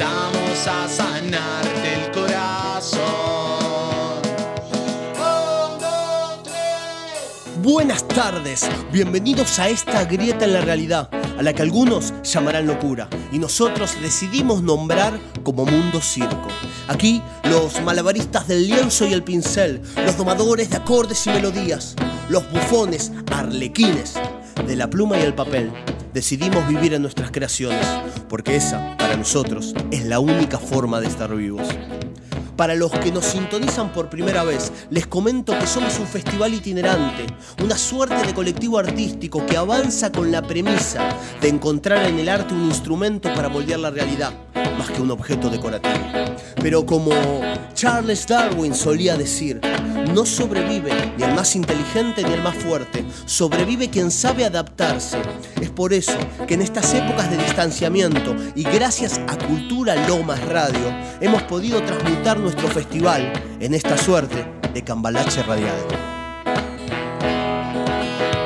a sanarte el corazón. Tres. Buenas tardes, bienvenidos a esta grieta en la realidad, a la que algunos llamarán locura y nosotros decidimos nombrar como mundo circo. Aquí los malabaristas del lienzo y el pincel, los domadores de acordes y melodías, los bufones, arlequines de la pluma y el papel, decidimos vivir en nuestras creaciones, porque esa, para nosotros, es la única forma de estar vivos. Para los que nos sintonizan por primera vez, les comento que somos un festival itinerante, una suerte de colectivo artístico que avanza con la premisa de encontrar en el arte un instrumento para moldear la realidad, más que un objeto decorativo. Pero como Charles Darwin solía decir, no sobrevive ni el más inteligente ni el más fuerte, sobrevive quien sabe adaptarse. Es por eso que en estas épocas de distanciamiento y gracias a Cultura Lomas Radio hemos podido transmutar nuestro festival en esta suerte de cambalache radial.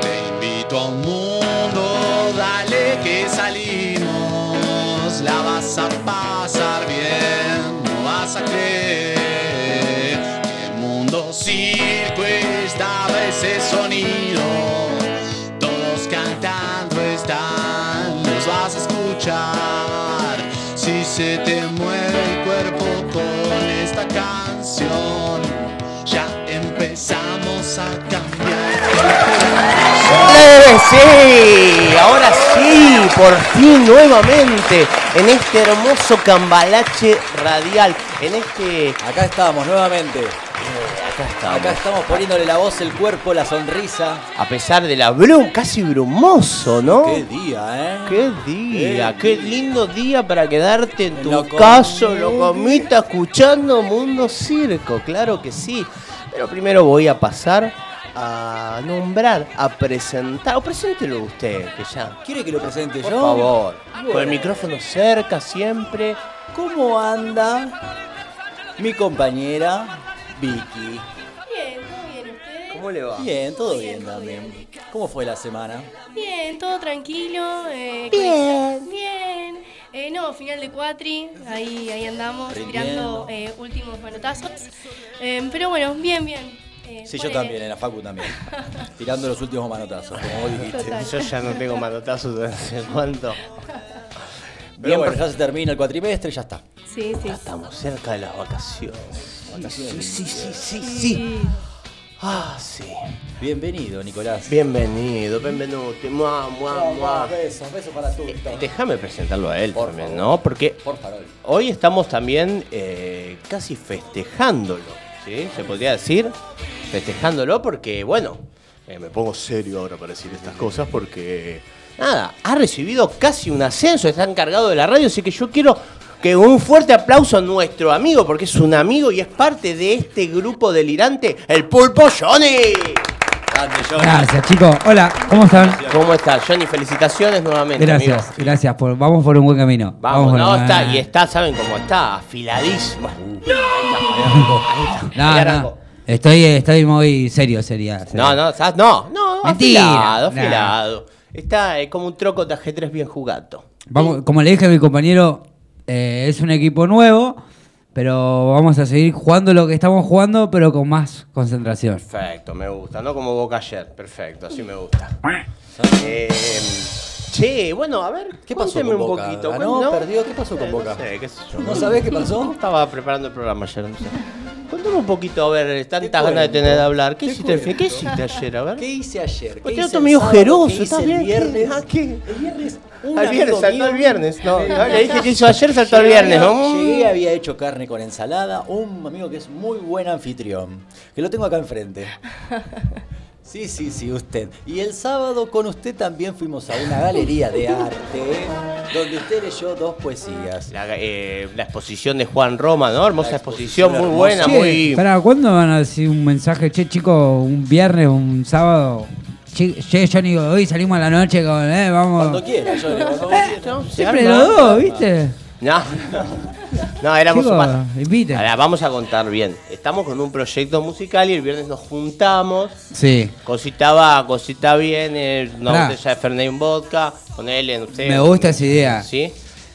Te invito a un mundo, dale que salimos. La vas a pasar bien, no vas a creer. Circo estaba ese sonido. Todos cantando están, los vas a escuchar. Si se te mueve el cuerpo con esta canción, ya empezamos a cambiar. ¡Eh, sí! Ahora sí, por fin nuevamente en este hermoso cambalache radial, en este... Acá estamos nuevamente. Acá estamos. Acá estamos poniéndole la voz, el cuerpo, la sonrisa. A pesar de la brum, casi brumoso, ¿no? Qué día, ¿eh? Qué día, Qué qué lindo día para quedarte en tu Lo caso, locomita, escuchando Mundo Circo, claro que sí. Pero primero voy a pasar a nombrar, a presentar, o preséntelo usted, que ya. ¿Quiere que lo presente Por yo? favor, con el micrófono cerca siempre. ¿Cómo anda mi compañera Vicky? Bien, todo bien, ¿ustedes? ¿Cómo le va? Bien, todo bien también. ¿Cómo fue la semana? Bien, todo tranquilo. eh, Bien. con- Bien. Eh, no, final de cuatri, ahí, ahí andamos, Rindiendo. tirando eh, últimos manotazos. Eh, pero bueno, bien, bien. Sí, yo también, en la facu también. Tirando los últimos manotazos, como vos dijiste. Total. Yo ya no tengo manotazos de hace cuánto. Pero Bien, bueno, ya se termina el cuatrimestre y ya está. Sí, sí. Estamos cerca de las vacaciones. Sí, sí, sí, sí, sí. Ah, sí. Bienvenido, Nicolás. Bienvenido, benvenuti. Mua, mua, mua. Besos, besos para todos. Déjame presentarlo a él Por también, favor. ¿no? Porque Por favor. hoy estamos también eh, casi festejándolo, ¿sí? Se podría decir festejándolo porque, bueno, eh, me pongo serio ahora para decir estas cosas porque, nada, ha recibido casi un ascenso, está encargado de la radio, así que yo quiero que un fuerte aplauso a nuestro amigo, porque es un amigo y es parte de este grupo delirante, el Pulpo Johnny. Gracias, chicos. Hola, ¿cómo están? ¿Cómo estás, Johnny? Felicitaciones nuevamente, Gracias, amigo. gracias. Por, vamos por un buen camino. Vamos, por no, está, y está, ¿saben cómo está? Afiladísimo. Ahí No, arrancó. no. Estoy, estoy muy serio, sería. sería. No, no, estás- no, no, Mentira. afilado, Nah. afilado. Está eh, como un troco de ajedrez bien jugado. Vamos, como le dije a mi compañero, eh, es un equipo nuevo, pero vamos a seguir jugando lo que estamos jugando, pero con más concentración. Perfecto, me gusta, no como Boca ayer. Perfecto, así me gusta. Eh, che, bueno, a ver, ¿Qué pasó con un Boca? poquito. ¿Ganó? ¿no? ¿Perdió? ¿Qué pasó con Eh, Boca? No sé, qué sé yo. ¿No sabés qué pasó? Estaba preparando el programa ayer, no sé. Cuéntame un poquito, a ver, tantas ganas de tener de hablar. ¿Qué te hiciste, el fin? ¿Qué hiciste ayer? A ver. ¿Qué hice ayer? ¿Qué hice el medio hice ¿estás el bien? viernes? ¿A qué? El viernes. un Al viernes, amigo saltó mío- el viernes. No, no, le dije que hizo ayer, saltó el llegué, viernes. ¿no? Llegué, había hecho carne con ensalada. Un amigo que es muy buen anfitrión. Que lo tengo acá enfrente. Sí, sí, sí, usted. Y el sábado con usted también fuimos a una galería de arte donde usted leyó dos poesías. La, eh, la exposición de Juan Roma, ¿no? Hermosa La exposición, exposición muy buena, muy. ¿Para cuándo van a decir un mensaje? Che, chicos, un viernes, un sábado. Che, che, Johnny, hoy salimos a la noche con, eh, vamos. Cuando quiera, yo le cuando quiera. Siempre los dos, ¿viste? No, no, éramos un inviten. Ahora, vamos a contar bien. Estamos con un proyecto musical y el viernes nos juntamos. Sí. Cosita va, cosita viene, una Pará. botella de Fernet y un vodka, ponele, no sé. Me gusta esa idea. ¿Sí?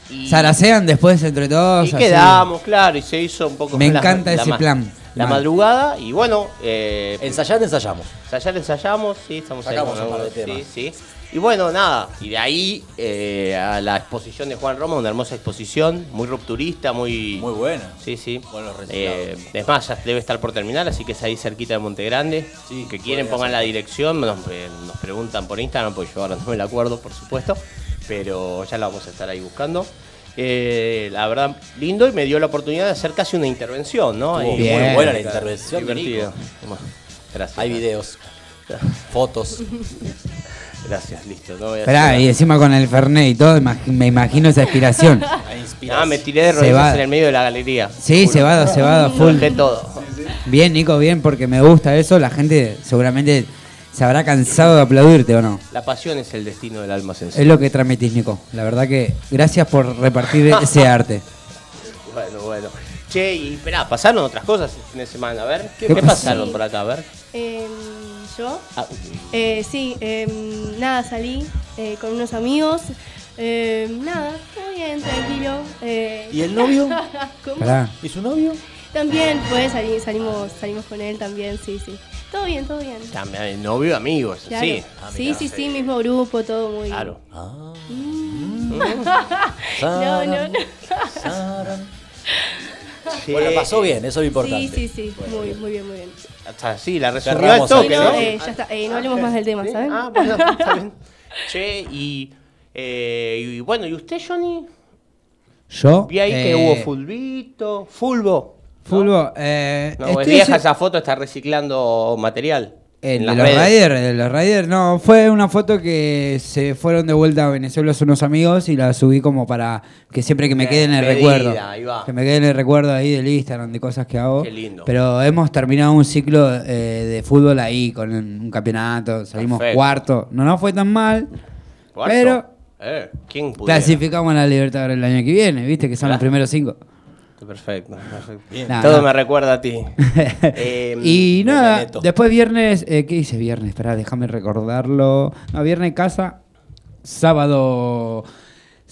Y, Zarasean después entre todos. y así. quedamos, claro, y se hizo un poco Me la- encanta ese plan. La madrugada, y bueno, eh, Ensayar, ensayamos. ensayar ensayamos, sí, estamos ahí Sacamos con un par de algunos, temas. Sí, sí. Y bueno, nada, y de ahí eh, a la exposición de Juan Roma, una hermosa exposición, muy rupturista, muy... Muy buena. Sí, sí. Buenos resultados. Eh, es más, ya debe estar por terminar, así que es ahí cerquita de Monte Grande. Sí, que quieren pongan la dirección, nos, eh, nos preguntan por Instagram, porque yo ahora no me la acuerdo, por supuesto. Pero ya la vamos a estar ahí buscando. Eh, la verdad, lindo y me dio la oportunidad de hacer casi una intervención, ¿no? Muy bueno, buena la intervención Divertido. Bueno, Gracias. Hay videos, fotos. Gracias, listo. No voy a Esperá, hacer y encima con el Fernet y todo, imag- me imagino esa inspiración. a nada. inspirar. Ah, me tiré de Se rodillas va. en el medio de la galería. Sí, cebado, cebado, full. Dejé todo. Bien, Nico, bien, porque me gusta eso. La gente seguramente se habrá cansado de aplaudirte o no. La pasión es el destino del alma Es lo que transmitís, Nico. La verdad que gracias por repartir ese arte. Bueno, bueno. Che, y esperá, pasaron otras cosas el fin de semana. A ver, ¿qué, ¿Qué qué pasó? pasaron por acá? A ver. Em, ¿Yo? Ah, Eh, sí, em, nada, salí eh, con unos amigos. Em, nada, todo bien, tranquilo. eh. ¿Y el novio? ¿Cómo? Pará. ¿Y su novio? También salí- salimos, salimos con él también, sí, sí. Todo bien, todo bien. también el novio, amigos, Claro. sí. Ah, sí, sí, sí, mismo grupo, todo muy Claro. Ah. No, no, no. Sí. Bueno, pasó bien, eso es lo Sí, importante. sí, sí, muy, muy bien, muy bien. Hasta sí, la resumió al toque, ¿no? no, eh, ya está, eh, no hablemos más del tema, Sí, ¿saben? Ah, bueno, está bien. Che, y, eh, y bueno, ¿y usted, Johnny? Yo. Vi ahí que eh, hubo fulbito, fulbo. ¿no? Fulbo, eh, No, estoy es vieja esa foto, está reciclando material. El de los. Raiders, de los Raiders, no, fue una foto que se fueron de vuelta a Venezuela unos amigos y la subí como para que siempre que me quede en el recuerdo. Que me quede en el recuerdo ahí del Instagram, de cosas que hago. Qué lindo. Pero hemos terminado un ciclo eh, de fútbol ahí, con un campeonato, salimos Perfecto. cuarto. No nos fue tan mal, Cuarto. pero Eh, clasificamos a la Libertadores el año que viene, viste que son los primeros cinco. Perfecto, perfecto. Todo me recuerda a ti. Eh, y nada, después viernes, eh, ¿qué hice viernes? Esperá, déjame recordarlo. No, viernes casa, sábado.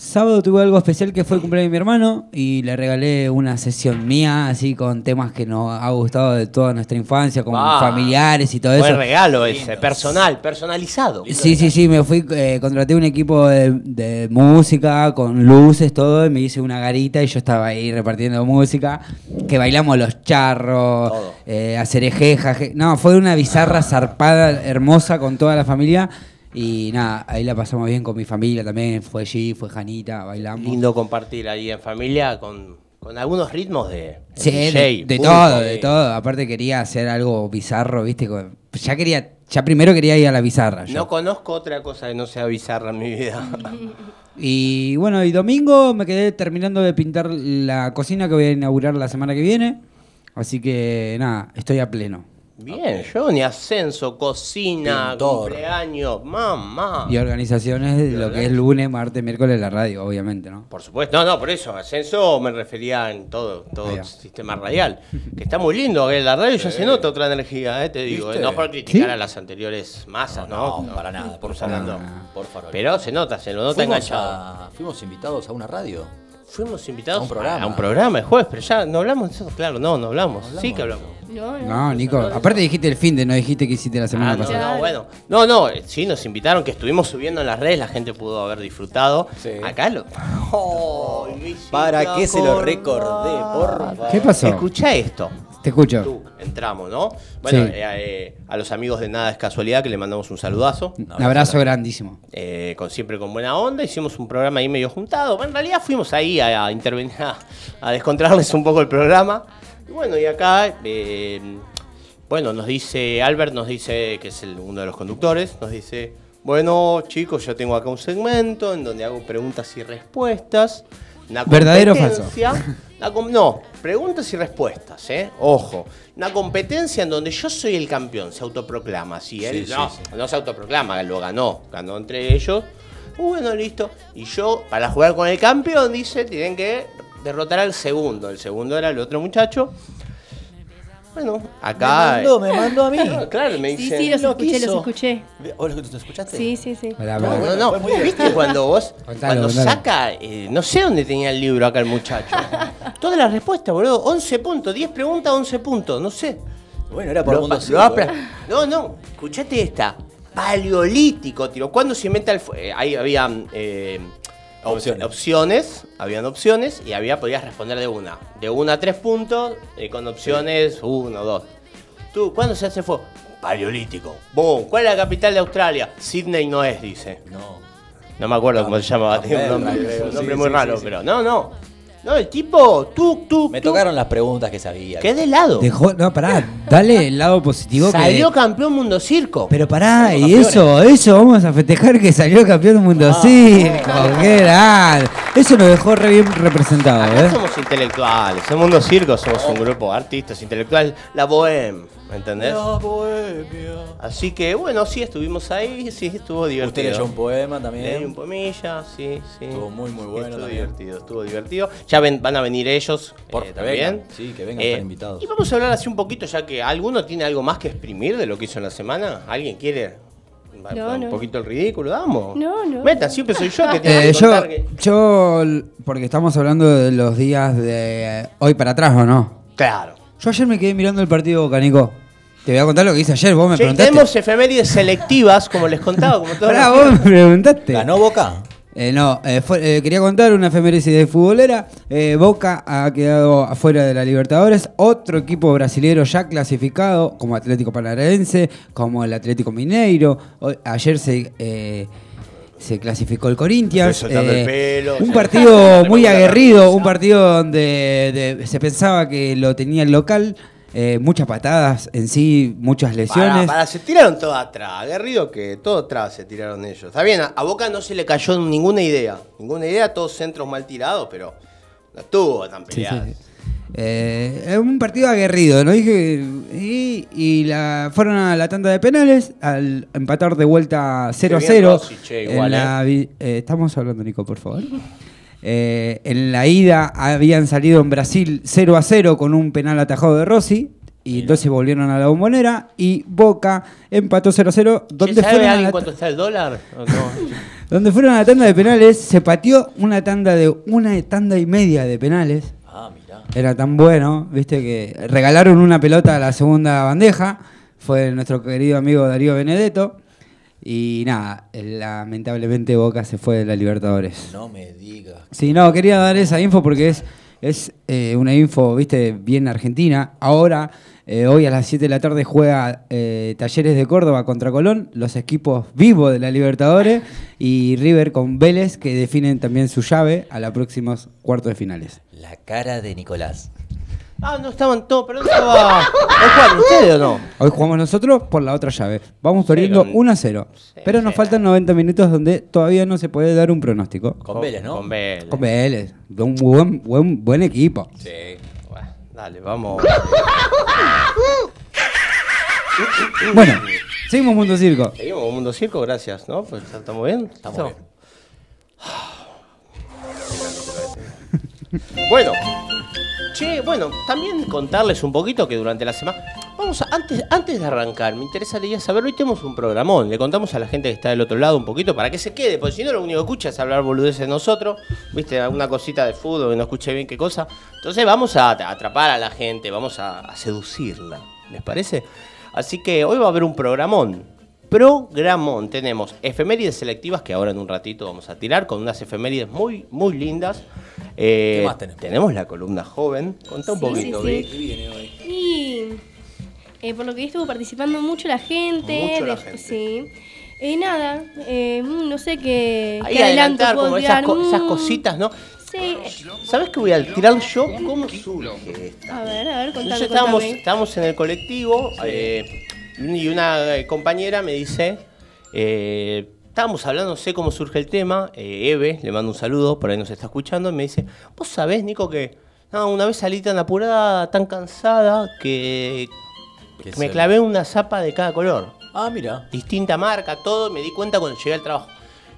Sábado tuve algo especial que fue el cumpleaños de mi hermano y le regalé una sesión mía, así con temas que nos ha gustado de toda nuestra infancia, con Ah, familiares y todo Buen eso. regalo ese, personal, personalizado. Sí, sí, sí, me fui, eh, contraté un equipo de, de música con luces, todo, y me hice una garita y yo estaba ahí repartiendo música, que bailamos los charros, eh, acerejejas, je- no, fue una bizarra zarpada, hermosa con toda la familia, y nada, ahí la pasamos bien con mi familia también, fue allí, fue Janita, bailamos. Lindo compartir ahí en familia con, con algunos ritmos de, Sí, de todo, de todo, aparte quería hacer algo bizarro, viste, ya quería, ya primero quería ir a la bizarra. yo. No conozco otra cosa que no sea bizarra en mi vida. Y bueno, y domingo me quedé terminando de pintar la cocina que voy a inaugurar la semana que viene. Así que nada, estoy a pleno. Bien, Johnny, ascenso, cocina, Pintor. cumpleaños, mamá. Y organizaciones de lo que es lunes, martes, miércoles, la radio, obviamente, ¿no? Por supuesto, no, no, por eso, ascenso me refería en todo, todo va. sistema radial. Que está muy lindo, que la radio ya se nota otra energía, eh, te digo. ¿Viste? eh, no por criticar ¿Sí? a las anteriores masas, ¿no? No, para nada, por favor. Por favor. Pero se nota, se lo nota fuimos, enganchado. a- fuimos invitados a una radio. Fuimos invitados A un programa. a un programa de jueves, pero ya no hablamos de eso, claro, no, no hablamos. sí que hablamos. No, no. No, Nico, aparte dijiste el fin de, no dijiste que hiciste la semana Ah, no, pasada. no, bueno. No, no, eh, sí, nos invitaron, que estuvimos subiendo en las redes, la gente pudo haber disfrutado. Sí. Acá lo. Oh, ¿Para qué se lo recordé? Por favor. ¿Qué pasó? Escucha esto. Te escucho. Tú, entramos, ¿no? Bueno, Sí. eh, eh, a los amigos de Nada es Casualidad que le mandamos un saludazo. Un abrazo grandísimo. eh, con, siempre con buena onda, hicimos un programa ahí medio juntado. Bueno, en realidad fuimos ahí a, a intervenir, a, a descontrolarles un poco el programa. Y bueno, y acá, eh, bueno, nos dice, Albert nos dice, que es el- uno de los conductores, nos dice, bueno chicos, yo tengo acá un segmento en donde hago preguntas y respuestas. Una ¿Verdadero o falso? No, preguntas y respuestas, ¿eh? Ojo. Una competencia en donde yo soy el campeón, se autoproclama. Si él Sí, no, sí, no se autoproclama, lo ganó, ganó entre ellos. Bueno, listo. Y yo, para jugar con el campeón, dice, tienen que derrotar al segundo. El segundo era el otro muchacho. Bueno, Me acá. mandó, me mandó a mí. Claro, me Sí, dicen. sí, los no escuché, los escuché. ¿O lo, lo escuchaste? Sí, sí, sí. No, no, no. ¿Viste cuando vos, cuando saca, eh, no sé dónde tenía el libro acá el muchacho? Todas las respuestas, boludo. 11 puntos, 10 preguntas, 11 puntos, no sé. Bueno, era por Lo- mundo lo apla- eh. No, no, escuchate esta. Paleolítico, tiro. ¿Cuándo se inventa el fu- eh, Ahí había eh, Opciones. opciones, habían opciones y había, podías responder de una. De una a tres puntos, eh, con opciones uno, dos. ¿Tú, cuándo se hace fuego? Paleolítico. Boom. ¿Cuál es la capital de Australia? Sydney no es, dice. No. No me acuerdo cómo se llamaba, tiene un nombre, creo, un sí, nombre sí, muy sí, raro, pero no, no. No, el tipo, tú, tú, Me tú. tocaron las preguntas que sabía. ¿Qué de lado? Dejó, no, pará, dale el lado positivo Salió que. campeón mundo circo. Pero pará, Somos y eso, eso, vamos a festejar que salió campeón del mundo Ah. circo, qué grande. Eso lo dejó re bien representado, Acá ¿eh? somos intelectuales. En Mundo Circo somos un grupo de artistas intelectuales. La Bohème, ¿me entendés? La bohemia. Así que, bueno, sí, estuvimos ahí. Sí, estuvo divertido. Usted leyó un poema Leí también. un pomilla, sí, sí. Estuvo muy, muy bueno Estuvo también. divertido, estuvo divertido. Ya ven- van a venir ellos Por- eh, también. Eh, vengan, sí, que vengan, están invitados. Y vamos a hablar así un poquito, ya que alguno tiene algo más que exprimir de lo que hizo en la semana. ¿Alguien quiere No, un no. poquito el ridículo? Vamos. No, no. Meta, siempre soy yo que tiene Eh, que yo, que- yo, porque estamos hablando de los días de eh, hoy para atrás, ¿o no? Claro. Yo ayer me quedé mirando el partido Canico. Te voy a contar lo que hice ayer, vos me Che, preguntaste. tenemos efemérides selectivas, como les contaba, como todos Pará, vos me preguntaste. ¿Ganó Boca? Eh, no, eh, fue- eh, quería contar una efeméride de futbolera. Eh, Boca ha quedado afuera de la Libertadores. Otro equipo brasilero ya clasificado, como Atlético Paranaense, como el Atlético Mineiro. Hoy- ayer se, eh, se clasificó el Corinthians. Eh, pelo, un partido muy aguerrido, un partido donde de- se pensaba que lo tenía el local. Eh, muchas patadas en sí, muchas lesiones. Para, para, se tiraron todo atrás. Aguerrido que todo atrás se tiraron ellos. Está bien, a, a Boca no se le cayó ninguna idea. Ninguna idea, todos centros mal tirados, pero no estuvo tan sí, peleado. sí. Eh, es un partido aguerrido, ¿no? Dije, y, y la, fueron a la tanda de penales al empatar de vuelta 0 a bien 0. Rossi, che, igual, en la vi- eh, estamos hablando, Nico, por favor. Eh, en la ida habían salido en Brasil 0 a 0 con un penal atajado de Rossi. Y entonces volvieron a la bombonera y Boca empató 0 a 0. Che, Donde ¿Sabe alguien cuánto está el dólar? ¿O no? donde fueron a la tanda de penales, se pateó una tanda de una tanda y media de penales. Ah, mirá. Era tan bueno, viste, que regalaron una pelota a la segunda bandeja. Fue nuestro querido amigo Darío Benedetto. Y nada, lamentablemente Boca se fue de la Libertadores. No me digas. Sí, no, quería dar esa info porque es, es eh, una info, viste, bien argentina. Ahora, eh, hoy a las 7 de la tarde juega eh, Talleres de Córdoba contra Colón, los equipos vivos de la Libertadores, y River con Vélez, que definen también su llave a los próximos cuartos de finales. La cara de Nicolás. Ah, no estaban todos, pero no estaba. ¿No jugaron ustedes o no? Hoy jugamos nosotros por la otra llave. Vamos perdiendo Cero. 1 a 0. Pero nos faltan 90 minutos donde todavía no se puede dar un pronóstico. Con Vélez, ¿no? Con Vélez. Con Vélez, un buen, buen, buen equipo. Sí. Bueno, dale, vamos. Bueno, seguimos Mundo Circo. Seguimos con Mundo Circo, gracias, ¿no? Pues estamos bien. Estamos bien. Bueno, che, bueno, también contarles un poquito que durante la semana. Vamos a, antes, antes de arrancar, me interesaría saber, hoy tenemos un programón, le contamos a la gente que está del otro lado un poquito para que se quede, porque si no lo único que escucha es hablar boludeces de nosotros, viste, alguna cosita de fútbol que no escuche bien qué cosa. Entonces vamos a at- atrapar a la gente, vamos a seducirla, ¿les parece? Así que hoy va a haber un programón. Programón, tenemos efemérides selectivas que ahora en un ratito vamos a tirar con unas efemérides muy, muy lindas. Eh, ¿Qué más tenemos? Tenemos la columna joven. Contá un Sí, poquito, sí, Vic. ¿Qué viene hoy? Y eh, por lo que vi estuvo participando mucho la gente. Mucho la de- gente. Sí. Eh, nada, eh, mm, no sé qué, Ahí qué adelanto adelantar puedo como esas, tirar. co- esas Mm, cositas, ¿no? Sí. ¿Sabes qué voy a tirar yo? ¿Cómo surge esta? A ver, a ver, contame, Entonces estábamos, contame. estábamos en el colectivo eh, y una eh, compañera me dice, eh, estábamos hablando, no sé cómo surge el tema, eh, Eve, le mando un saludo, por ahí nos está escuchando, y me dice, vos sabés, Nico, que no, una vez salí tan apurada, tan cansada, que ¿Qué me clavé una zapa de cada color Ah, mira. distinta marca, todo, me di cuenta cuando llegué al trabajo.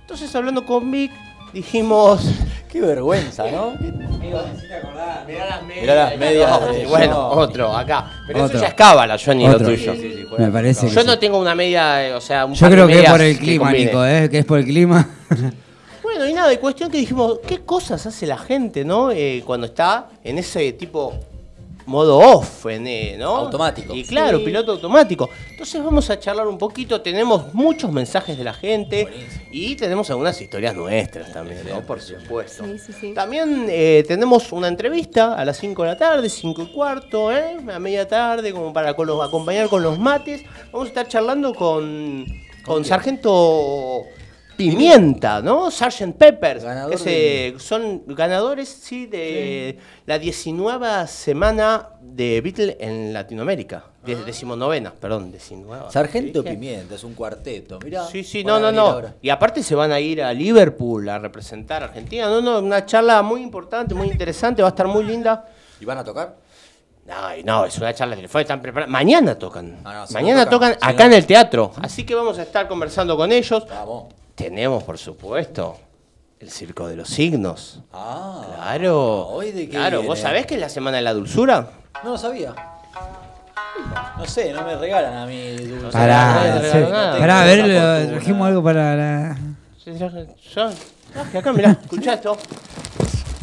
Entonces, hablando con Vic, dijimos. Qué vergüenza, ¿no? Mirá las Mirá las medias No, de bueno, otro, acá. Pero Otro. eso ya es cábala, Johnny, Otro. lo tuyo. Sí, sí, sí, juega Me parece Yo sí. no tengo una media, eh, o sea, un Yo par de creo que es medias por el clima. Nico, ¿eh? Que es por el clima. Bueno, y nada, y cuestión que dijimos, ¿qué cosas hace la gente, no? Eh, cuando está en ese tipo modo off, en, eh, ¿no? Automático. Y claro, Sí. piloto automático. Entonces vamos a charlar un poquito, tenemos muchos mensajes de la gente Buenísimo. y tenemos algunas historias nuestras también, ¿no? Por supuesto. Sí, sí, sí. También eh, tenemos una entrevista a las 5 de la tarde, 5 y cuarto, ¿eh? a media tarde, como para con los- acompañar con los mates. Vamos a estar charlando con, con Sargento Pimienta, ¿no? Sargent Peppers. Ganador que se- son ganadores, sí, de la 19 semana de Beatle en Latinoamérica. Die- Decimonovena, perdón, 19. Sargento. Pimienta, es un cuarteto. Mirá. Sí, sí, no, no, no. ahora. Y aparte se van a ir a Liverpool a representar a Argentina. No, no, una charla muy importante, muy interesante, va a estar muy linda. ¿Y van a tocar? Ay, no, es una charla telefónica, están preparados. Mañana tocan. Ah, no, Mañana no tocan, tocan acá en el teatro. Así que vamos a estar conversando con ellos. Vamos. Tenemos, por supuesto, el Circo de los Signos. Ah. Claro. ¿Hoy de qué Claro, viene? ¿vos sabés que es la Semana de la Dulzura? No lo sabía. No sé, no me regalan a mí dulce. Pará, sí. Pará, a ver, lo- trajimos algo para la... Yo traje acá, mirá, escuchá esto.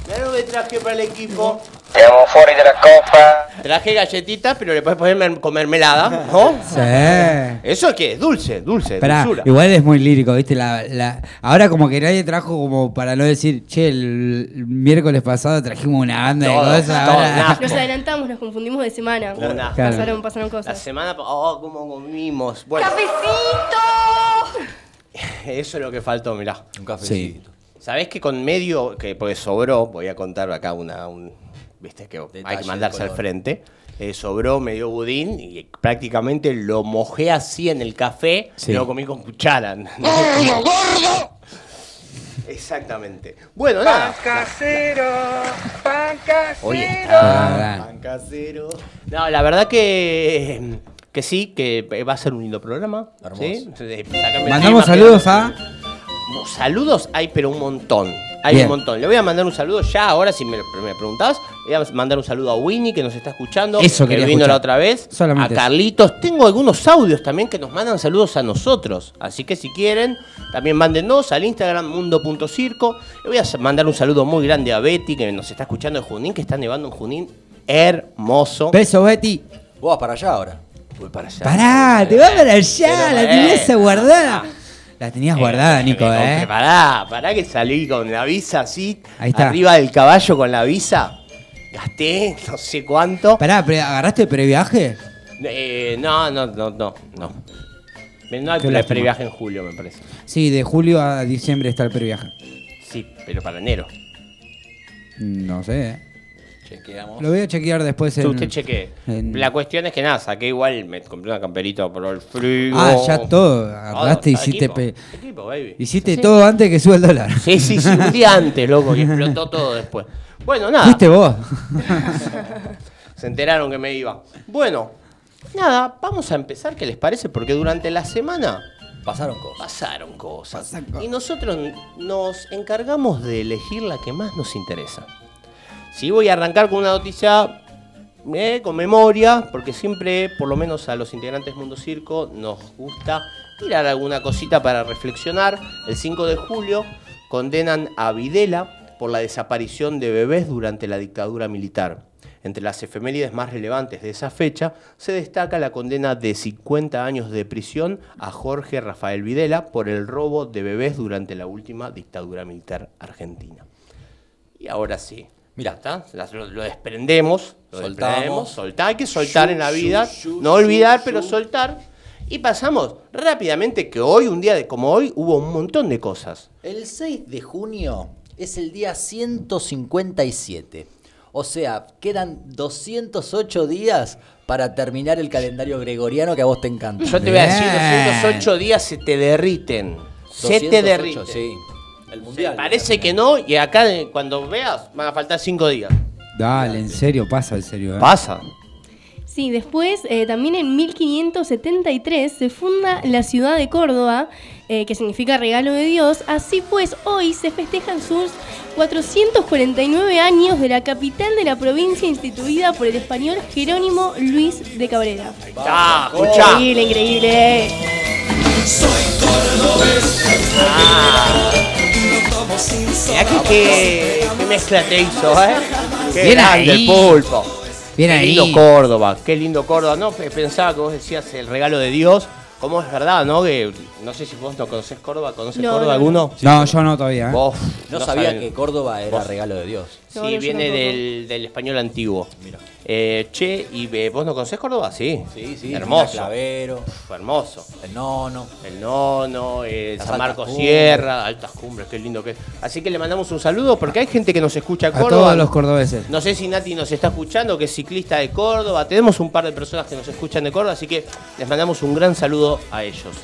Mirá lo que traje para el equipo. Siamo fuori dalla coppa. Traje galletitas, pero le puedes poner con mermelada, ¿no? Sí. ¿Eso qué es? Dulce, dulce, dulzura. igual es muy lírico, ¿viste? La, la... Ahora como que nadie trajo como para no decir, che, el, el miércoles pasado trajimos una banda de cosas. todo, ahora- nada. Nos adelantamos, nos confundimos de semana. Claro. Pasaron, pasaron La cosas. semana pa- oh, cómo comimos. Bueno, eso es lo que faltó, mirá. Un cafecito. ¿Sabés que con medio, que porque sobró, voy a contar acá una, un, viste que hay que mandarse al frente. Eh, sobró medio budín y prácticamente lo mojé así en el café Sí. y lo comí con cuchara. Exactamente. Bueno, nada. Hoy está. Ah, pan casero. No, la verdad que, que sí, que va a ser un lindo programa. Hermoso. ¿sí? Mandamos saludos que- a... Saludos hay, pero un montón. Hay Bien. un montón. Le voy a mandar un saludo ya, ahora si me, me preguntás. Le voy a mandar un saludo a Winnie, que nos está escuchando. Eso que vino escuchar. la otra vez. Solamente a eso. Carlitos. Tengo algunos audios también que nos mandan saludos a nosotros. Así que si quieren, también mándennos al Instagram mundo.circo. Le voy a mandar un saludo muy grande a Betty, que nos está escuchando de Junín, que está nevando en Junín. Hermoso. Beso, Betty. Vos vas para allá ahora. Voy para allá. Pará, te vas para allá, Pero, la eh. guardada. La tenías guardada, Nico, Eh, ¿eh? Pará, pará que salí con la visa así, Ahí está. arriba del caballo con la visa. Gasté no sé cuánto. Pará, pero ¿agarraste previaje? Eh, no, no, no, no, no. No hay pre- previaje en julio, me parece. Sí, de julio a diciembre está el previaje. Sí, pero para enero. No sé, ¿eh? Chequeamos. Lo voy a chequear después en... Usted cheque. en- La cuestión es que nada, saqué igual, me compré una camperita por el frío. Ah, ya todo. Agarraste, equipo, hiciste... pe- equipo, baby. Hiciste todo antes que suba el dólar. Sí, sí, sí, un día antes, loco, y explotó todo después. Bueno, nada. Fuiste vos. Se enteraron que me iba. Bueno, nada, vamos a empezar, ¿qué les parece? Porque durante la semana Pasaron cosas. pasaron cosas. Pasan cosas. Y nosotros nos encargamos de elegir la que más nos interesa. Sí, voy a arrancar con una noticia eh, con memoria, porque siempre, por lo menos a los integrantes Mundo Circo, nos gusta tirar alguna cosita para reflexionar. El 5 de julio condenan a Videla por la desaparición de bebés durante la dictadura militar. Entre las efemérides más relevantes de esa fecha se destaca la condena de 50 años de prisión a Jorge Rafael Videla por el robo de bebés durante la última dictadura militar argentina. Y ahora sí. Mirá. ¿está? Las- Lo, lo desprendemos, lo Soltamos. desprendemos, soltar, hay que soltar Shu, en la vida, shu, no olvidar, shu, pero shu. soltar. Y pasamos rápidamente que hoy, un día de, como hoy, hubo un montón de cosas. El 6 de junio es el día 157. O sea, quedan 208 días para terminar el calendario gregoriano que a vos te encanta. Yo te voy a decir, Bien. 208 días se te derriten. Se te 208, derriten. Sí. El Se- mundial. parece que no, y acá eh, cuando veas van a faltar 5 días. Dale, en serio, pasa en serio. ¿eh? Pasa. Sí, después, eh, también en 1573 se funda la ciudad de Córdoba, eh, que significa regalo de Dios. Así pues, hoy se festejan sus 449 años de la capital de la provincia instituida por el español Jerónimo Luis de Cabrera. Ah. Increíble, increíble. Mirá que, mezcla te hizo, ¿eh? Qué Bien grande ahí. el pulpo. Bien qué ahí. lindo Córdoba, qué lindo Córdoba. No, Pe- pensaba que vos decías el regalo de Dios. ¿Cómo es verdad, no? Que no sé si vos no conocés Córdoba, ¿conocés No, Córdoba no, alguno? No, yo no todavía. ¿eh? Vos No, sabía saben. que Córdoba era Vos- regalo de Dios. Sí, No, viene del, del español antiguo. Mira. Eh, che, ¿y eh, vos no conocés Córdoba? Sí. Sí, sí. Hermoso. Clavero, Fue hermoso. el nono. El Nono, eh, San altas Marcos cumbres. Sierra, Altas Cumbres, qué lindo que es. Así que le mandamos un saludo porque hay gente que nos escucha en A Córdoba. todos los cordobeses. No sé si Nati nos está escuchando, que es ciclista de Córdoba. Tenemos un par de personas que nos escuchan de Córdoba, así que les mandamos un gran saludo a ellos.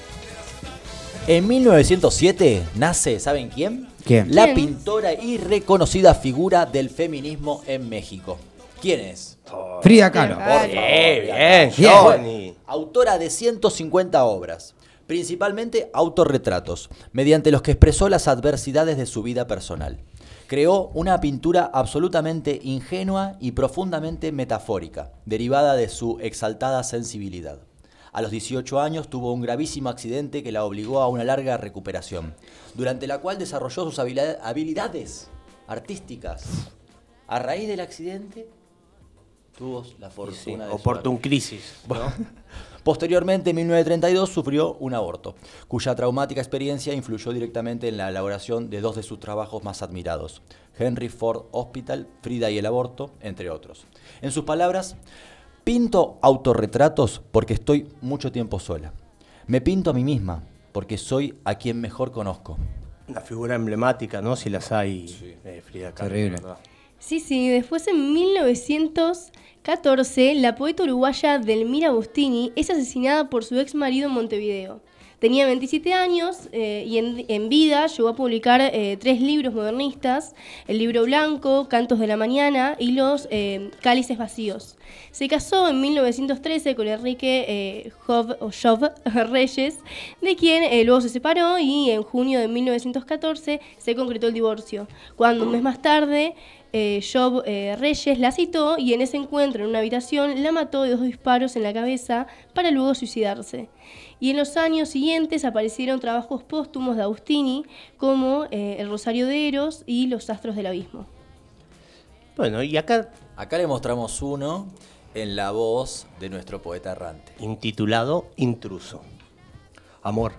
En 1907 nace, ¿saben quién? ¿Quién? La pintora y reconocida figura del feminismo en México. ¿Quién es? Frida Kahlo. Frida. Por Bien, bien, Kahlo. Johnny. Autora de 150 obras, principalmente autorretratos, mediante los que expresó las adversidades de su vida personal. Creó una pintura absolutamente ingenua y profundamente metafórica, derivada de su exaltada sensibilidad. A los 18 años tuvo un gravísimo accidente que la obligó a una larga recuperación, durante la cual desarrolló sus habilidades artísticas. A raíz del accidente, tuvo la Sí, fortuna de oportun crisis. ¿no? Posteriormente, en 1932, sufrió un aborto, cuya traumática experiencia influyó directamente en la elaboración de dos de sus trabajos más admirados, Henry Ford Hospital, Frida y el aborto, entre otros. En sus palabras, pinto autorretratos porque estoy mucho tiempo sola. Me pinto a mí misma porque soy a quien mejor conozco. Una figura emblemática, ¿no? Si las hay, eh, Frida Kahlo. Terrible. Sí, sí, después en 1914 la poeta uruguaya Delmira Bustini es asesinada por su ex marido en Montevideo. Tenía 27 años eh, y en, vida llegó a publicar eh, tres libros modernistas, el libro blanco, Cantos de la Mañana y los eh, Cálices Vacíos. Se casó en 1913 con Enrique Jov Reyes, de quien luego se separó y en junio de 1914 se concretó el divorcio, cuando un mes más tarde eh, Job Reyes la citó y en ese encuentro en una habitación la mató de dos disparos en la cabeza para luego suicidarse. Y en los años siguientes aparecieron trabajos póstumos de Agustini como eh, El Rosario de Eros y Los Astros del Abismo. Bueno, y acá Acá le mostramos uno en la voz de nuestro poeta errante. intitulado Intruso. Amor,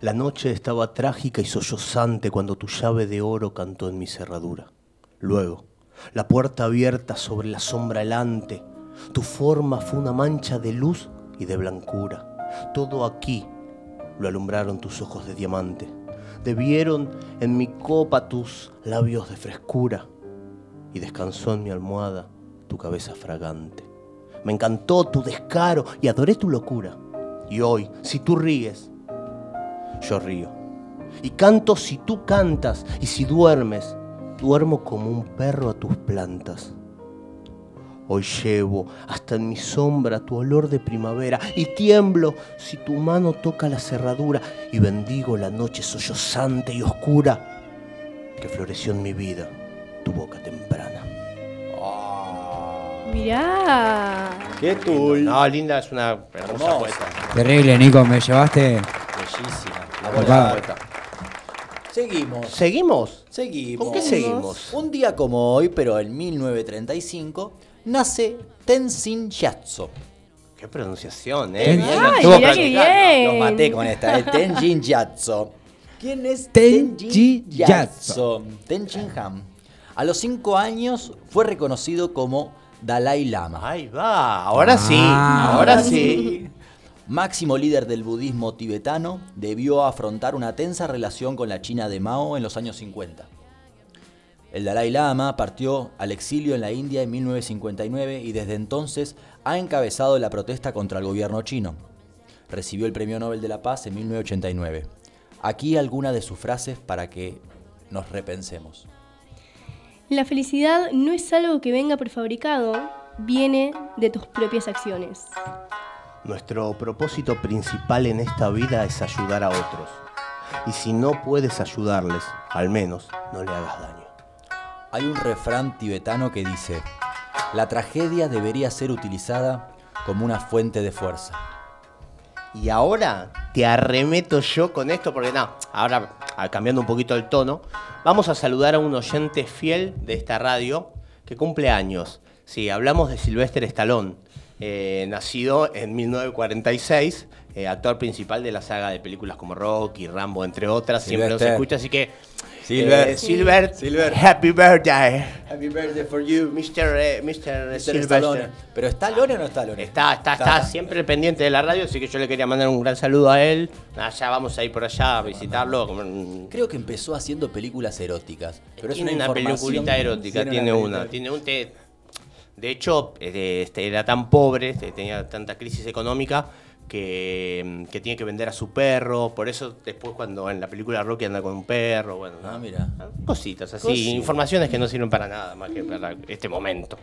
la noche estaba trágica y sollozante cuando tu llave de oro cantó en mi cerradura. Luego, la puerta abierta sobre la sombra helante, tu forma fue una mancha de luz y de blancura. Todo aquí lo alumbraron tus ojos de diamante. Debieron en mi copa tus labios de frescura y descansó en mi almohada tu cabeza fragante. Me encantó tu descaro y adoré tu locura. Y hoy, si tú ríes, yo río. Y canto si tú cantas, y si duermes, duermo como un perro a tus plantas. Hoy llevo hasta en mi sombra tu olor de primavera y tiemblo si tu mano toca la cerradura y bendigo la noche sollozante y oscura que floreció en mi vida tu boca temprana. Mirá. ¡Qué tul! No, Linda es una hermosa poeta. Terrible, Nico, me llevaste. Bellísima. La poeta. Seguimos. ¿Seguimos? Seguimos. ¿Con qué seguimos? Un día como hoy, pero en 1935, nace Tenzin Gyatso. Qué pronunciación, ¿eh? bien. Ay, Estuvo mirá bien. Los maté con esta, ¿eh? Tenzin Gyatso. ¿Quién es Tenji Tenji Gyatso? Gyatso? Tenzin Han. A los cinco años fue reconocido como Dalai Lama. Ahí va, ahora sí, Ah. ahora sí. Máximo líder del budismo tibetano, debió afrontar una tensa relación con la China de Mao en los años 50. El Dalai Lama partió al exilio en la India en 1959 y desde entonces ha encabezado la protesta contra el gobierno chino. Recibió el Premio Nobel de la Paz en 1989. Aquí algunas de sus frases para que nos repensemos. La felicidad no es algo que venga prefabricado, viene de tus propias acciones. Nuestro propósito principal en esta vida es ayudar a otros. Y si no puedes ayudarles, al menos no le hagas daño. Hay un refrán tibetano que dice, la tragedia debería ser utilizada como una fuente de fuerza. Y ahora te arremeto yo con esto, porque no, ahora ah, cambiando un poquito el tono, vamos a saludar a un oyente fiel de esta radio que cumple años. Sí, hablamos de Sylvester Stallone, eh, nacido en 1946, eh, actor principal de la saga de películas como Rocky, Rambo, entre otras. Siempre nos escucha, así que. Silver. eh, Silver, Silver. happy birthday. Happy birthday for you, Mr. eh, Mr. Mr. Sylvester. Stallone. ¿Pero está Lone o no está Lone? Está, está, está, siempre pendiente de la radio, así que yo le quería mandar un gran saludo a él. Allá vamos a ir por allá a visitarlo. Creo que empezó haciendo películas eróticas. Pero es tiene una, una, peliculita erótica, Tiene tiene una. Tiene un te- de hecho, eh, este, era tan pobre, este, tenía tanta crisis económica que, que tiene que vender a su perro. Por eso después cuando en la película Rocky anda con un perro, bueno, Ah, ¿no? mira. cositas así, informaciones que no sirven para nada más que para este momento.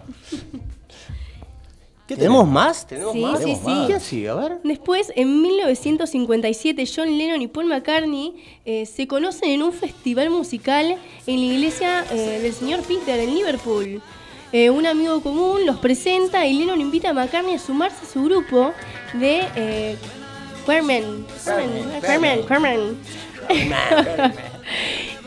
¿Qué ¿Tenemos más? ¿Tenemos Sí, más? sí, Tenemos sí. más. ¿Qué sigue? A ver. Después, en 1957, John Lennon y Paul McCartney eh, se conocen en un festival musical en la iglesia eh, del señor Peter en Liverpool. Eh, un amigo común los presenta y Lennon invita a McCartney a sumarse a su grupo de eh, Carmen. Carmen, Carmen.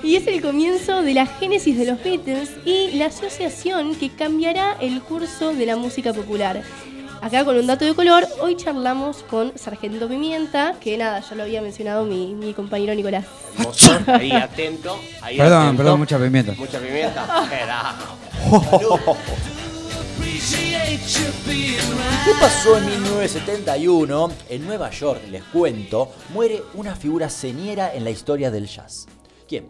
Y es el comienzo de la génesis de los Beatles y la asociación que cambiará el curso de la música popular. Acá con un dato de color, hoy charlamos con Sargento Pimienta, que nada, ya lo había mencionado mi, mi compañero Nicolás. Hermoso, ahí atento. Ahí Perdón, atento. perdón, mucha pimienta. Mucha pimienta. ¿Qué pasó en 1971? En Nueva York, les cuento, muere una figura señera en la historia del jazz. ¿Quién?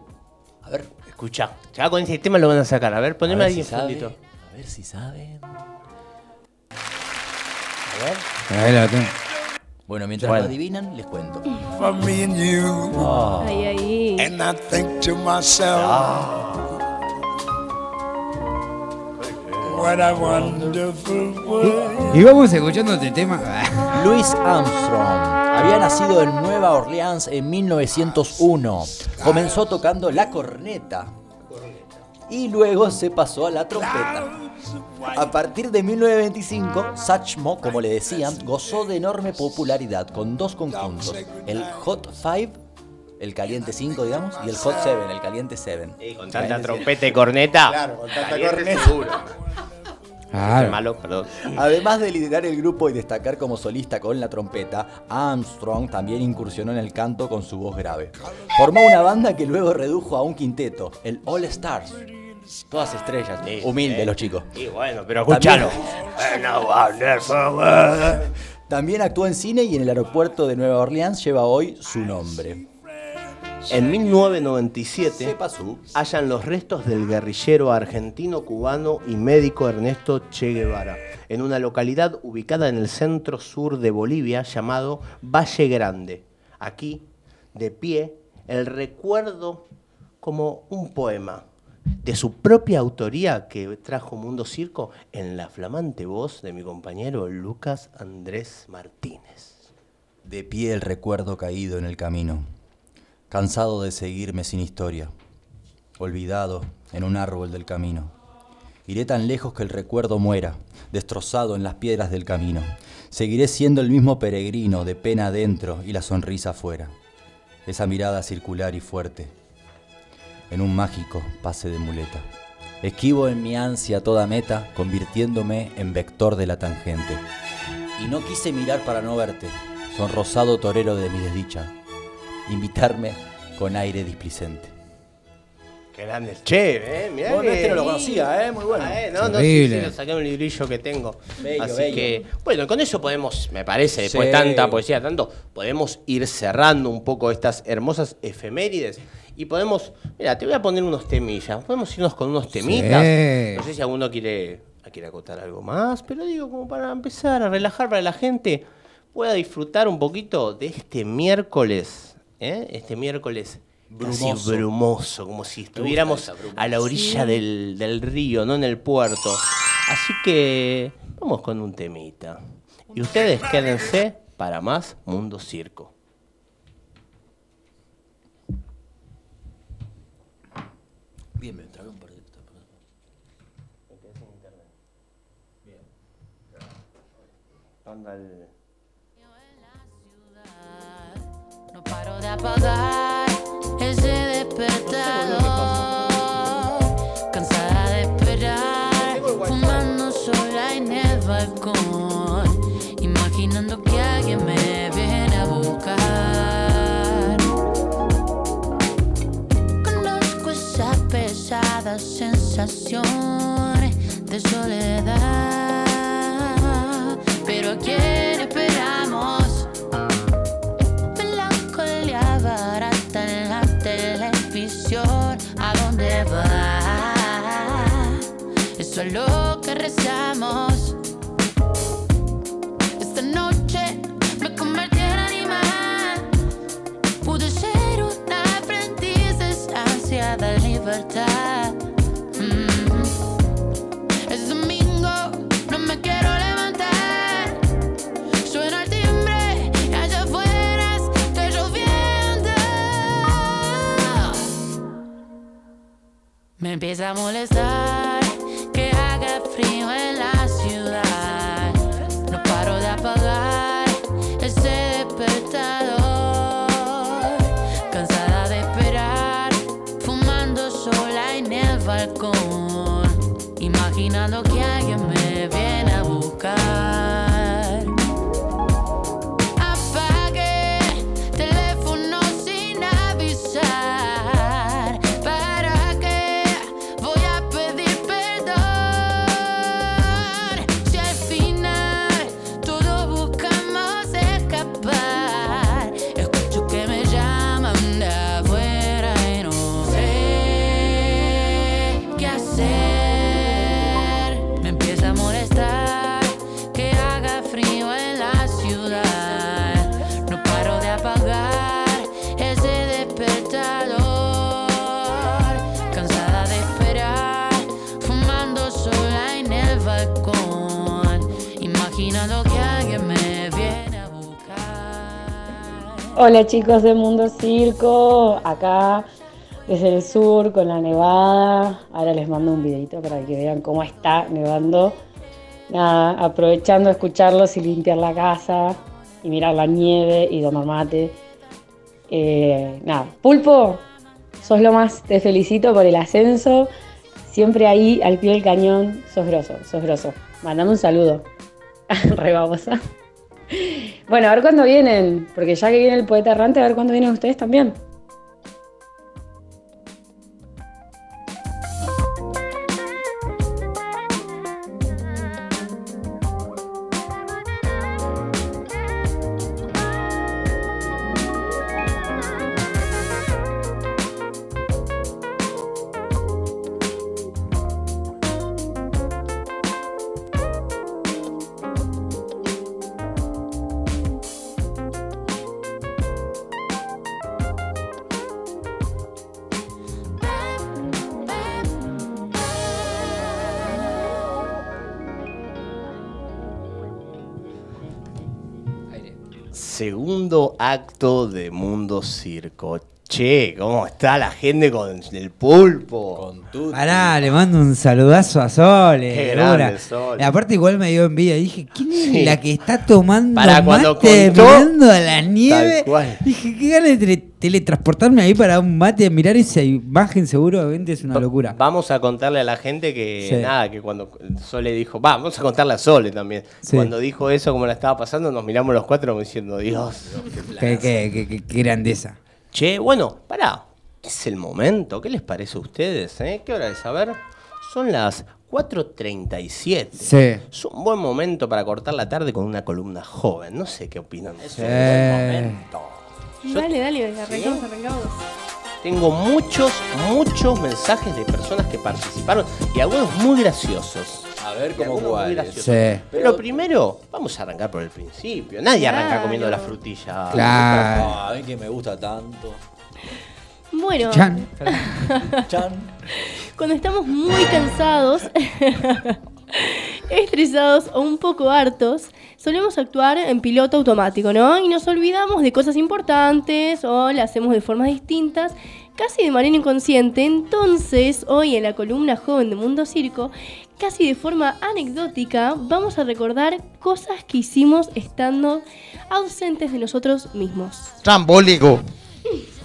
A ver, Escucha, ya con ese tema lo van a sacar. A ver, a poneme ver ahí si fundito. A ver si saben. A ver. Ahí la tengo. Bueno, mientras Bueno. lo adivinan, les cuento. for me and you. Ahí, ahí. And I think to myself, what a wonderful world. Y vamos escuchando este tema. Louis Armstrong había nacido en Nueva Orleans en 1901. Comenzó tocando la corneta y luego se pasó a la trompeta. A partir de 1925, Satchmo, como le decían, gozó de enorme popularidad con dos conjuntos, el Hot 5, el caliente 5, digamos, y el Hot 7, el caliente 7. Y con tanta trompeta y corneta. Claro, con tanta caliente corneta. seguro. Malo, perdón. Además de liderar el grupo y destacar como solista con la trompeta, Armstrong también incursionó en el canto con su voz grave. Formó una banda que luego redujo a un quinteto, el All Stars. Todas estrellas, Sí, humilde sí. los chicos. Y bueno, pero world. También actuó en cine y en el aeropuerto de Nueva Orleans lleva hoy su nombre. En 1997 Sepa su. hallan los restos del guerrillero argentino, cubano y médico Ernesto Che Guevara en una localidad ubicada en el centro sur de Bolivia llamado Valle Grande. Aquí, de pie, el recuerdo como un poema de su propia autoría que trajo Mundo Circo en la flamante voz de mi compañero Lucas Andrés Martínez. De pie el recuerdo caído en el camino, cansado de seguirme sin historia, olvidado en un árbol del camino. Iré tan lejos que el recuerdo muera, destrozado en las piedras del camino. Seguiré siendo el mismo peregrino, de pena adentro y la sonrisa afuera. Esa mirada circular y fuerte, en un mágico pase de muleta. Esquivo en mi ansia toda meta, convirtiéndome en vector de la tangente. Y no quise mirar para no verte, sonrosado torero de mi desdicha, invitarme con aire displicente. Qué grande el Che, ¿eh? Mirá Bueno, que- este no lo conocía, ¿eh? Muy bueno. Ah, eh, no, no, sí, sí, lo saqué un librillo que tengo. Bello, Así bello. que, bueno, con eso podemos, me parece, después Sí. de tanta poesía, tanto, podemos ir cerrando un poco estas hermosas efemérides y podemos, mira, te voy a poner unos temillas, podemos irnos con unos temitas. Sí. No sé si alguno quiere, quiere acotar algo más, pero digo, como para empezar a relajar para que la gente pueda disfrutar un poquito de este miércoles, ¿eh? este miércoles casi Brumoso. brumoso, como si estuviéramos a la orilla del, del río, no en el puerto. Así que vamos con un temita. Y ustedes quédense para más Mundo Circo. Bien, me tragué un par de Ponga el- No paro de apagar ese despertador. Cansada de esperar, fumando sola en el balcón. Pesadas sensaciones de soledad. Pero a quién esperamos? Melancolía barata en la televisión. ¿A dónde va? Eso es lo que rezamos. Mm. Es domingo, no me quiero levantar. Suena el timbre allá afuera está lloviendo. Me empieza a molestar Hola chicos de Mundo Circo, acá desde el sur con la nevada. Ahora les mando un videito para que vean cómo está nevando. Nada, aprovechando escucharlos y limpiar la casa y mirar la nieve y tomar mate. Eh, nada, Pulpo, sos lo más, te felicito por el ascenso. Siempre ahí al pie del cañón, sos grosso, sos grosso. Mandame un saludo. Re babosa. Bueno, a ver cuándo vienen, porque ya que viene el poeta errante, a ver cuándo vienen ustedes también. Acto de Mundo Circo. Che, ¿cómo está la gente con el pulpo? Con tu. Pará, le mando un saludazo a Sole. Qué de grande, una. Sole. Y aparte igual me dio envidia. Dije, ¿quién es Sí. la que está tomando cuando mate contó, mirando a la nieve? cual. Dije, qué ganas de tele- teletransportarme ahí para un mate, mirar esa imagen seguramente es una locura. Vamos a contarle a la gente que Sí. nada, que cuando Sole dijo, va, vamos a contarle a Sole también. Sí. Cuando dijo eso, como la estaba pasando, nos miramos los cuatro como diciendo, Dios. Qué, qué- qué- qué- qué grandeza. Che, bueno, pará. Es el momento. ¿Qué les parece a ustedes? eh? ¿Qué hora es? A ver. Son las 4.37. Sí. Es un buen momento para cortar la tarde con una columna joven. No sé qué opinan. Es un. Eh. buen momento. Dale, dale, arrancamos, arrancamos. Tengo muchos, muchos mensajes de personas que participaron y algunos muy graciosos. A ver cómo cuáles. Sí. Pero primero, vamos a arrancar por el principio. Nadie arranca Claro. comiendo la frutilla. Claro. Ah, a mí que me gusta tanto. Bueno, Chan. Chan. cuando estamos muy cansados, estresados o un poco hartos, solemos actuar en piloto automático, ¿no? Y nos olvidamos de cosas importantes o las hacemos de formas distintas, casi de manera inconsciente. Entonces, hoy en la columna joven de Mundo Circo, casi de forma anecdótica, vamos a recordar cosas que hicimos estando ausentes de nosotros mismos. Trambólico.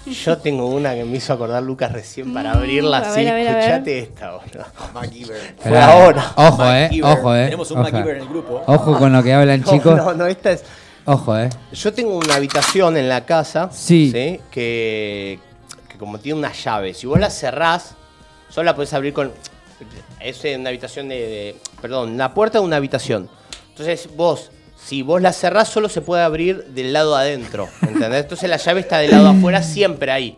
Yo tengo una que me hizo acordar Lucas recién para abrirla Mm, a así. Escuchate esta, boludo. Fue ahora. Ojo, eh. Ojo, eh. Tenemos un. MacGyver en el grupo. Ojo con lo que hablan, No, chicos. No, no, esta es. Ojo, eh. Yo tengo una habitación en la casa. Sí. Que, que como tiene una llave. Si vos la cerrás, solo la podés abrir con. Es una habitación de, Perdón, la puerta de una habitación. Entonces vos, si vos la cerrás, solo se puede abrir del lado adentro. ¿Entendés? Entonces la llave está del lado afuera siempre ahí.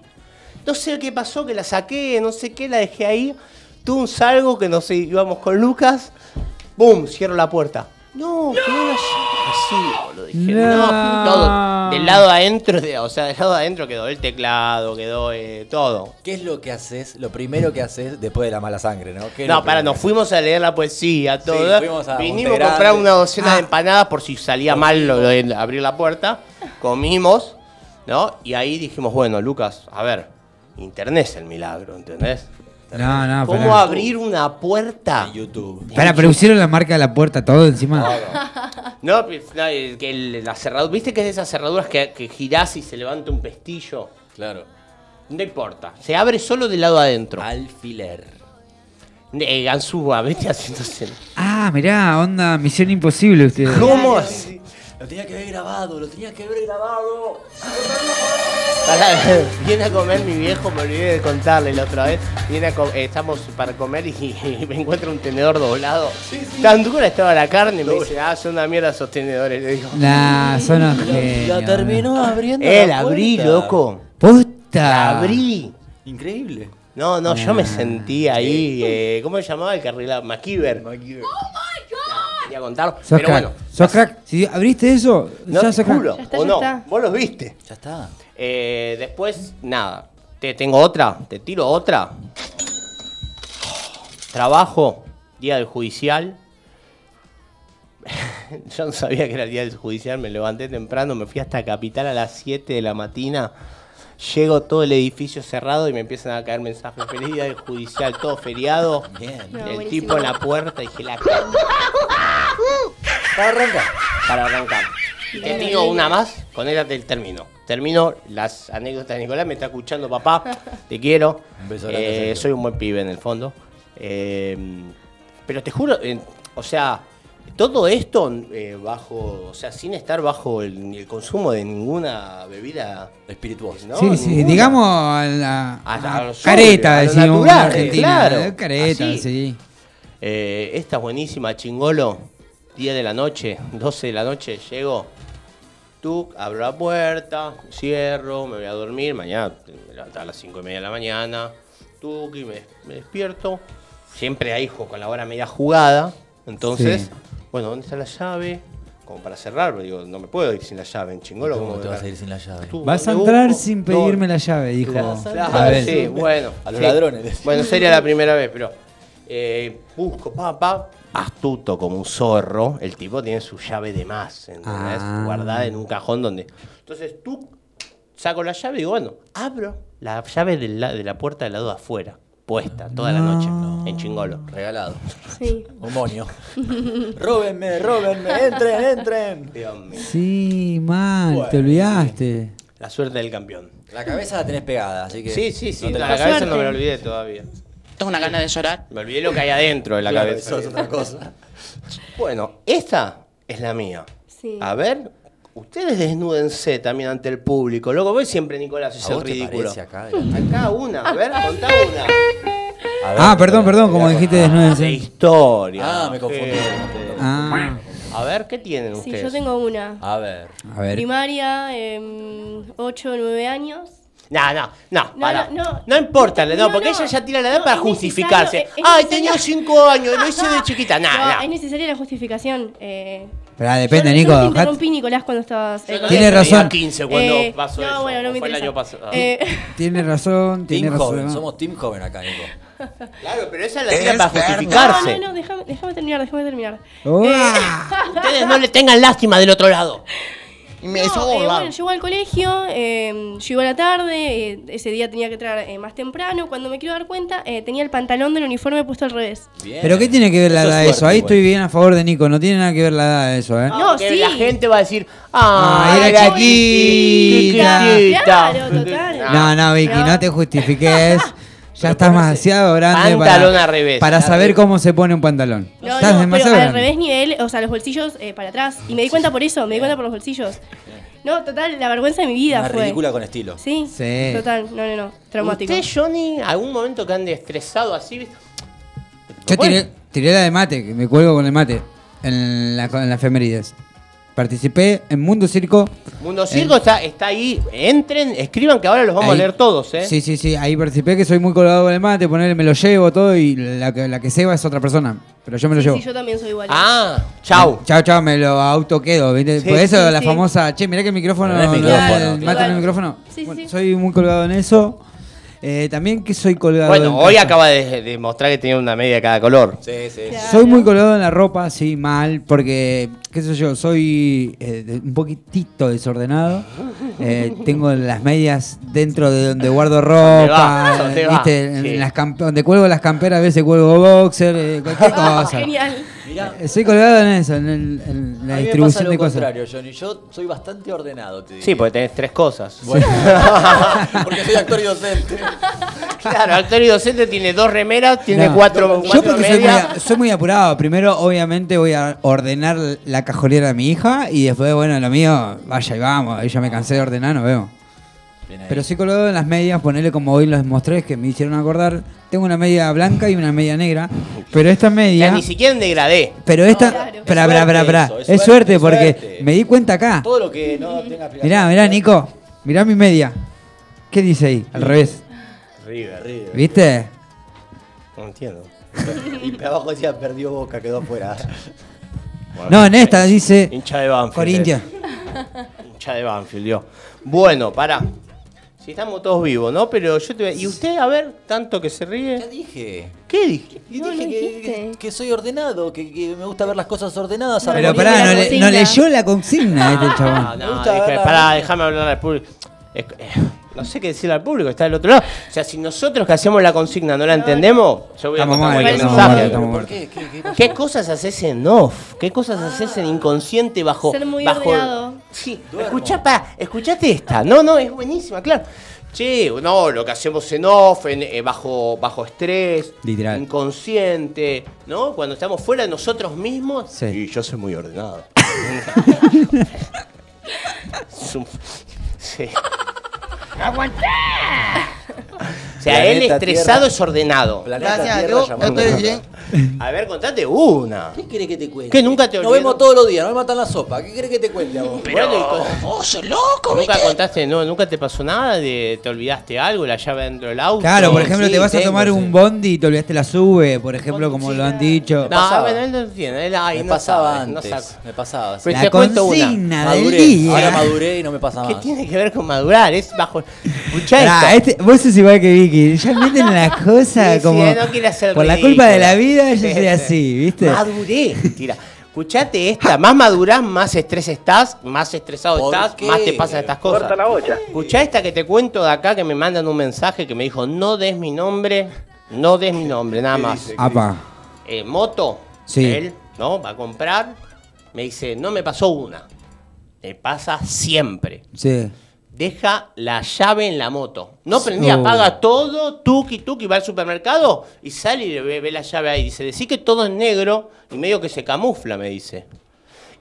No sé qué pasó, que la saqué, no sé qué, la dejé ahí. Tuve un salgo que no sé, íbamos con Lucas. ¡Bum! Cierro la puerta. No, quedó la llave así, boludo. Dije, no. No. todo. Del lado adentro, de- o sea, del lado adentro quedó el teclado, quedó eh, todo. ¿Qué es lo que haces? Lo primero que haces después de la mala sangre, ¿no? ¿Qué es No, para, primero? nos fuimos a leer la poesía, todo. fuimos a Vinimos Monte a comprar Grande. una docena Ah. de empanadas por si salía mal lo de abrir la puerta. Comimos, ¿no? Y ahí dijimos, bueno, Lucas, a ver, internet es el milagro, ¿entendés? No, no, ¿Cómo pará. abrir una puerta? En YouTube. Pará, pero pusieron la marca de la puerta todo encima. No, pues, no, eh, que el- la cerradura, ¿viste que es de esas cerraduras que, que girás y se levanta un pestillo? Claro. No importa, se abre solo del lado adentro. Alfiler. Eh, Ganzúa, ¿viste? Haciéndose. Ah, mirá, onda Misión Imposible ustedes. ¿Cómo así? Lo tenía que haber grabado, lo tenía que haber grabado. Pará, viene a comer mi viejo, me olvidé de contarle la otra vez. Viene a com- eh, estamos para comer y, y me encuentra un tenedor doblado. Tan dura estaba la carne y me dice, ah, son una mierda esos tenedores. Le digo, Nah, son genios. La terminó abriendo. eh, la la abrí, loco. Posta. La abrí. Increíble. No, no, yo me sentí ahí. eh, ¿Cómo se llamaba el carrilero? MacGyver. Quería contarlo. Sos Pero crack. bueno, Sos crack. Si abriste eso, no ya te sos crack. juro. Ya está, ¿O ya no? está. Vos los viste. Ya está. Eh, después, nada. Te tengo otra, te tiro otra. Trabajo, día del judicial. Yo no sabía que era el día del judicial, me levanté temprano, me fui hasta Capital a las 7 de la mañana. Llego todo el edificio cerrado y me empiezan a caer mensajes. Feliz día del judicial, todo feriado. Bien. No, el buenísimo. tipo en la puerta, dije la Para arrancar. para arrancar. Y te digo una más, con ella te termino. Termino las anécdotas de Nicolás, me está escuchando papá, te quiero. Un beso grande, Eh, soy un buen pibe en el fondo. Eh, pero te juro, eh, o sea, todo esto eh, bajo, o sea, sin estar bajo el, el consumo de ninguna bebida. Espirituoso. ¿no? sí, sí, Ninguna. digamos a la A- a a lo careta, lo decimos natural, Argentina. claro, careta, así. sí. Eh, esta es buenísima, chingolo. 10 de la noche, 12 de la noche, llego. Tú, abro la puerta, cierro, me voy a dormir. Mañana me levanto a las 5 y media de la mañana. Tú, y me, me despierto. Siempre ahí con la hora media jugada. Entonces, Sí. bueno, ¿dónde está la llave? Como para cerrar, pero digo, no me puedo ir sin la llave en chingolo. ¿Cómo ¿cómo te vas a ir sin la llave? Tú, Vas a ¿dónde entrar busco? sin No, pedirme la llave, dijo. Claro, sí, bueno. A los sí. ladrones. Bueno, sería la primera vez, pero eh, busco, papá, astuto como un zorro. El tipo tiene su llave de más, ¿entendés? Ah. Guardada en un cajón donde. Entonces tú saco la llave y digo, bueno, abro la llave de la, de la puerta del lado de afuera, puesta toda la noche, en chingolo. Regalado. Sí. Un moño. róbenme, róbenme, entren, entren. Dios mío. Sí, mal, te olvidaste. La suerte del campeón. La cabeza la tenés pegada, así que. Sí, sí, sí, no la, la cabeza suerte. no me la olvidé todavía. Tengo una gana de llorar. Me olvidé lo que hay adentro de la Claro, cabeza. Eso es otra cosa. Bueno, esta es la mía. Sí. A ver, ustedes desnúdense también ante el público. Luego voy siempre Nicolás es ¿A el ridículo. acá? Acá una, a ver, contá una. A ver, Ah, perdón, perdón, como dijiste De desnúdense. historia. Ah, me confundí. Eh, Ah, A ver, ¿qué tienen Sí, ustedes? yo tengo una. A ver. a ver. Primaria, 8 o 9 años. No, no, no, No, pará. no, no, no. importa, no, No, porque no. ella ya tira la edad No, para es justificarse. necesario, es- Ay, necesario. tenía 5 años, lo hice de chiquita. No, No, no. es necesaria la justificación. Eh, Pero depende, yo, Nico. Yo no te dejate- interrumpí, Nicolás, cuando estabas. eh, Tiene Tenía razón. 15 cuando Eh, pasó no, eso. bueno, no me fue el interesa. año pasado. Eh, Tiene razón, tiene Team joven, razón. somos team joven acá, Nico. Claro, pero esa la tira para no, justificarse. no, no, déjame, déjame terminar, déjame terminar. ¡Uah! Ustedes no le tengan lástima del otro lado. Y me No, hizo eh, bueno, llegó al colegio, eh, llegó a la tarde, eh, ese día tenía que entrar eh, más temprano. Cuando me quiero dar cuenta, eh, tenía el pantalón del uniforme puesto al revés. Bien. ¿Pero qué tiene que ver la edad de eso? Ahí igual. estoy bien a favor de Nico, no tiene nada que ver la edad de eso, ¿eh? No, porque sí. la gente va a decir, Ah, ah, era era chiquita". chiquita. Claro, total. No, no, Vicky, No. no te justifiques. Ya estás demasiado grande Pantalón para, al revés. para Al saber revés. cómo se pone un pantalón. No, estás no, demasiado pero al grande. revés nivel, o sea, los bolsillos eh, para atrás. Y me di cuenta por eso, me di cuenta por los bolsillos. No, total, la vergüenza de mi vida Una fue. ridícula con estilo. Sí, Sí. total, no, no, no, traumático. ¿Usted, Johnny, algún momento que ande estresado así? Yo tiré, tiré la de mate, que me cuelgo con el mate en la, en la efemérides. Participé en Mundo Circo. Mundo Circo está, está ahí. Entren, escriban que ahora los vamos Ahí. a leer todos, ¿eh? Sí, sí, sí, ahí participé que soy muy colgado con el mate, ponerle me lo llevo todo y la que, la que se va es otra persona, pero yo me lo Sí, llevo. sí, yo también soy igual. Ah, chau. Chao, chao, me lo auto quedo. ¿viste? Sí, Por eso sí, la sí. famosa, che, mirá que el micrófono, No micrófono, el mate en el micrófono. Sí, Bueno, sí. Soy muy colgado en eso. Eh, también que soy colgado en Bueno, hoy casa. acaba de de mostrar que tenía una media de cada color. Sí, sí. Claro. Soy muy colgado en la ropa, sí, mal, porque, qué sé yo, soy eh, un poquitito desordenado. Eh, tengo las medias dentro de donde guardo ropa, ¿Dónde va? ¿viste? En Sí. las donde cuelgo las camperas, a veces cuelgo boxer, eh, cualquier cosa. Genial. Mirá, Eh, Soy colgado en eso, en, el- en a la mí me pasa distribución lo de cosas. contrario, Johnny. Yo soy bastante ordenado, te digo. Sí, porque tenés tres cosas. Bueno. porque soy actor y docente. Claro, actor y docente tiene dos remeras, tiene No. cuatro, Yo cuatro porque soy muy, medias. a- soy muy apurado. Primero, obviamente, voy a ordenar la cajolera de mi hija y después, bueno, lo mío, vaya y vamos. Ahí ya me cansé de ordenar, nos vemos. Pero sí colgado en las medias, ponerle como hoy los mostré, que me hicieron acordar. Tengo una media blanca y una media negra. Pero esta Ya media. ni siquiera en degradé. Pero esta. claro. Es suerte es porque suerte. me di cuenta acá. Todo lo que no tenga. Mirá, mirá, Nico. Mirá mi media. ¿Qué dice ahí? Al revés. River, River. ¿Viste? No entiendo. Y abajo decía perdió boca, quedó afuera. No, en esta dice. Hincha de Banfield. Corintia. Hincha de Banfield, yo. Bueno, pará. Si estamos todos vivos, ¿no? Pero yo te voy a- ¿Y usted, a ver, tanto que se Ya ríe? dije. ¿Qué dije? Y No, dije no que, dijiste. que- que soy ordenado, que, que me gusta ver las cosas ordenadas. No, Pero pará, no, le- leyó la consigna este Ah, chabón. No, dije, verla. pará, déjame hablar al público. Es- eh, no sé qué decirle al público, está del otro lado. O sea, si nosotros que hacemos la consigna no la entendemos, yo voy a Estamos contar mal, estamos mensaje. estamos ¿Por mal. qué? ¿Qué, qué pasó? ¿Qué cosas haces en off? ¿Qué cosas haces en inconsciente bajo. Ser muy bajo ordenado. Sí, escuchá, pa, escuchate esta. No, no, es buenísima, claro. Che, no, lo que hacemos en off, en, eh, bajo, bajo estrés, Literal. inconsciente, ¿no? Cuando estamos fuera de nosotros mismos. Sí. Y yo soy muy ordenado. Sí. O sea, él estresado Tierra. es ordenado. Planeta Tierra Dios, llamando estoy a- bien. A ver, contate una. ¿Qué querés que te cuente? ¿Qué, nunca te Nos vemos todos los días, no me matan la sopa. ¿Qué querés que te cuente a vos? Bueno, y con- Vos sos loco, ¿Nunca ¿viste? contaste, no, nunca te pasó nada de te olvidaste algo, la llave dentro del auto? Claro, por ejemplo, sí, te vas a tengo, tomar sí. un bondi y te olvidaste la sube, por ejemplo, como lo han dicho. No, pasaba. bueno, él no entiende. Él, ay, me no pasaba sabe, no antes. me pasaba. sí. Pero La te cuento una. consigna del Maduré. día. Ahora maduré y no me pasa ¿Qué más. tiene que ver con madurar? Es bajo. Escuchá Pará, esto. este- vos sos igual que Vicky. Ya meten las cosas Sí, sí, como. no quiere hacer por la culpa de la vida, yo soy sí. así, ¿viste? Maduré. Tira. Escuchate esta, más madurás, más estrés estás, más estresado ¿Por estás, qué? más te pasan estas cosas. Escuchá esta que te cuento de acá que me mandan un mensaje que me dijo, no des mi nombre, no des mi nombre, nada más. Apa. eh, moto, Sí. él, ¿no? Va a comprar, me dice, no me pasó una, me pasa siempre. Sí. Deja la llave en la moto. No prendí, Oh. apaga todo, tuki tuki, va al supermercado y sale y ve, ve la llave ahí. Dice, decí que todo es negro y medio que se camufla, me dice.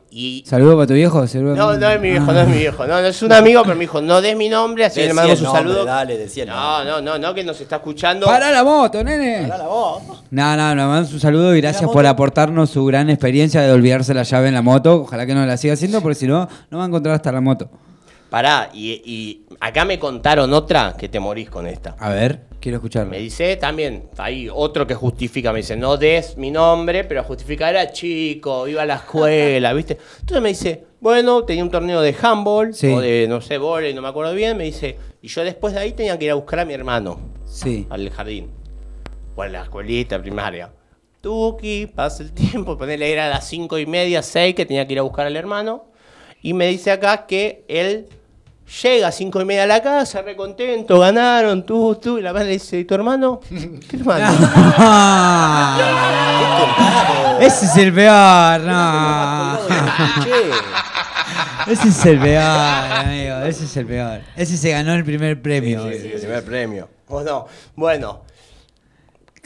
Y Saludos para tu viejo. no, no es mi viejo, Ah. no es mi viejo. No, no es un amigo, pero me dijo, no des mi nombre, así le un nombre, saludo. dale, decí el No, no, no, no, que nos está escuchando. ¡Para la moto, nene! Pará la voz. No, no, nos mandamos un saludo y gracias moto. por aportarnos su gran experiencia de olvidarse la llave en la moto. Ojalá que no la siga haciendo porque si no, no va a encontrar hasta la moto. Pará, y, y acá me contaron otra que te morís con esta. A ver, quiero escucharlo. Me dice también, hay otro que justifica, me dice, no des mi nombre, pero justifica, era chico, iba a la escuela, ¿viste? Entonces me dice, bueno, tenía un torneo de handball, Sí. o de, no sé, volei, no me acuerdo bien, me dice, y yo después de ahí tenía que ir a buscar a mi hermano Sí. al jardín, o a la escuelita primaria. Tuki, pasa el tiempo, ponele, era a las cinco y media, seis, que tenía que ir a buscar al hermano, y me dice acá que él llega a cinco y media a la casa, re contento, ganaron, tú, tú, y la madre le dice, ¿y tu hermano? ¿Qué hermano? Ese es el peor, no. Ese es el peor, amigo. Ese es el peor. Ese se ganó el primer premio. Sí, sí, el primer premio. ¿O no? Bueno,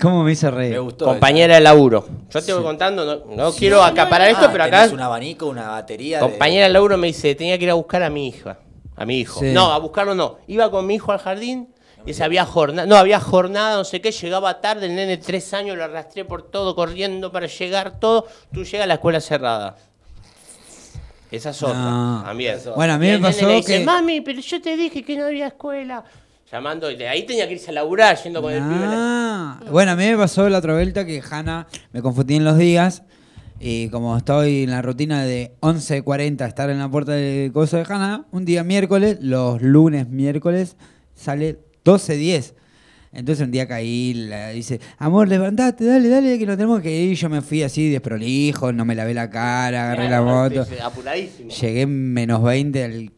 ¿Cómo me hizo reír? me gustó. compañera de laburo. Yo te voy contando, no, no quiero acaparar esa. esto, Ah, pero acá tenés un abanico, una batería. compañera de laburo me dice, tenía que ir a buscar a mi hija, a mi hijo. Sí. No, a buscarlo no. Iba con mi hijo al jardín y se había jornada, no, había jornada, no sé qué, llegaba tarde, el nene de tres años, lo arrastré por todo, corriendo para llegar, todo. Tú llegas a la escuela cerrada. Esa es otra, No. también. Bueno, a mí Y me el nene pasó le dice, que- mami, pero yo te dije que no había escuela. Llamando, y de ahí tenía que irse a laburar, yendo con el pibe. Ah, bueno, a mí me pasó la otra vuelta que Hanna me confundí en los días y como estoy en la rutina de 11.40 estar en la puerta del coso de Hanna, un día miércoles, los lunes miércoles, sale 12.10. Entonces un día caí, la dice, amor, levantate, dale, dale, que nos tenemos que ir. Yo me fui así desprolijo, no me lavé la cara, agarré la moto. Sí, sí, Apuradísimo. Llegué en menos 20 al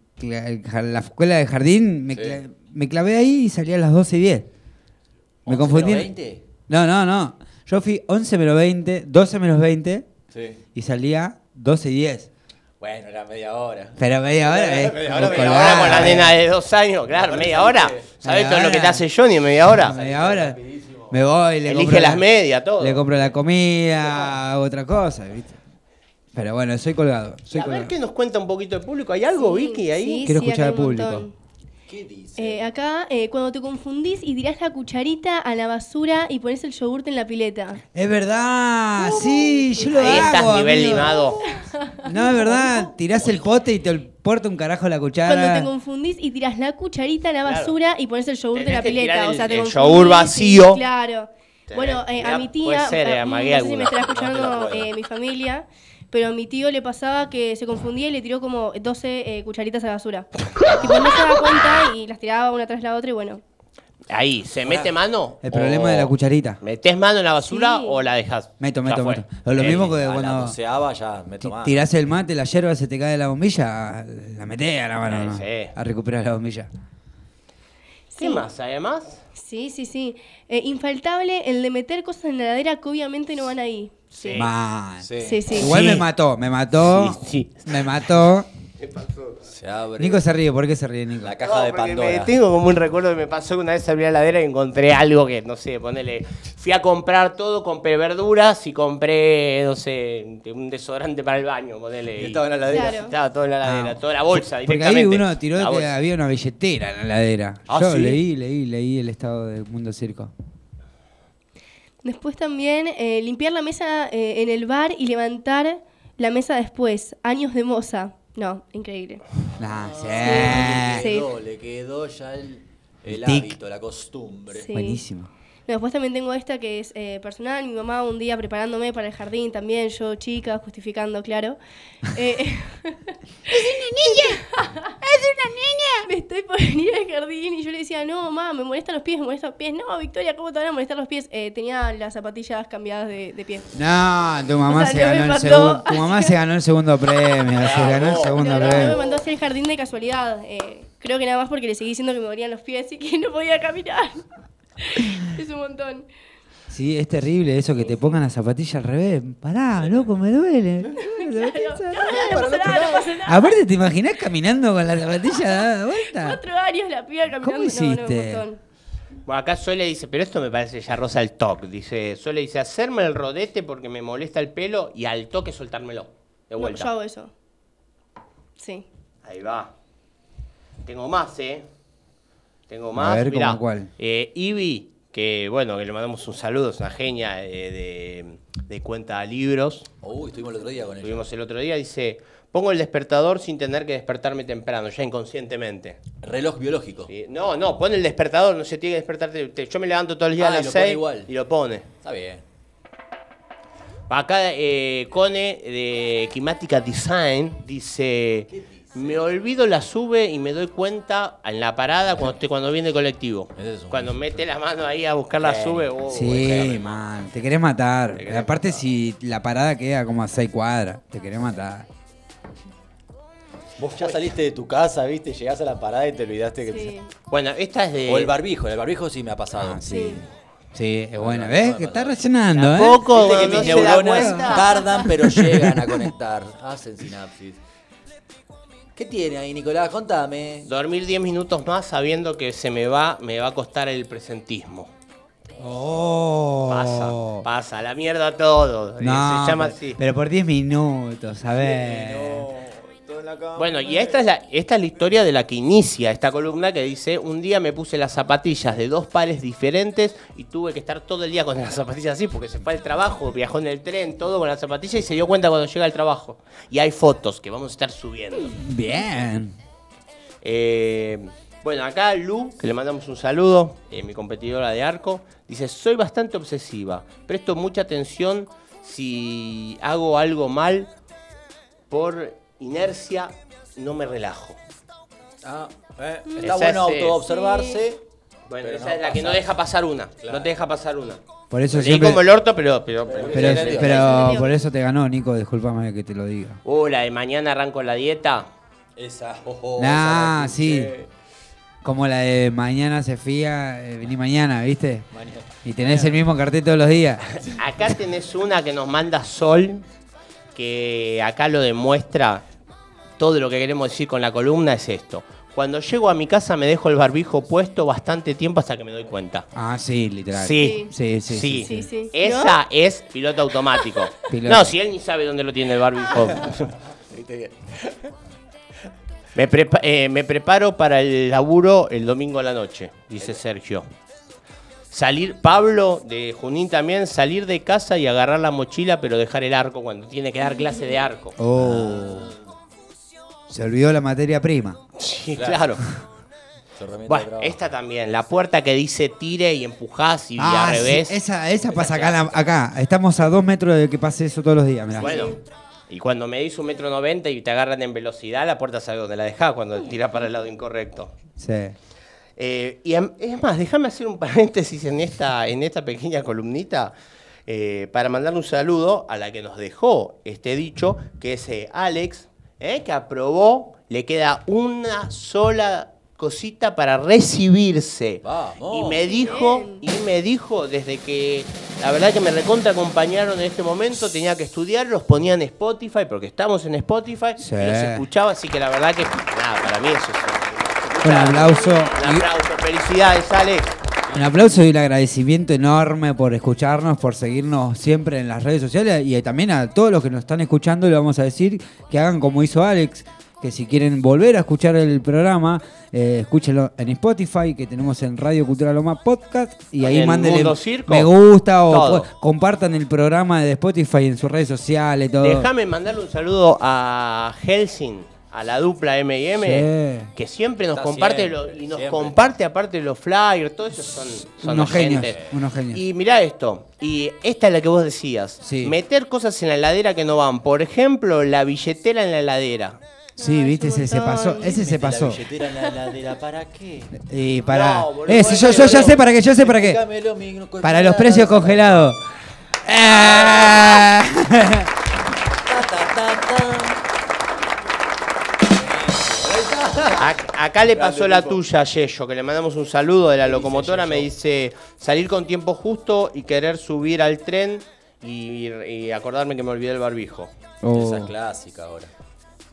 a la escuela de jardín, me, cla- me clavé ahí y salí a las 12 y 10. Me 11 confundí. menos 20. No, no, no. Yo fui 11 menos 20, 12 menos 20 Sí. y salía 12 y 10. Bueno, era media hora. Pero media hora, ¿eh? Media hora, media hora con la nena de dos años, claro, media hora. ¿Sabes todo lo que te hora. hace Johnny en media hora? Media hora. Me voy, le Elige compro las la- medias, todo. Le compro la comida, hago otra cosa, ¿viste? Pero bueno, soy colgado. Soy a ver colgado. qué nos cuenta un poquito el público. ¿Hay algo, Sí, Vicky, ahí? sí, Quiero sí, escuchar al público. montón. ¿Qué dice? Eh, acá, eh, cuando te confundís y tirás la cucharita a la basura y pones el yogurte en la pileta. Es verdad, sí, yo lo Ahí estás, hago. nivel amigo. limado. No, es verdad, tirás el pote y te porta un carajo la cuchara. Cuando te confundís y tirás la cucharita a la Claro. basura y pones el yogur en la pileta. el- o sea, te el yogur y- vacío. Claro. Bueno, eh, a mi tía, ser, amagué no sé si me No la escuchando eh, mi familia, pero a mi tío le pasaba que se confundía y le tiró como 12 eh, cucharitas a la basura. tipo, no se daba cuenta y las tiraba una tras la otra y bueno. Ahí, ¿se mete mano? El problema de la cucharita. ¿Metés mano en la basura Sí. o la dejas? Meto, meto, meto. O lo Eh, mismo que A la cuando doceava ya me ti- tomaba. tirás el mate, la hierba, se te cae la bombilla, la metés a la mano, ¿no? Sí. A recuperar la bombilla. ¿Qué más? Además, Sí, sí, sí. Eh, infaltable el de meter cosas en la heladera que obviamente no van ahí. Sí. Man. Sí. Sí, sí. Igual Sí. me mató, me mató. Sí, sí. Se abre Nico se ríe, ¿por qué se ríe Nico? la caja de Pandora. Me tengo como un recuerdo que me pasó que una vez abrí la heladera y encontré algo que, no sé, ponele. Fui a comprar todo, compré verduras y compré, no sé, un desodorante para el baño, ponele. Y estaba en la heladera. Claro. Estaba todo en la heladera, Ah. toda la bolsa Porque ahí directamente. uno tiró La que bolsa. había una billetera en la heladera. Ah, Yo ¿sí? leí, leí, leí el estado del mundo circo. Después también eh, limpiar la mesa eh, en el bar y levantar la mesa después. Años de moza. No, increíble. Nah, sí. Le Sí. quedó, le quedó ya el, el hábito, la costumbre. Sí. Buenísimo. No, después también tengo esta que es eh, personal. Mi mamá un día preparándome para el jardín también, yo chica, justificando, claro. Eh, ¡Es una niña! ¡Es una niña! Me estoy por venir al jardín y yo le decía, no, mamá, me molestan los pies, me molestan los pies. No, Victoria, ¿cómo te van a molestar los pies? Eh, tenía las zapatillas cambiadas de, de pie. No, tu mamá, O sea, se ganó el segundo, tu mamá se ganó el segundo premio. se ganó el segundo No, no, no me mandó hacia el jardín de casualidad. eh, creo que nada más porque le seguí diciendo que me dolían los pies y que no podía caminar. es un montón. Sí, es terrible eso que te pongan las zapatillas al revés. Pará, loco, me duele. No no. Aparte, ¿te imaginás caminando con la zapatilla dada vuelta? Cuatro años la piba caminando. ¿Cómo No, no, hiciste? un montón. Bueno, acá Sole dice, pero esto me parece ya rosa el toque. Dice, Sole dice, hacerme el rodete porque me molesta el pelo y al toque soltármelo. De No, vuelta. yo hago eso. Sí. Ahí va. Tengo más, ¿eh? Tengo más. ver, Mirá. ¿cómo cuál? Eh, Ivy que bueno, que le mandamos un saludo, es una genia eh, de, de cuenta libros. Uy, estuvimos el otro día con ella. Estuvimos el otro día, dice, pongo el despertador sin tener que despertarme temprano, ya inconscientemente. Reloj biológico. Sí, No, no, pone el despertador, no se tiene que despertarte. te- Yo me levanto todo el día Ah, a y las lo pone 6 igual. y lo pone. Está bien. Acá eh, Cone de Climática Design dice, me olvido la sube y me doy cuenta en la parada cuando, estoy- cuando viene el colectivo. Es Cuando mete la mano ahí a buscar la sube. oh, Sí, man, te querés matar. Aparte, si la parada queda como a 6 cuadras, te querés matar. Vos ya saliste de tu casa, viste, llegás a la parada y te olvidaste que... Sí. Bueno, esta es de... O el barbijo, el barbijo sí me ha pasado. Ah, sí. Sí. Sí, es bueno. no, ¿Ves? no, que está reaccionando, ¿eh? Que no mis neuronas tardan, pero llegan a conectar. Hacen sinapsis. ¿Qué tiene ahí, Nicolás? Contame. Dormir 10 minutos más sabiendo que se me va, me va a costar el presentismo. Oh. Pasa, pasa, la mierda todo. No, se llama pero, así. pero por 10 minutos, a ver. Bueno, y esta es, la, esta es la historia de la que inicia esta columna que dice, un día me puse las zapatillas de dos pares diferentes y tuve que estar todo el día con las zapatillas así porque se fue al trabajo, viajó en el tren, todo con las zapatillas y se dio cuenta cuando llega al trabajo. Y hay fotos que vamos a estar subiendo. Bien. Eh, bueno, acá Lu, que le mandamos un saludo, eh, mi competidora de arco, dice, soy bastante obsesiva, presto mucha atención si hago algo mal por inercia, no me relajo. Ah, eh, Esa está bueno es, eh, autoobservarse. Bueno, Pero esa no es la que no pasa. deja pasar una, Claro. no te deja pasar una. Por eso Leí siempre. como el orto, pero... pero, pero- Pero, por eso te ganó, Nico. Discúlpame que te lo diga. Uh, la de mañana arranco la dieta. Esa, ojo, Nah, esa la sí. Como la de mañana se fía, eh, vení mañana, ¿viste? Mañana. Y tenés el mismo cartel todos los días. Acá tenés una que nos manda Sol, que acá lo demuestra. Todo lo que queremos decir con la columna es esto. Cuando llego a mi casa me dejo el barbijo puesto bastante tiempo hasta que me doy cuenta. Ah, sí, literal. Sí. Sí, sí, sí. Sí, sí. Esa es piloto automático. Piloto. No, si él ni sabe dónde lo tiene el barbijo. me, prepa- eh, me preparo para el laburo el domingo a la noche, dice Sergio. Salir, Pablo de Junín también, salir de casa y agarrar la mochila, pero dejar el arco cuando tiene que dar clase de arco. Oh. Se olvidó la materia prima. Sí, claro. Bueno, esta también, la puerta que dice tire y empujás y Ah, al sí, revés. esa, esa pasa acá, la- acá. Estamos a dos metros de que pase eso todos los días, mirá. Bueno, y cuando me dice un metro noventa y te agarran en velocidad, la puerta sabe dónde la dejás cuando tiras para el lado incorrecto. Sí. Eh, y es más, déjame hacer un paréntesis en esta, en esta pequeña columnita eh, para mandarle un saludo a la que nos dejó este dicho, que es eh, Alex, eh, que aprobó, le queda una sola cosita para recibirse. Vamos. Y me dijo, y me dijo, desde que la verdad que me recontra acompañaron en este momento, tenía que estudiar, los ponía en Spotify, porque estamos en Spotify, Sí. y los escuchaba, así que la verdad que, nada, para mí eso es Un aplauso. un aplauso, felicidades, Alex. Un aplauso y un agradecimiento enorme por escucharnos, por seguirnos siempre en las redes sociales y también a todos los que nos están escuchando le vamos a decir que hagan como hizo Alex, que si quieren volver a escuchar el programa, eh, escúchenlo en Spotify, que tenemos en Radio Cultura Loma Podcast y ahí En mándenle Mundo Circo, me gusta o po- compartan el programa de Spotify en sus redes sociales, todo. Déjame mandarle un saludo a Helsing, a la dupla M&M, Sí. que siempre nos Está comparte siempre, lo- y nos siempre. comparte aparte los flyers, todo eso son, son Unos genios, unos genios. Y mirá esto, y esta es la que vos decías, Sí. meter cosas en la heladera que no van, por ejemplo, la billetera en la heladera. Sí, viste, ese se pasó, ese se pasó. La billetera en la heladera, ¿para qué? Y para. No, boludo, Ese, yo, ya sé para qué, yo sé para qué. Para los precios congelados. congelados. ¡Ah! Acá le pasó la tuya a Yello, que le mandamos un saludo de la locomotora. Me dice salir con tiempo justo y querer subir al tren y, y acordarme que me olvidé el barbijo. Oh. Esa es clásica ahora.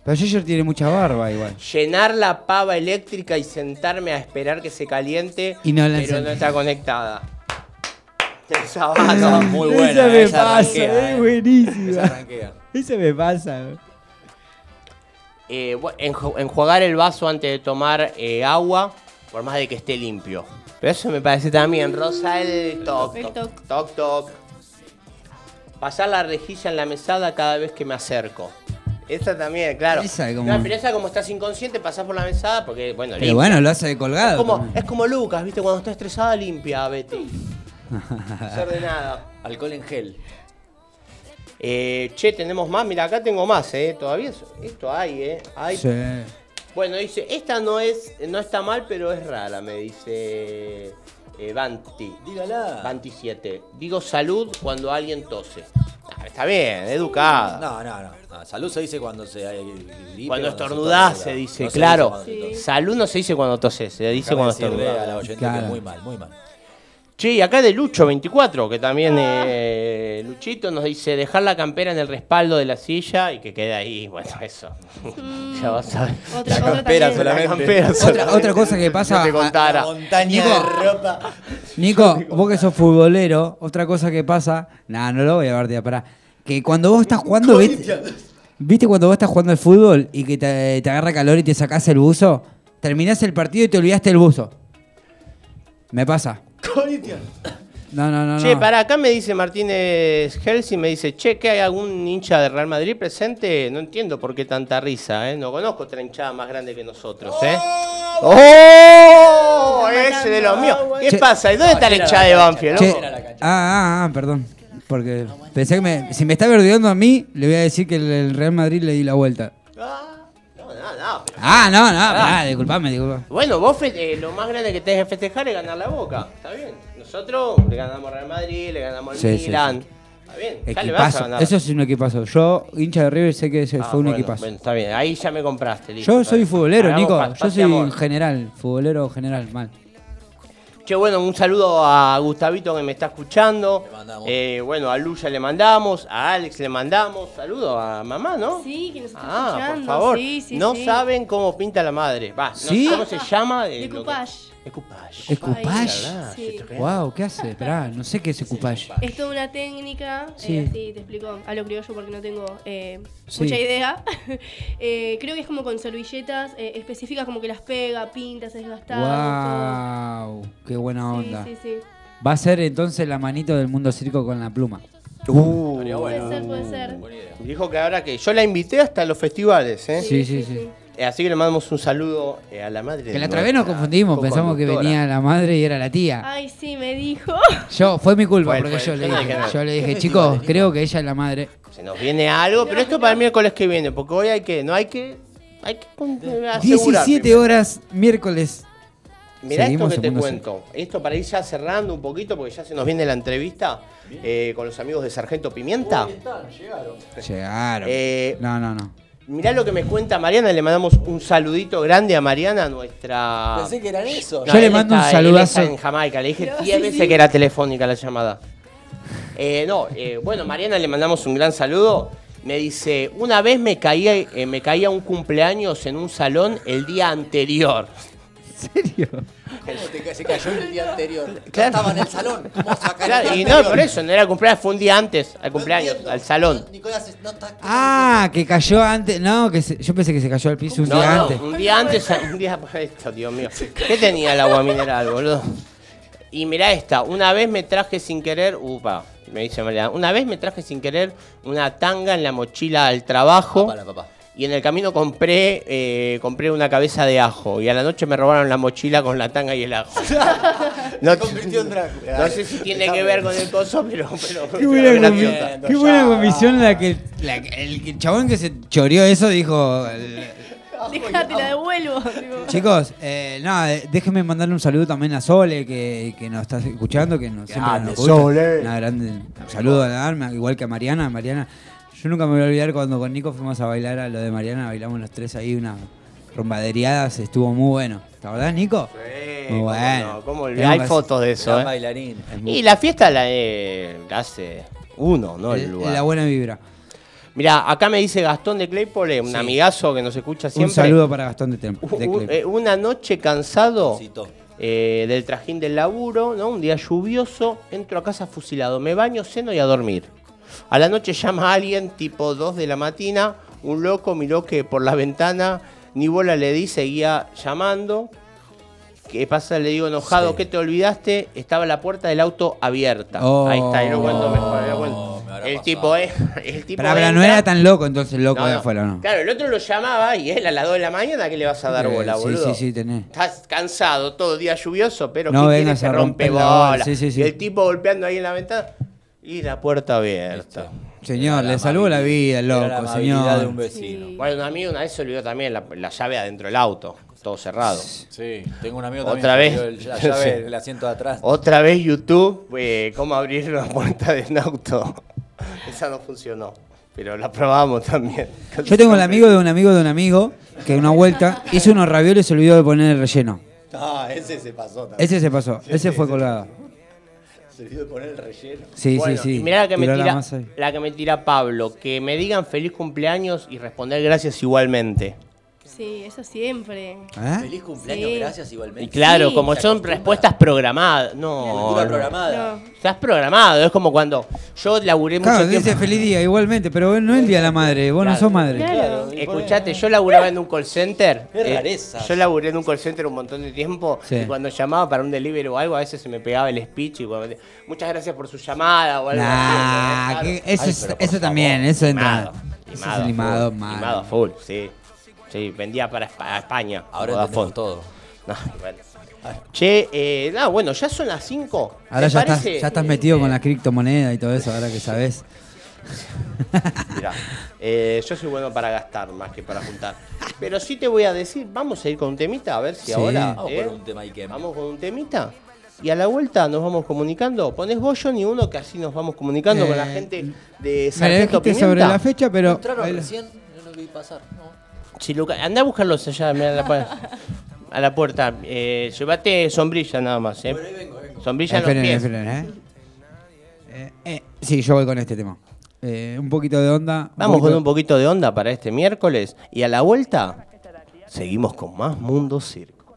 Pero Ginger tiene mucha barba igual. Llenar la pava eléctrica y sentarme a esperar que se caliente, Y no la pero encendí. no está conectada. Esa va, no. muy buena. Esa me esa pasa, arranquea, es eh. buenísima. Esa. Esa me pasa. Eh, enjuagar el vaso antes de tomar eh, agua, por más de que esté limpio. Pero eso me parece también, Rosa, el toc, El toc, toc. toc, toc. Pasar la rejilla en la mesada cada vez que me acerco. Esa también, claro. Esa es como- No, pero esa como estás inconsciente, pasás por la mesada porque, bueno, Pero limpia. bueno, lo hace de Es colgado. como, también. es como Lucas, ¿viste? Cuando está estresada, limpia, Betty. Es ordenada. Alcohol en gel. Eh, che, tenemos más. Mira, acá tengo más, ¿eh? Todavía es- esto hay, ¿eh? Hay. Sí. Bueno, dice, esta no es, no está mal, pero es rara, me dice eh, Banti. Dígala. Banti 7. Digo salud cuando alguien tose. Ah, está bien, educada. No, no, no. No, Salud se dice cuando se eh, limpia, Cuando se estornudás estornuda. se dice, No claro. Salud no se dice cuando toses, se dice cuando estornudás. oyente Claro. que muy mal, muy mal. Che, y acá de Lucho 24, que también eh, Luchito nos dice dejar la campera en el respaldo de la silla y que quede ahí. Bueno, eso. ya vas a ver. Otra, La campera solamente. La campera Otra, solamente. otra cosa que pasa. No te contara. Montaña Nico. de ropa. Nico, vos que sos futbolero, otra cosa que pasa. Nah, no lo voy a ver, tía, pará. Que cuando vos estás jugando, ¿viste, ¿viste cuando vos estás jugando al fútbol y que te, te agarra calor y te sacás el buzo? Terminás el partido y te olvidaste el buzo. Me pasa. No, no, no. Che, no. para acá me dice Martínez Helsi, me dice, che, ¿que hay algún hincha de Real Madrid presente? No entiendo por qué tanta risa, ¿eh? No conozco otra hinchada más grande que nosotros, ¿eh? ¡Oh! Ese de los míos. ¿Qué Che. pasa? ¿Y dónde está la hinchada de Banfield, Che, ah, ah, ah, perdón. Porque pensé que me, si me está verdeando a mí, le voy a decir que el, el Real Madrid le di la vuelta. Ah, no, pero- Ah, no, no, pará, disculpame, disculpame. Bueno, vos eh, lo más grande que tenés que festejar es ganar la boca. Está bien. Nosotros le ganamos al Real Madrid, le ganamos al Sí, sí, Milan. Está bien. Ya le vas a ganar. Eso es un equipazo. Yo, hincha de River, sé que ese Ah, fue un bueno, equipazo. Bueno, está bien. Ahí ya me compraste. listo, Yo soy futbolero, Nico. Yo soy general, futbolero general, mal. Che, bueno, un saludo a Gustavito que me está escuchando. Le mandamos. Eh, bueno, a Luya le mandamos, a Alex le mandamos. Saludo a mamá, ¿no? Sí, que nos está Ah, por escuchando. favor. Sí, sí, no sí. saben cómo pinta la madre. Va, no ¿Sí? sé ¿cómo se llama? Eh, lo ¿Escupage? Ah, Sí. ¿se Wow, ¿qué hace? Esperá, no sé qué es escupage. Es toda una técnica, Sí. eh, así te explico a lo criollo porque no tengo eh, Sí. mucha idea. Eh, creo que es como con servilletas eh, específicas, como que las pega, pintas, es desgastado. Wow, qué buena onda. Sí, sí, sí. Va a ser entonces la manito del mundo circo con la pluma. Uh, Estaría bueno. Puede ser, puede ser. Buena idea. dijo que ahora que yo la invité hasta los festivales, ¿eh? Sí, sí, sí. Eh, así que le mandamos un saludo eh, a la madre de Que la otra vez nos confundimos, pensamos que venía la madre y era la tía. Ay, sí, me dijo. Yo, fue mi culpa, Fue, porque fue, yo yo le dije, yo le dije, chicos, creo que ella es la madre. Se nos viene algo, pero esto para el miércoles que viene, porque hoy hay que, no hay que, hay que asegurar 17 primero. horas, miércoles. Mirá esto que te cuento. Esto para ir ya cerrando un poquito, porque ya se nos viene la entrevista eh, con los amigos de Sargento Pimienta. Ahí están, llegaron. Llegaron. Eh, No, no, no. Mirá lo que me cuenta Mariana, le mandamos un saludito grande a Mariana, nuestra... Pensé que eran esos. Yo le mando un está- él saludazo. en Jamaica, le dije No, 10 sí, veces sí. que era telefónica la llamada. Eh, no, eh, bueno, Mariana le mandamos un gran saludo. Me dice, una vez me caía, eh, me caía un cumpleaños en un salón el día anterior. ¿En serio? ¿Cómo te ca- se cayó el día anterior? Claro. estaba en el salón. ¿Cómo sacar Claro, el día y no, por eso, no era el cumpleaños, fue un día antes al cumpleaños, al salón. Nicolás, no está- Ah, que cayó antes. No, que se- yo pensé que se cayó al piso un No, día no, antes. un día antes, un día esto, Dios mío. ¿Qué tenía el agua mineral, boludo? Y mirá esta, una vez me traje sin querer, upa, me dice Mariana, una vez me traje sin querer una tanga en la mochila al trabajo Para, papá. Y en el camino compré eh, compré una cabeza de ajo y a la noche me robaron la mochila con la tanga y el ajo. No, Se convirtió en Drácula. no sé si tiene que ver con el coso, pero... pero Qué buena, pero comi- graciosa. qué buena comisión la que, la el, chabón que se choreó eso dijo. Déjate, la devuelvo. Chicos, eh, no, eh, déjenme mandarle un saludo también a Sole que, que nos está escuchando, que nos, siempre Grande, nos escucha. Sole. Una grande, un saludo a la arma, igual que a Mariana. Mariana, yo nunca me voy a olvidar cuando con Nico fuimos a bailar a lo de Mariana, bailamos los tres ahí una rumbaderiadas, estuvo muy bueno. ¿Te acordás, Nico? Sí, Muy cómo bueno. no, cómo olvidar. Tenemos Hay fotos de eso, ¿eh? bailarín. Y la fiesta la, eh, la hace uno, ¿no? El El- lugar. la buena vibra. Mira, acá me dice Gastón de Claypole, un amigazo que nos escucha siempre. Un saludo para Gastón de, Tem- U- de u- Cleveland. eh, una noche cansado eh, del trajín del laburo, ¿no? Un día lluvioso, entro a casa fusilado, me baño, ceno y a dormir. A la noche llama a alguien, tipo 2 de la mañana, un loco miró que por la ventana ni bola le di, seguía llamando. ¿Qué pasa? Le digo enojado, Sí. ¿qué te olvidaste? Estaba la puerta del auto abierta. Oh. Ahí está, y lo cuento mejor. lo cuento. Oh, me habrá El tipo es. El tipo Pero, no era tan loco entonces, loco No, de afuera, ¿no? Claro, el otro lo llamaba y él a las 2 de la mañana, ¿qué le vas a dar Eh, bola, sí, boludo? sí, sí, tenés. Estás cansado, todo día lluvioso, pero No ¿qué vengas a rompe romper la bola. bola? Sí, sí, sí. Y el tipo golpeando ahí en la ventana y la puerta abierta. Señor, Era le salvó la vida, Era la loco, amabilidad de un señor. vecino. Bueno, un amigo una vez se olvidó también la, la llave adentro del auto, todo cerrado. Sí, tengo un amigo también Otra que vez. el- la llave Sí. del asiento de atrás. Otra vez YouTube, eh, cómo abrir la puerta de un auto. Esa no funcionó, pero la probamos también. Yo tengo el amigo de un amigo de un amigo que una vuelta hizo unos ravioles y se olvidó de poner el relleno. Ah, ese se pasó también. Ese se pasó, ese fue colgado. Se olvidó de poner el relleno. Sí, Bueno, sí, sí. y mirá la que, me Tiró la tira, masa ahí. la que me tira Pablo, que me digan feliz cumpleaños y responder gracias igualmente. Sí, eso siempre. ¿Eh? Feliz cumpleaños, Sí. gracias igualmente. Y claro, Sí. como Se son acostumbra. respuestas programadas. No, Cultura no. programada. No. Estás programado, es como cuando yo laburé Claro, mucho tiempo. dice feliz día igualmente, pero no es el día de la madre, vos no Claro. sos madre. Claro. Escuchate, yo laburaba en un call center. Qué eh, rarezas. yo laburé en un call center un montón de tiempo. Sí. Y cuando llamaba para un delivery o algo, a veces se me pegaba el speech. Y cuando muchas gracias por su llamada o algo Nah, así. que eso, Ay, es- pero por eso también, eso entra. Limado, Eso es limado, limado, full, mal. limado full, sí. Sí, vendía para España. Ahora Vodafone. todo. No, bueno. Che, eh, no, bueno, ya son las 5. Ahora ya estás, ya estás metido con la criptomoneda y todo eso, ahora que sabes. Mirá, eh, yo soy bueno para gastar más que para juntar. Pero sí te voy a decir, vamos a ir con un temita, a ver si Sí. ahora. Vamos eh, por un tema. Vamos con un temita. Y a la vuelta nos vamos comunicando. Pones vos, Johnny, uno que así nos vamos comunicando con la Eh, gente de Me Sargento dijiste Pimienta. sobre la fecha, pero. Lo- recién, no lo vi pasar. No. Si Luca, anda a buscarlos allá, mirá, a la, pu- a la puerta. Eh, llévate sombrilla nada más, ¿eh? Sombrilla en los pies. esperen, ¿eh? Eh, eh, Sí, yo voy con este tema. Eh, un poquito de onda. Vamos con un poquito de onda para este miércoles. Y a la vuelta, seguimos con más Mundo Circo.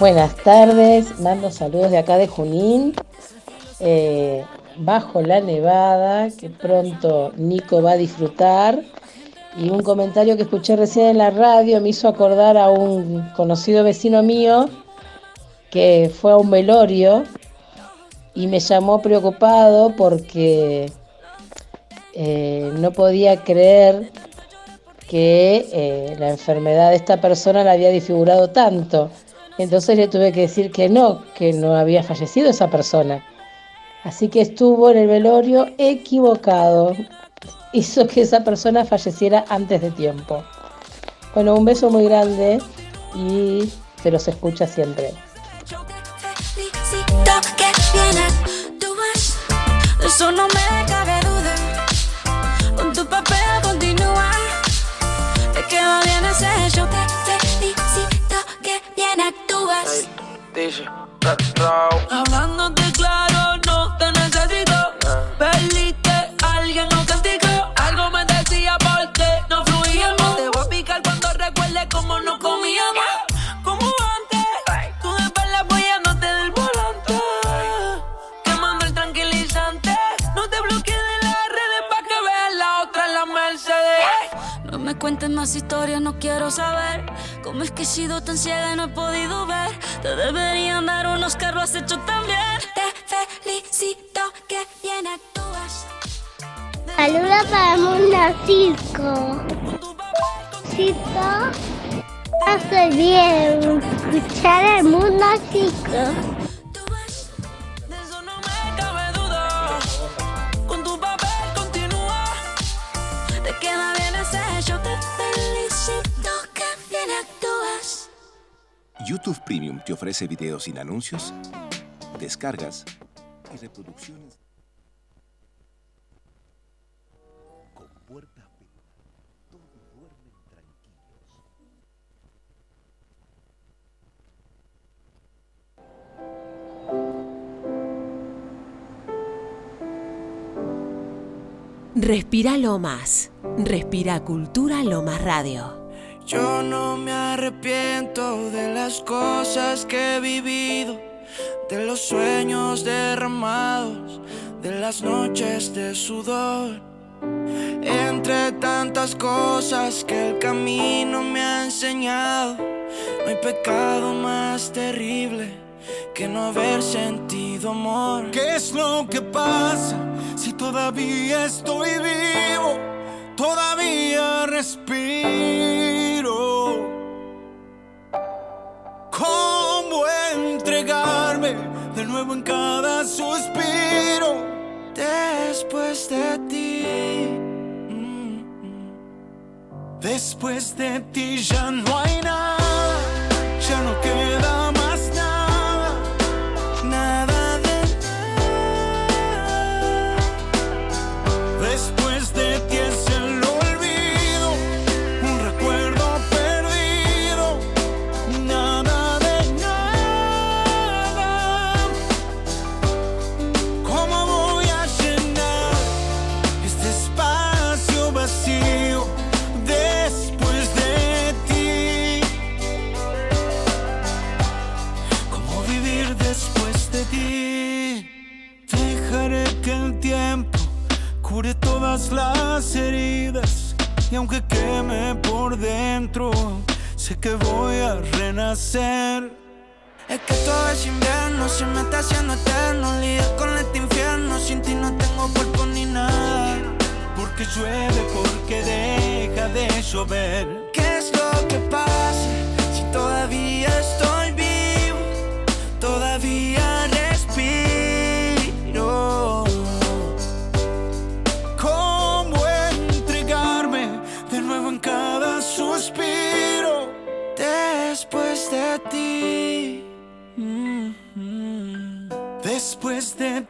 Buenas tardes, mando saludos de acá de Junín, eh, bajo la nevada, que pronto Nico va a disfrutar. Y un comentario que escuché recién en la radio me hizo acordar a un conocido vecino mío que fue a un velorio y me llamó preocupado porque eh, no podía creer que eh, la enfermedad de esta persona la había disfigurado tanto. Entonces le tuve que decir que no, que no había fallecido esa persona. Así que estuvo en el velorio equivocado. Hizo que esa persona falleciera antes de tiempo. Bueno, un beso muy grande y se los escucha siempre. Que bien actúas De eso no me cabe duda. Con tu papel continúa. Te queda bien ese show. Te felicito que bien actúas. Hablándote claro, no te necesito. Perdiste, cuentes más historias, no quiero saber cómo es que he sido tan ciega y no he podido ver. Te deberían dar unos que lo has hecho también. Te felicito que bien actúas. Saludos para mundo circo. Circo hace bien escuchar el mundo circo. Te queda bien ese yo te felicito que bien actúas. YouTube Premium te ofrece videos sin anuncios, descargas y reproducciones. Con puertas todos duermen tranquilos. Más. Respira Cultura Lomas Radio. Yo no me arrepiento de las cosas que he vivido, de los sueños derramados, de las noches de sudor. Entre tantas cosas que el camino me ha enseñado, no hay pecado más terrible que no haber sentido amor. ¿Qué es lo que pasa si todavía estoy vivo? Todavía respiro. ¿Cómo entregarme de nuevo en cada suspiro? Después de ti, mm, Después de ti ya no hay nada, y aunque queme por dentro, sé que voy a renacer. Es que todo es invierno, se me está haciendo eterno. Lidiar con este infierno, sin ti no tengo cuerpo ni nada. Porque llueve, porque deja de llover. ¿Qué es lo que pasa Después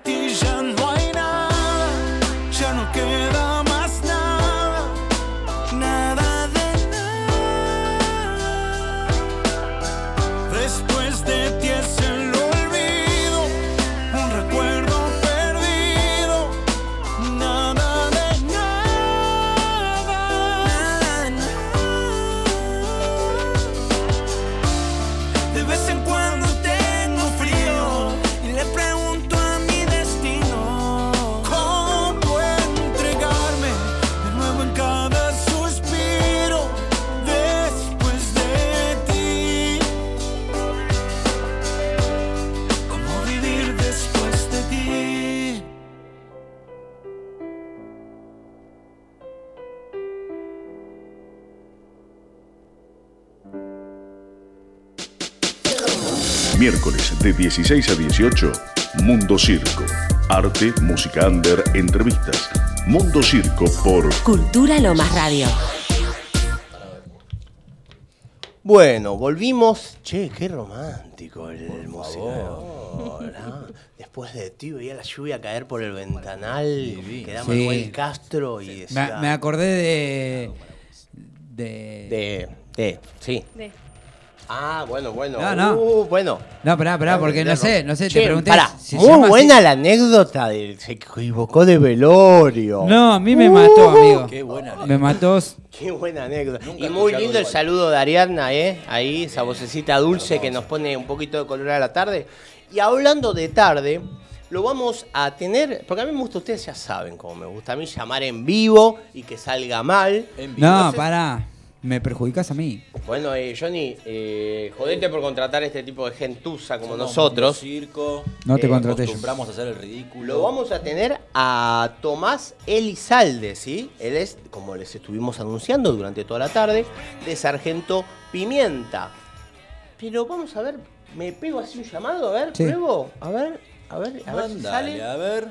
Miércoles de 16 a 18, Mundo Circo. Arte, música under, entrevistas. Mundo Circo por Cultura Lomas Radio. Bueno, volvimos. Che, qué romántico el museo. ¿no? Después de ti veía la lluvia caer por el ventanal, quedaba Sí. Manuel Castro y Me, decía... me acordé de. De. De, de, sí. Ah, bueno, bueno. No, no. Uh, bueno. No, pará, pará, porque no sé, no sé, te Che, pregunté. pará, si se muy llama así. buena la anécdota de se equivocó de velorio. No, a mí me mató, amigo. Qué buena Me mató. Qué buena anécdota. y muy lindo el saludo de Ariadna, ¿eh? Ahí, esa vocecita dulce que nos pone un poquito de color a la tarde. Y hablando de tarde, lo vamos a tener, porque a mí me gusta, ustedes ya saben cómo me gusta a mí llamar en vivo y que salga mal. No, Entonces, pará. Me perjudicas a mí. Bueno, eh, Johnny, eh, jodete por contratar este tipo de gentuza como Somos nosotros. Circo. No te Eh, contraté yo. Acostumbramos a hacer el ridículo. Lo vamos a tener a Tomás Elizalde, ¿sí? Él es, como les estuvimos anunciando durante toda la tarde, de Sargento Pimienta. Pero vamos a ver, me pego así un llamado, a ver, Sí. pruebo, a ver, a ver, a ver si sale. a ver.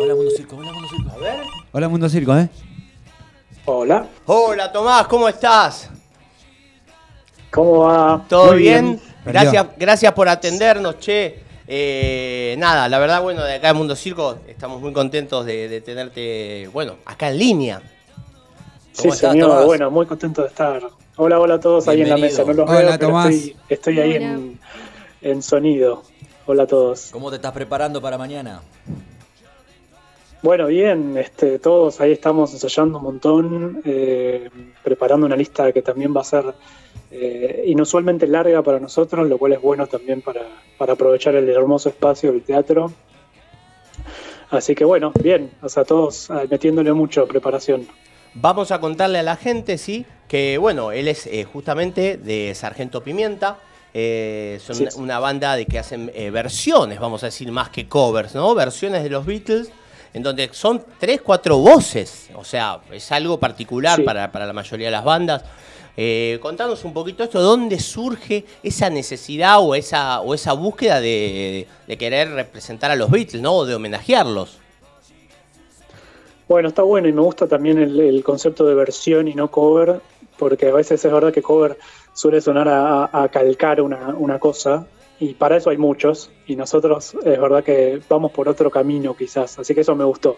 Hola, Mundo Circo, hola, Mundo Circo. A ver. Hola, Mundo Circo, ¿eh? Hola. Hola, Tomás, ¿cómo estás? ¿Cómo va? ¿Todo Muy bien? Gracias, gracias por atendernos, che. Eh, nada, la verdad, bueno, de acá en Mundo Circo estamos muy contentos de, de tenerte, bueno, acá en línea. Sí, señor. Bueno, muy contento de estar. Hola, hola a todos ahí en la mesa. No los Hola, veo, pero Tomás. estoy, estoy ahí en, en sonido. Hola a todos. ¿Cómo te estás preparando para mañana? Bueno, bien, este, todos ahí estamos ensayando un montón, eh, preparando una lista que también va a ser eh, inusualmente larga para nosotros, lo cual es bueno también para, para aprovechar el hermoso espacio del teatro. Así que bueno, bien, o sea, todos ah, metiéndole mucho preparación. Vamos a contarle a la gente, sí, que bueno, él es eh, justamente de Sargento Pimienta. eh, son Sí, una, sí. una banda de que hacen eh, versiones, vamos a decir, más que covers, ¿no? Versiones de los Beatles, en donde son tres, cuatro voces. O sea, es algo particular Sí. para, para la mayoría de las bandas. Eh, contanos un poquito esto, ¿dónde surge esa necesidad o esa, o esa búsqueda de, de querer representar a los Beatles, ¿no? O de homenajearlos. Bueno, está bueno y me gusta también el, el concepto de versión y no cover, porque a veces es verdad que cover suele sonar a, a- a calcar una, una cosa, y para eso hay muchos, y nosotros es verdad que vamos por otro camino quizás, así que eso me gustó.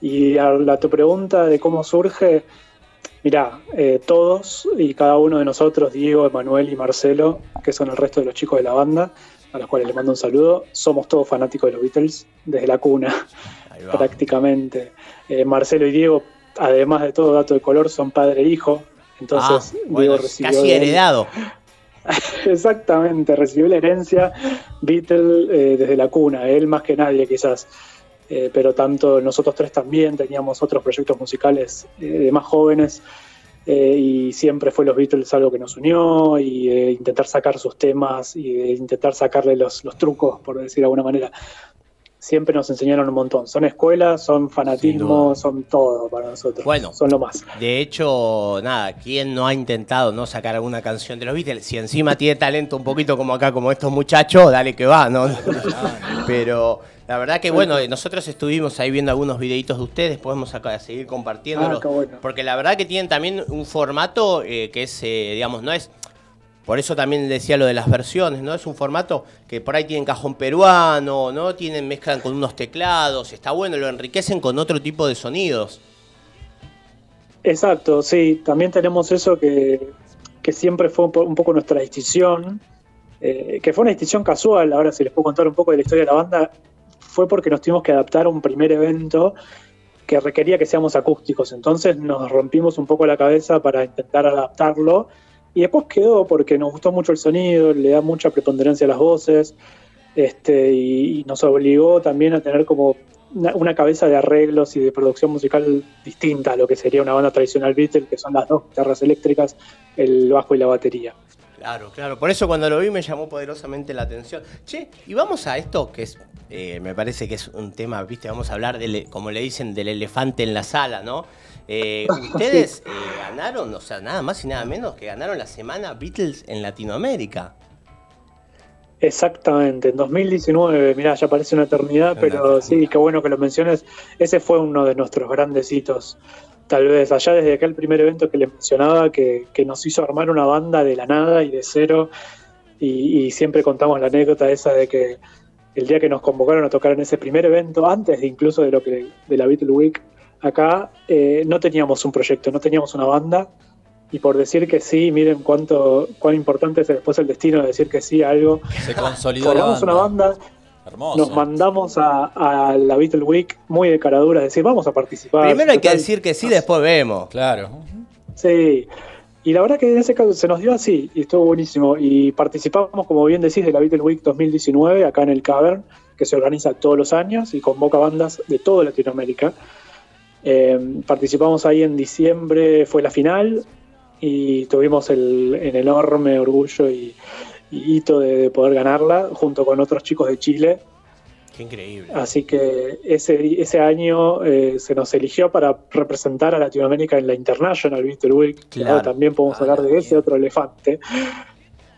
Y a la, tu pregunta de cómo surge, mirá, eh, todos y cada uno de nosotros, Diego, Emanuel y Marcelo, que son el resto de los chicos de la banda, a los cuales les mando un saludo, somos todos fanáticos de los Beatles desde la cuna prácticamente. Eh, Marcelo y Diego, además de todo dato de color, son padre e hijo. Entonces, Ah, bueno, Diego recibió. casi él- heredado. Exactamente, recibió la herencia Beatle eh, desde la cuna, él más que nadie quizás. Eh, pero tanto nosotros tres también teníamos otros proyectos musicales eh, de más jóvenes eh, y siempre fue los Beatles algo que nos unió y intentar sacar sus temas y de intentar sacarle los, los trucos, por decir de alguna manera. Siempre nos enseñaron un montón. Son escuelas, son fanatismo, son todo para nosotros. Bueno. son lo más. De hecho, nada, ¿quién no ha intentado no sacar alguna canción de los Beatles? Si encima tiene talento un poquito como acá, como estos muchachos, dale que va, ¿no? Pero la verdad que bueno, nosotros estuvimos ahí viendo algunos videitos de ustedes, podemos acá seguir compartiéndolos. Ah, bueno. Porque la verdad que tienen también un formato eh, que es, eh, digamos, no es. Por eso también decía lo de las versiones, ¿no? Es un formato que por ahí tienen cajón peruano, ¿no? Tienen, mezclan con unos teclados, está bueno, lo enriquecen con otro tipo de sonidos. Exacto, sí, también tenemos eso que, que siempre fue un, po- un poco nuestra decisión, eh, que fue una decisión casual, ahora si les puedo contar un poco de la historia de la banda, fue porque nos tuvimos que adaptar a un primer evento que requería que seamos acústicos, entonces nos rompimos un poco la cabeza para intentar adaptarlo y después quedó porque nos gustó mucho el sonido, le da mucha preponderancia a las voces este, y, nos obligó también a tener como una, una cabeza de arreglos y de producción musical distinta a lo que sería una banda tradicional Beatle, que son las dos guitarras eléctricas, el bajo y la batería. Claro, claro. Por eso cuando lo vi me llamó poderosamente la atención. Che, y vamos a esto que es, eh, me parece que es un tema, viste, vamos a hablar, del, como le dicen, del elefante en la sala, ¿no? Eh, ustedes eh, ganaron, o sea, nada más y nada menos que ganaron la semana Beatles en Latinoamérica. Exactamente, en 2019, mirá, ya parece una eternidad, pero sí, qué bueno que lo menciones. Ese fue uno de nuestros grandes hitos. Tal vez allá desde aquel primer evento que les mencionaba, que, que nos hizo armar una banda de la nada y de cero. Y, y siempre contamos la anécdota esa de que el día que nos convocaron a tocar en ese primer evento, antes de incluso de lo que de la Beatle Week, acá eh, no teníamos un proyecto, no teníamos una banda. Y por decir que sí, miren cuánto cuán importante es después el destino de decir que sí a algo. Se consolidó la Formamos banda. una banda, Hermoso. nos mandamos a, a la Beatle Week muy de caradura, decir, vamos a participar. Primero hay que decir que sí, después vemos. Claro. Sí. Y la verdad que en ese caso se nos dio así y estuvo buenísimo. Y participamos, como bien decís, de la Beatle Week 2019 acá en el Cavern, que se organiza todos los años y convoca bandas de toda Latinoamérica. Eh, participamos ahí en diciembre, fue la final y tuvimos el, el enorme orgullo y hito de, de poder ganarla junto con otros chicos de Chile. Qué increíble. Así que ese, ese año eh, se nos eligió para representar a Latinoamérica en la International Beatle Week. que Claro. ahora también podemos hablar de ese otro elefante.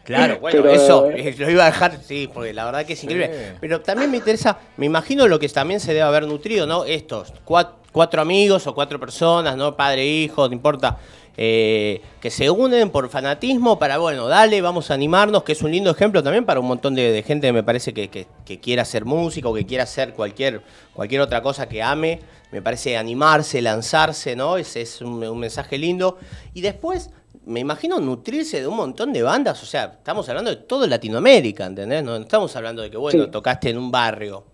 Claro, bueno, Pero, eso, eh, eh, lo iba a dejar, sí, porque la verdad que es increíble. Pero también me interesa, me imagino lo que también se debe haber nutrido, ¿no? Estos, cua- cuatro, amigos o cuatro personas, ¿no? Padre, hijo, no importa. Eh, que se unen por fanatismo para, bueno, dale, vamos a animarnos, que es un lindo ejemplo también para un montón de, de gente, me parece, que, que, que quiera hacer música o que quiera hacer cualquier, cualquier otra cosa que ame. Me parece animarse, lanzarse, ¿no? Ese es un, un mensaje lindo. Y después, me imagino nutrirse de un montón de bandas, o sea, estamos hablando de todo Latinoamérica, ¿entendés? No estamos hablando de que, bueno, Sí. tocaste en un barrio.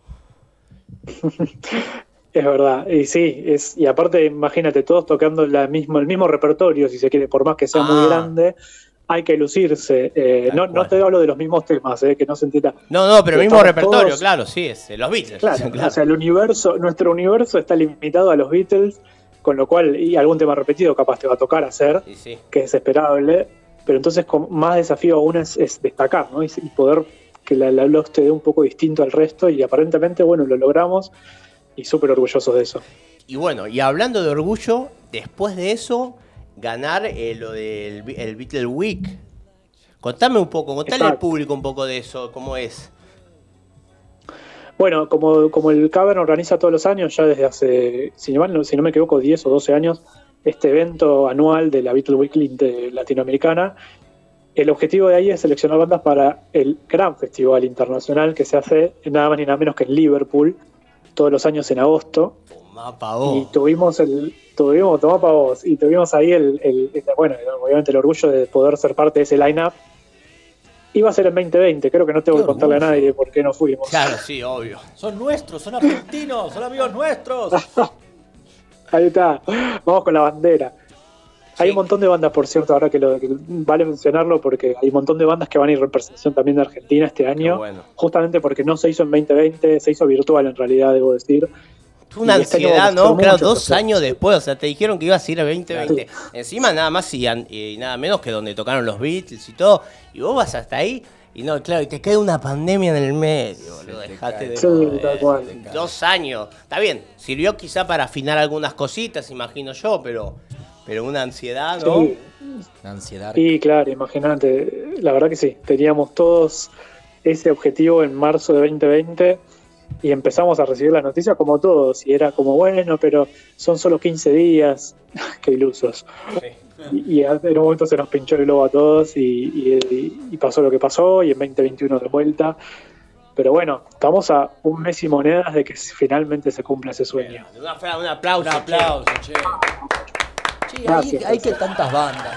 Es verdad, y sí, es, y aparte, imagínate, todos tocando la mismo, el mismo repertorio, si se quiere, por más que sea Ah. muy grande, hay que lucirse. Eh, no, no te hablo de los mismos temas, eh, que no se entienda. No, no, pero el mismo repertorio, todos- claro, sí, es eh, los Beatles. Claro, o sea, el universo, nuestro universo está limitado a los Beatles, con lo cual, y algún tema repetido capaz te va a tocar hacer, Sí, sí. que es esperable, pero entonces con más desafío aún es, es destacar, ¿no? Y, y poder que la, la te dé un poco distinto al resto, y aparentemente, bueno, lo logramos, y súper orgullosos de eso. Y bueno, y hablando de orgullo, después de eso, ganar eh, lo del el Beatle Week. Contame un poco, contale al Exacto. público un poco de eso, cómo es. Bueno, como, como el Cavern organiza todos los años, ya desde hace, si no, si no me equivoco, 10 o 12 años, este evento anual de la Beatle Weekly de- latinoamericana, el objetivo de ahí es seleccionar bandas para el gran festival internacional que se hace nada más ni nada menos que en Liverpool, todos los años en agosto. Mapa Y tuvimos el, tuvimos, tomá pa' vos, y tuvimos ahí el, el- el- bueno, obviamente el orgullo de poder ser parte de ese line-up. Iba a ser en 2020, creo que no tengo que contarle a nadie por qué no fuimos. Claro, sí, obvio. Son nuestros, son argentinos, son amigos nuestros. Ahí está, vamos con la bandera. Hay un montón de bandas, por cierto, ahora que, lo, que vale mencionarlo, porque hay un montón de bandas que van a ir en representación también de Argentina este año, bueno. justamente porque no se hizo en 2020, se hizo virtual en realidad, debo decir. Una Y este ansiedad, ¿no? Claro, dos años después, o sea, te dijeron que ibas a ir a 2020. Encima nada más y, nada menos que donde tocaron los Beatles y todo. Y vos vas hasta ahí y no, claro, y te cae una pandemia en el medio, boludo. Dejate de Sí, joder. Dos años. Está bien, sirvió quizá para afinar algunas cositas, imagino yo, pero, pero una ansiedad, ¿no? Sí. La ansiedad. Y claro, imagínate, la verdad que sí, teníamos todos ese objetivo en marzo de 2020 y empezamos a recibir la noticia como todos y era como, bueno, pero son solo 15 días, qué ilusos. Y, y en un momento se nos pinchó el globo a todos y, y- y pasó lo que pasó y en 2021 de vuelta. Pero bueno, estamos a un mes y monedas de que finalmente se cumpla ese sueño. Una un aplauso. Un aplauso, che. Che, hay, que tantas bandas,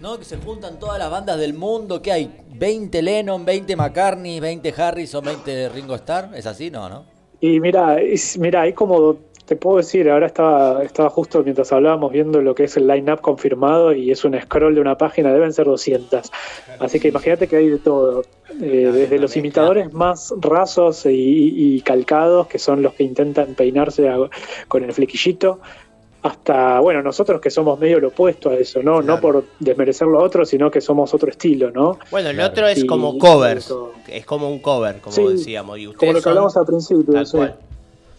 ¿no? ¿no? Que se juntan todas las bandas del mundo. ¿Qué hay? ¿20 Lennon, 20 McCartney, 20 Harrison, 20 Ringo Starr? ¿Es así? No, ¿no? Y mira, es, mira, hay como, te puedo decir, ahora estaba, estaba justo mientras hablábamos viendo lo que es el line-up confirmado y es un scroll de una página, deben ser 200. Así que imagínate que hay de todo, eh, desde los imitadores más rasos y, y calcados, que son los que intentan peinarse a- con el flequillito, hasta, bueno, nosotros que somos medio lo opuesto a eso, ¿no? No por desmerecer lo otro, sino que somos otro estilo, ¿no? Bueno, el otro es Y- como covers. Es como un cover, como Sí, decíamos. Y Como lo que son- hablamos al principio, Tal sí. cual.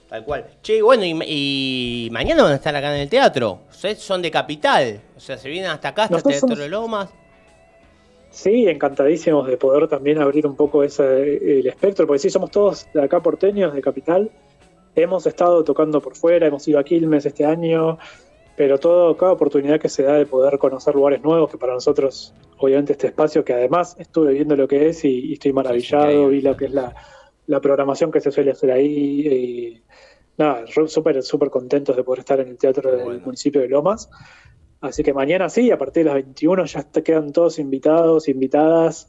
Tal cual. Che, y bueno, y, y mañana van a estar acá en el teatro. Ustedes son de Capital. O sea, se vienen hasta acá, hasta el Teatro somos- de Lomas. Sí, encantadísimos de poder también abrir un poco ese, el espectro, porque sí, somos todos de acá porteños, de Capital. Hemos estado tocando por fuera, hemos ido a Quilmes este año, pero todo, cada oportunidad que se da de poder conocer lugares nuevos, que para nosotros, obviamente, este espacio, que además estuve viendo lo que es y, y estoy maravillado, vi lo que es la, la programación que se suele hacer ahí. Y, nada, súper súper contentos de poder estar en el teatro del municipio de Lomas. Así que mañana sí, a partir de las 21 ya te quedan todos invitados, invitadas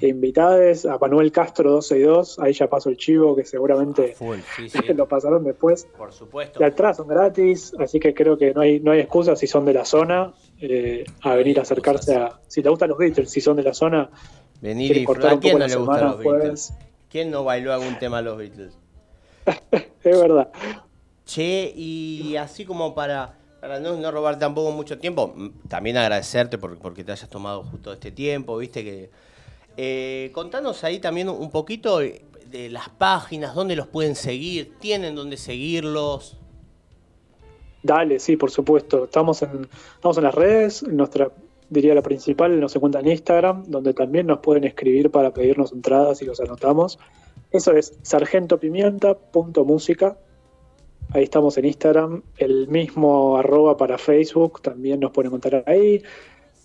invitades. A Manuel Castro 262, ahí ya paso el chivo, que seguramente lo pasaron después. Por supuesto. De atrás son gratis, así que creo que no hay, no hay excusa si son de la zona eh, a venir a acercarse a. Si te gustan los Beatles, si son de la zona, Venir y cortar un ¿Quién poco no la semana, los Beatles? pues, ¿Quién no bailó algún tema a los Beatles? es verdad. Che, y así como para, para no, no robar tampoco mucho tiempo, mm, también agradecerte por, porque te hayas tomado justo este tiempo, viste que... eh, contanos ahí también un poquito de las páginas, dónde los pueden seguir, tienen dónde seguirlos. Dale, sí, por supuesto. Estamos en, estamos en las redes, nuestra, diría la principal, nos encuentra en Instagram, donde también nos pueden escribir para pedirnos entradas y los anotamos. Eso es sargentopimienta.música. ahí estamos en Instagram, el mismo arroba para Facebook, también nos pueden encontrar ahí.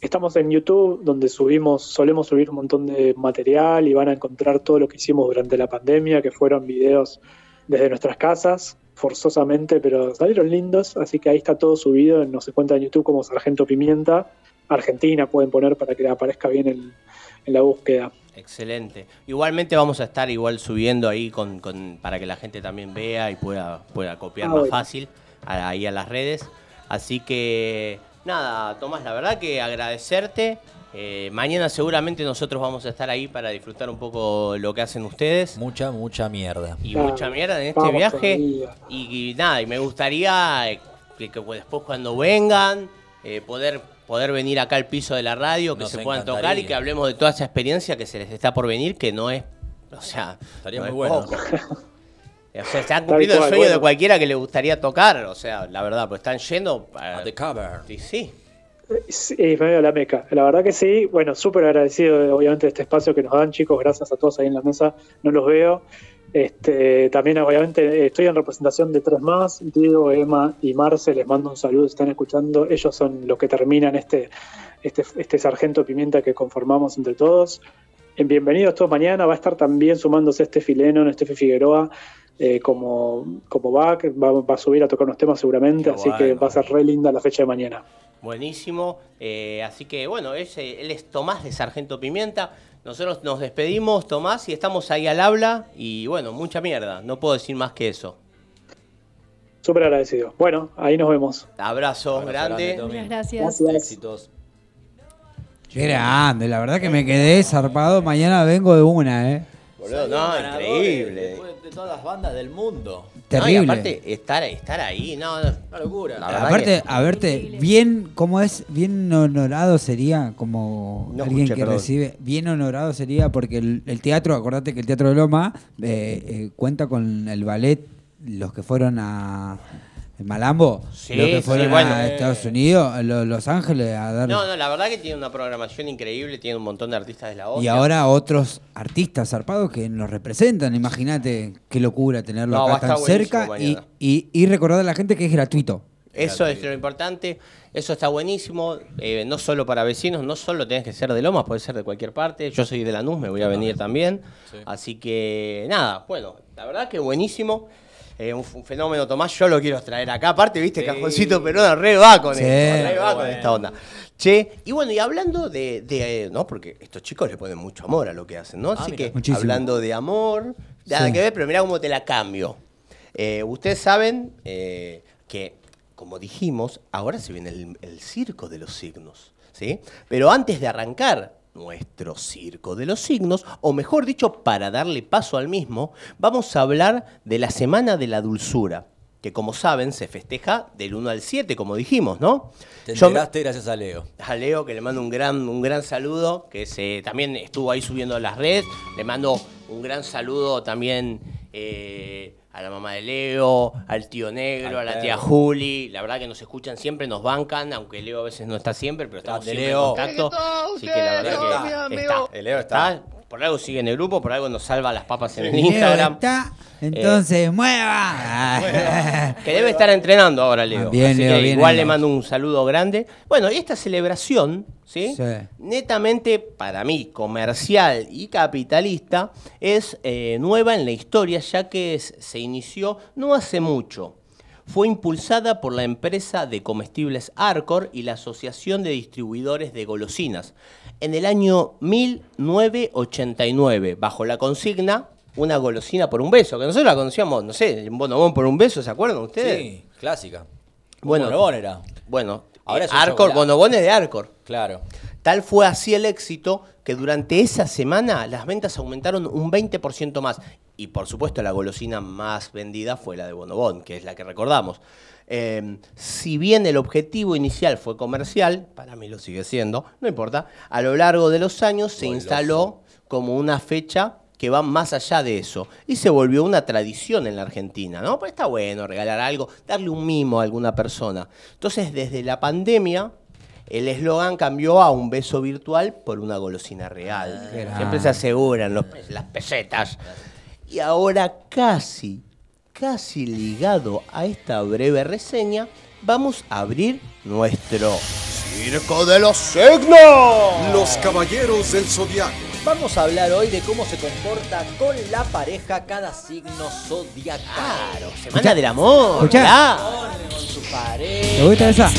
Estamos en YouTube, donde subimos, solemos subir un montón de material y van a encontrar todo lo que hicimos durante la pandemia, que fueron videos desde nuestras casas, forzosamente, pero salieron lindos, así que ahí está todo subido, nos encuentra en YouTube como Sargento Pimienta, Argentina pueden poner para que aparezca bien en, en la búsqueda. Excelente. Igualmente vamos a estar igual subiendo ahí con, con- para que la gente también vea y pueda, pueda copiar Ah, más bueno. fácil ahí a las redes. Así que nada, Tomás, la verdad que agradecerte. Eh, mañana seguramente nosotros vamos a estar ahí para disfrutar un poco lo que hacen ustedes. Mucha, mucha mierda. Y mucha mierda en este viaje. Y, y nada, y me gustaría eh, que, que después cuando vengan, eh, poder, poder venir acá al piso de la radio, que Nos se puedan tocar y que hablemos de toda esa experiencia que se les está por venir, que no es, o sea, Estaría no muy es bueno. poco. O sea, se han cumplido el sueño de cualquiera que le gustaría tocar, o sea, la verdad, pues están yendo A a the cover. Sí, sí. Sí, es medio la meca. La verdad que sí. Bueno, súper agradecido, de, obviamente, de este espacio que nos dan, chicos. Gracias a todos ahí en la mesa. No los veo. Este, también, obviamente, estoy en representación de tres más. Diego, Emma y Marce. Les mando un saludo están escuchando. Ellos son los que terminan este, este, este sargento pimienta que conformamos entre todos. En bienvenidos todos mañana. Va a estar también sumándose este Fileno, Estefe Figueroa. Eh, como, como back, va, va a subir a tocar unos temas seguramente, Qué así que va a ser re linda la fecha de mañana. Buenísimo. Eh, así que bueno, es, eh, él es Tomás de Sargento Pimienta. Nosotros nos despedimos, Tomás, y estamos ahí al habla. Y bueno, mucha mierda. No puedo decir más que eso. Súper agradecido. Bueno, ahí nos vemos. Abrazo, grande. Muchas gracias. Gracias. Éxitos. Qué grande, la verdad que me quedé zarpado. Mañana vengo de una, ¿eh? Boludo, no, increíble. De todas las bandas del mundo. Terrible. No, y aparte, estar, estar ahí, no, no. Una locura. La verdad Aparte, que- a verte, bien, ¿cómo es? Bien honorado sería, como No alguien escuché, que perdón. recibe, bien honorado sería porque el, el teatro, acordate que el Teatro de Loma eh, eh, cuenta con el ballet, los que fueron a Malambo, Sí, los que sí, fueron bueno. a Estados Unidos, lo- Los Ángeles, a dar... No, no, la verdad que tiene una programación increíble, tiene un montón de artistas de la y hostia. ahora otros artistas zarpados que nos representan, imagínate qué locura tenerlo No, va a acá tan estar buenísimo cerca y, mañana. y, y recordar a la gente que es gratuito. Eso es lo importante, eso está buenísimo, eh, no solo para vecinos, no solo tenés que ser de Lomas, puede ser de cualquier parte, yo soy de Lanús, me voy a venir también, así que nada, bueno, la verdad que buenísimo, eh, un, un fenómeno Tomás, yo lo quiero traer acá, aparte, viste, Cajoncito Perón re va con Sí. esto, re va con esta onda. Che, y bueno, y hablando de, de, no, porque estos chicos le ponen mucho amor a lo que hacen, ¿no? Así mira. que, Muchísimo. hablando de amor, nada Sí. que ver, pero mira cómo te la cambio. Eh, ustedes saben eh, que, como dijimos, ahora se viene el, el circo de los signos, ¿sí? Pero antes de arrancar nuestro circo de los signos, o mejor dicho, para darle paso al mismo, vamos a hablar de la Semana de la Dulzura, que como saben se festeja del 1 al 7, como dijimos, ¿no? Te Yo enteraste gracias a Leo. a Leo, que le mando un gran, un gran saludo, que se, también estuvo ahí subiendo las redes. Le mando un gran saludo también eh, a la mamá de Leo, al tío Negro, Al a la tía perro. Juli. La verdad que nos escuchan siempre, nos bancan, aunque Leo a veces no está siempre, pero estamos Grande, siempre Leo. en contacto. Así que la verdad que está. El Leo está. Por algo sigue en el grupo, por algo nos salva las papas en el Instagram. está, entonces mueva. Que debe estar entrenando ahora, Leo. Ah, bien, Así Leo, que bien, igual Leo. le mando un saludo grande. Bueno, y esta celebración, ¿sí? Sí. Netamente, para mí, comercial y capitalista, es eh, nueva en la historia, ya que es- se inició no hace mucho. Fue impulsada por la empresa de comestibles Arcor y la Asociación de Distribuidores de Golosinas en el año 1989, bajo la consigna Una golosina por un beso, que nosotros la conocíamos, no sé, un bonobón por un beso, ¿se acuerdan ustedes? Sí, clásica. Bueno, Bonobón era. Bueno, Ahora es Arcor, chocolate. Bonobón es de Arcor. Claro. Tal fue así el éxito que durante esa semana las ventas aumentaron un 20% más. Y por supuesto la golosina más vendida fue la de Bonobón, que es la que recordamos. Eh, si bien el objetivo inicial fue comercial, para mí lo sigue siendo, no importa, a lo largo de los años se instaló como una fecha que va más allá de eso. Y se volvió una tradición en la Argentina, ¿no? Pues está bueno regalar algo, darle un mimo a alguna persona. Entonces, desde la pandemia, el eslogan cambió a un beso virtual por una golosina real. Qué Siempre se aseguran los las pesetas. Y ahora casi, casi ligado a esta breve reseña, vamos a abrir nuestro Circo de los Signos. Los Caballeros del Zodiaco. Vamos a hablar hoy de cómo se comporta con la pareja cada signo zodiacal. Claro, Semana del amor. Escuchá. mirá. Con su pareja. ¿Te gusta esa?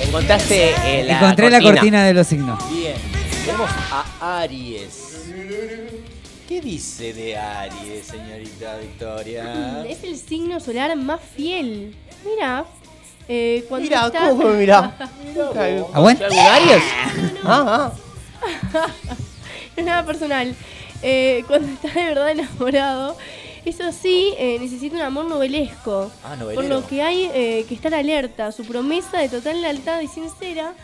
Encontraste eh, la Encontré la cortina de los signos. Bien, tenemos a Aries. ¿Qué dice de Aries, señorita Victoria? Es el signo solar más fiel. Mira, eh, cuando Mira, está... ¿cómo mirá? Aguanta. ¿Algún Aries? Ah, ah. no es nada personal. Eh, cuando está de verdad enamorado, eso sí, eh, necesita un amor novelesco. Ah, Por lo que hay eh, que estar alerta. Su promesa de total lealtad y sincera,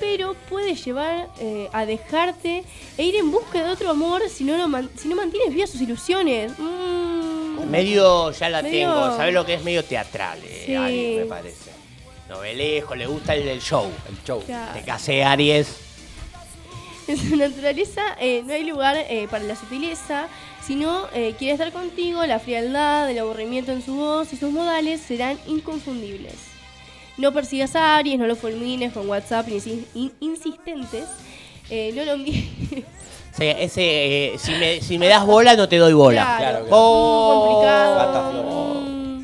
pero puede llevar eh, a dejarte e ir en busca de otro amor si no, lo man- si no mantienes vivas sus ilusiones. Mm. Medio, ya la Medio- tengo. ¿Sabes lo que es medio teatral? eh, Sí. Aries, me parece. Novelejo, le gusta el, el show. El show. Claro. Te casé, Aries. En su naturaleza eh, no hay lugar eh, para la sutileza, sino quiere estar contigo, la frialdad, el aburrimiento en su voz y sus modales serán inconfundibles. No persigas a Aries, no lo fulmines con WhatsApp insi- in- insistentes, eh, no lo envíes. Sí, ese, eh, si, me, si me das bola, no te doy bola. Claro, Oh. Gata complicado. Mm,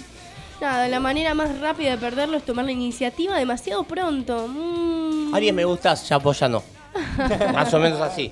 Nada, la manera más rápida de perderlo es tomar la iniciativa demasiado pronto. Mm. Aries me gustas, ya vos ya no. Más o menos así.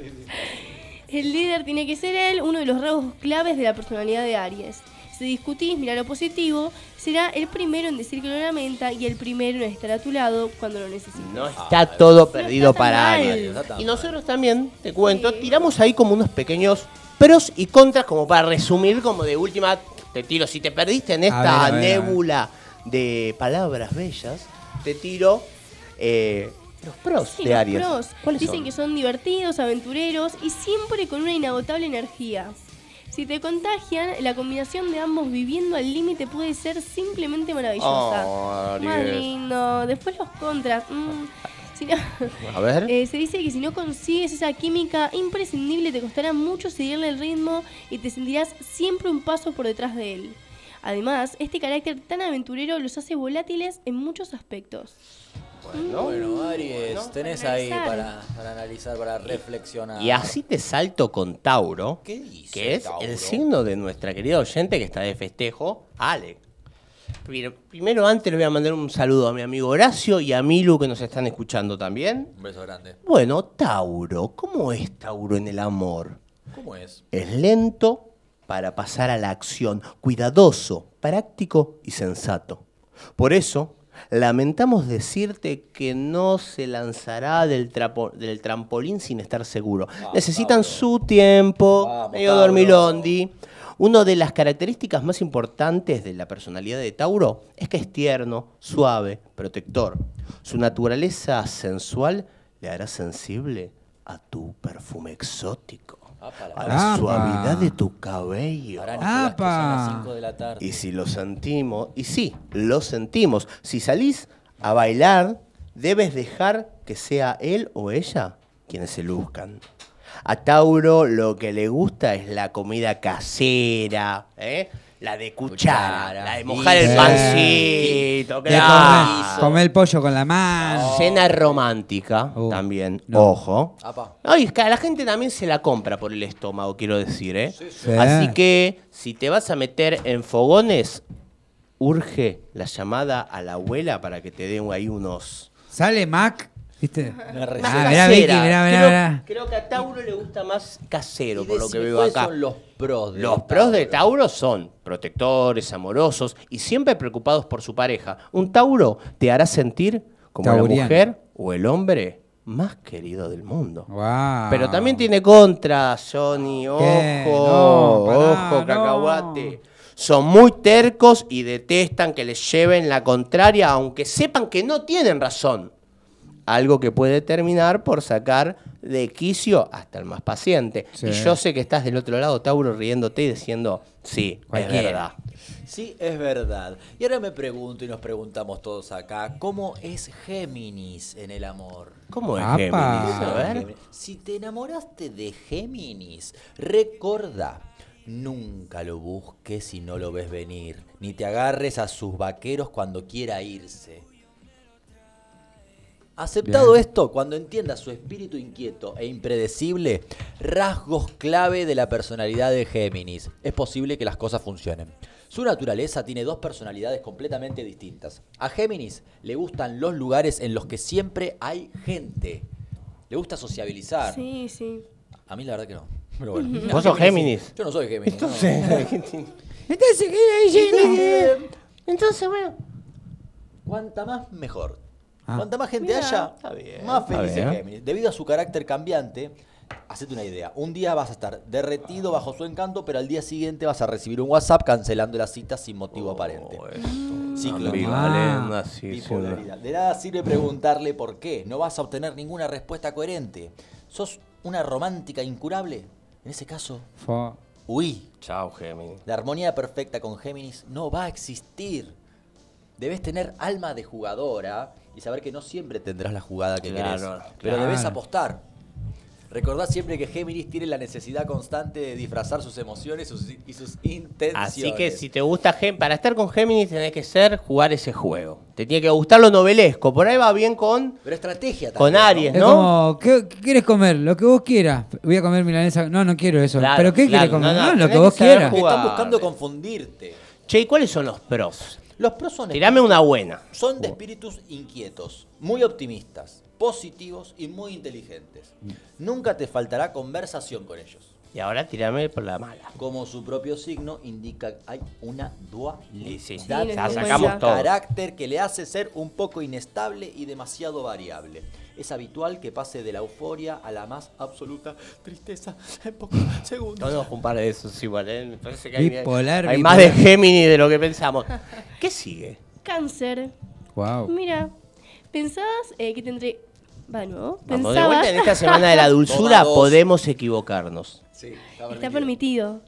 El líder tiene que ser él, uno de los rasgos claves de la personalidad de Aries. Si discutís, mira lo positivo, será el primero en decir que lo lamenta y el primero en estar a tu lado cuando lo necesites. No está todo perdido está para está Y nosotros también, te cuento, tiramos ahí como unos pequeños pros y contras, como para resumir, como de última, te tiro, si te perdiste en esta ver, a ver, a ver. nébula de palabras bellas, te tiro eh, los pros Sí, de los Aries. pros. ¿Cuáles Dicen son? que son divertidos, aventureros y siempre con una inagotable energía. Si te contagian, la combinación de ambos viviendo al límite puede ser simplemente maravillosa. Oh, Más lindo. Después los contras. mm, si no- A ver. Eh, se dice que si no consigues esa química imprescindible te costará mucho seguirle el ritmo y te sentirás siempre un paso por detrás de él. Además, este carácter tan aventurero los hace volátiles en muchos aspectos. Bueno, Aries, Bueno, tenés para ahí para, para analizar, para reflexionar. Y así te salto con Tauro, ¿Qué dice que es Tauro? el signo de nuestra querida oyente que está de festejo, Ale. Pero primero antes le voy a mandar un saludo a mi amigo Horacio y a Milu que nos están escuchando también. Un beso grande. Bueno, Tauro, ¿cómo es Tauro en el amor? ¿Cómo es? Es lento para pasar a la acción, cuidadoso, práctico y sensato. Por eso, lamentamos decirte que no se lanzará del, trapo- del trampolín sin estar seguro. Necesitan su tiempo, Vamos, medio dormilondi. Una de las características más importantes de la personalidad de Tauro es que es tierno, suave, protector. Su naturaleza sensual le hará sensible a tu perfume exótico, Apa, la a la Apa. suavidad de tu cabello. Pará, Nicolás, que son las Apa. 5 de la tarde. Y si lo sentimos, y sí, lo sentimos, si salís a bailar, debes dejar que sea él o ella quienes se luzcan. A Tauro lo que le gusta es la comida casera, ¿eh? La de cuchara, Cuchara, la de mojar el sí. pancito, De claro. comer, el pollo con la mano. Cena romántica Uh, también, no. ojo. Apa. Ay, es que a la gente también se la compra por el estómago, quiero decir, ¿eh? sí. Así que si te vas a meter en fogones, urge la llamada a la abuela para que te den ahí unos... Sale Mac, ¿viste? Una receta. Ah, mirá, Vicky, casera. mirá, mirá, creo, mirá. creo que a Tauro le gusta más casero, Y por lo que veo ¿cuáles acá. son los pros de Los pros de Tauro son protectores, amorosos y siempre preocupados por su pareja. Un Tauro te hará sentir como la mujer o el hombre más querido del mundo. Wow. Pero también tiene contras, Johnny. Ojo, ¿Qué? No, pará, ojo, no. cacahuate. Son muy tercos y detestan que les lleven la contraria, aunque sepan que no tienen razón. Algo que puede terminar por sacar de quicio hasta el más paciente. Sí. Y yo sé que estás del otro lado, Tauro, riéndote y diciendo, sí, es verdad. Sí, es verdad. Y ahora me pregunto y nos preguntamos todos acá, ¿cómo es Géminis en el amor? ¿Cómo es Apa. Géminis? A ver. Si te enamoraste de Géminis, recordá Nunca lo busques si no lo ves venir, ni te agarres a sus vaqueros cuando quiera irse. Aceptado Bien. esto, cuando entiendas su espíritu inquieto e impredecible, rasgos clave de la personalidad de Géminis, es posible que las cosas funcionen. Su naturaleza tiene dos personalidades completamente distintas. A Géminis le gustan los lugares en los que siempre hay gente. Le gusta sociabilizar. Sí, sí. A mí la verdad que no. Pero bueno. ¿Vos sos sí. Géminis? Yo no soy Géminis. no. Entonces. Entonces, bueno. Cuanta más, mejor. Ah. Cuanta más gente Mira. haya, Está bien, más está feliz es. Géminis. Debido a su carácter cambiante, hacete una idea. Un día vas a estar derretido bajo su encanto, pero al día siguiente vas a recibir un WhatsApp cancelando la cita sin motivo aparente. Ciclo Ambivalente, así, Bipolaridad. De nada sirve preguntarle por qué. No vas a obtener ninguna respuesta coherente. ¿Sos una romántica incurable? En ese caso, Fua. huí. Chao, Géminis. La armonía perfecta con Géminis no va a existir. Debes tener alma de jugadora y saber que no siempre tendrás la jugada que Claro, querés. Pero debes apostar. Recordad siempre que Géminis tiene la necesidad constante de disfrazar sus emociones sus- y sus intenciones. Así que si te gusta Géminis, para estar con Géminis tenés que ser jugar ese juego. Te tiene que gustar lo novelesco. Por ahí va bien con, Pero estrategia con también, Aries, Es ¿no? como, ¿qué, qué quieres comer? Lo que vos quieras. Voy a comer milanesa. No, no quiero eso. Claro, ¿Pero qué claro, quieres comer? no, No, no, lo que vos que quieras. Están buscando confundirte. Che, ¿y cuáles son los pros? Los pros son Tirame una buena. Son de espíritus inquietos, muy optimistas, positivos y muy inteligentes. Nunca te faltará conversación con ellos. Y ahora tirame por la mala. Como su propio signo indica, hay una dualidad sí, Sí, dimos sacamos todo. carácter que le hace ser un poco inestable y demasiado variable. Es habitual que pase de la euforia a la más absoluta tristeza en pocos segundos. Conozco un par de esos igual, ¿eh? Me parece que hay, Bipolar, hay bipolar. más de Géminis de lo que pensamos. ¿Qué sigue? Cáncer. Wow. Mira, pensabas eh, que te entre... Va de nuevo. Vamos, de Pensabas... vuelta en esta semana de la dulzura podemos equivocarnos. Sí, Está permitido.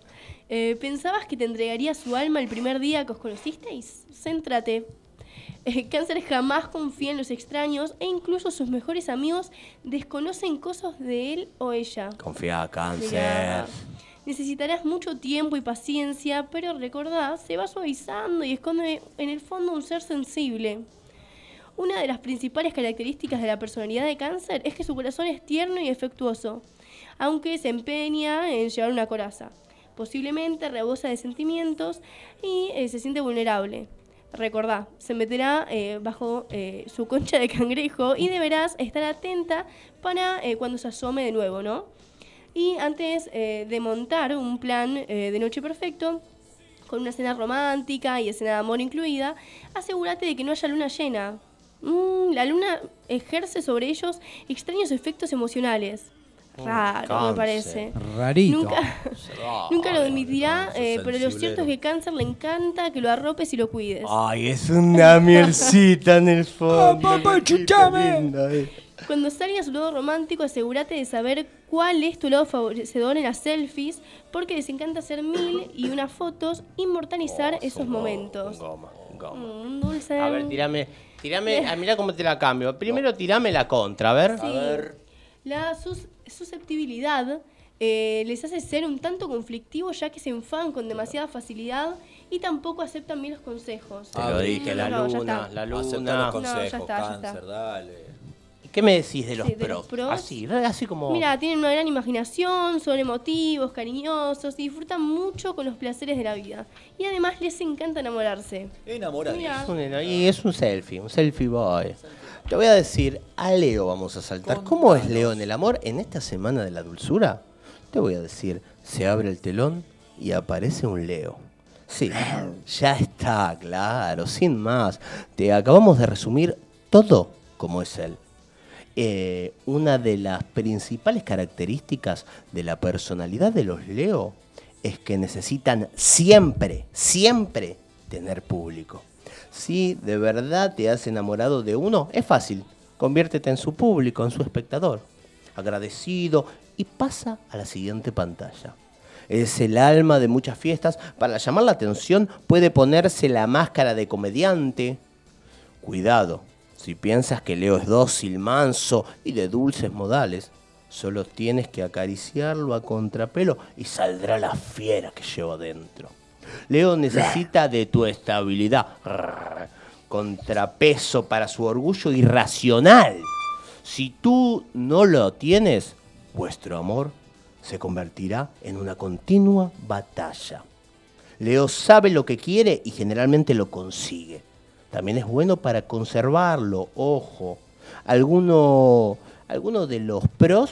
Eh, ¿Pensabas que te entregaría su alma el primer día que os conocisteis? Céntrate. Cáncer jamás confía en los extraños e incluso sus mejores amigos desconocen cosas de él o ella. Confía, cáncer. Mirá, Necesitarás mucho tiempo y paciencia, pero recordá, se va suavizando y esconde en el fondo un ser sensible. Una de las principales características de la personalidad de cáncer es que su corazón es tierno y afectuoso, aunque se empeña en llevar una coraza. Posiblemente rebosa de sentimientos y eh, se siente vulnerable. Recordá, se meterá eh, bajo eh, su concha de cangrejo y deberás estar atenta para eh, cuando se asome de nuevo, ¿no? Y antes de montar un plan de noche perfecto, con una cena romántica y escena de amor incluida, asegúrate de que no haya luna llena. Mm, la luna ejerce sobre ellos extraños efectos emocionales. Raro, me parece. Rarito. Nunca, nunca lo admitirá, eh, pero lo cierto es que cáncer le encanta que lo arropes y lo cuides. Ay, es una mielcita en el fondo. papá, qué chuchame. linda, eh. Cuando salgas a su lado romántico, asegúrate de saber cuál es tu lado favorecedor en las selfies, porque les encanta hacer mil y unas fotos, inmortalizar esos momentos. Goma, goma. Mm, Un dulce. A ver, tirame, tirame, ah, mirá cómo te la cambio. Primero tirame la contra, a ver. Sí. La sus- susceptibilidad eh, les hace ser un tanto conflictivos ya que se enfadan con demasiada facilidad y tampoco aceptan bien los consejos. Te lo dije, la No, luna, la Acepta los luna. No, ya consejos, está, ya está. cáncer, dale. ¿Qué me decís de los Sí, de pros? los pros. Así, así como. Mira, tienen una gran imaginación, son emotivos, cariñosos y disfrutan mucho con los placeres de la vida. Y además les encanta enamorarse. Eno- y es un selfie, un selfie boy. Te voy a decir, a Leo vamos a saltar. ¿Cómo es Leo en el amor en esta semana de la dulzura? Te voy a decir, se abre el telón y aparece un Leo. Sí, ya está, claro, sin más. Te acabamos de resumir todo como es él. Eh, una de las principales características de la personalidad de los Leo es que necesitan siempre, siempre tener público. Si de verdad te has enamorado de uno, es fácil. Conviértete en su público, en su espectador. Agradecido y pasa a la siguiente pantalla. Es el alma de muchas fiestas. Para llamar la atención puede ponerse la máscara de comediante. Cuidado, si piensas que Leo es dócil, manso y de dulces modales, Solo tienes que acariciarlo a contrapelo y saldrá la fiera que llevo dentro. Leo necesita de tu estabilidad. Contrapeso para su orgullo irracional. Si tú no lo tienes, vuestro amor se convertirá en una continua batalla. Leo sabe lo que quiere y generalmente lo consigue. También es bueno para conservarlo, ojo. Alguno, alguno de los pros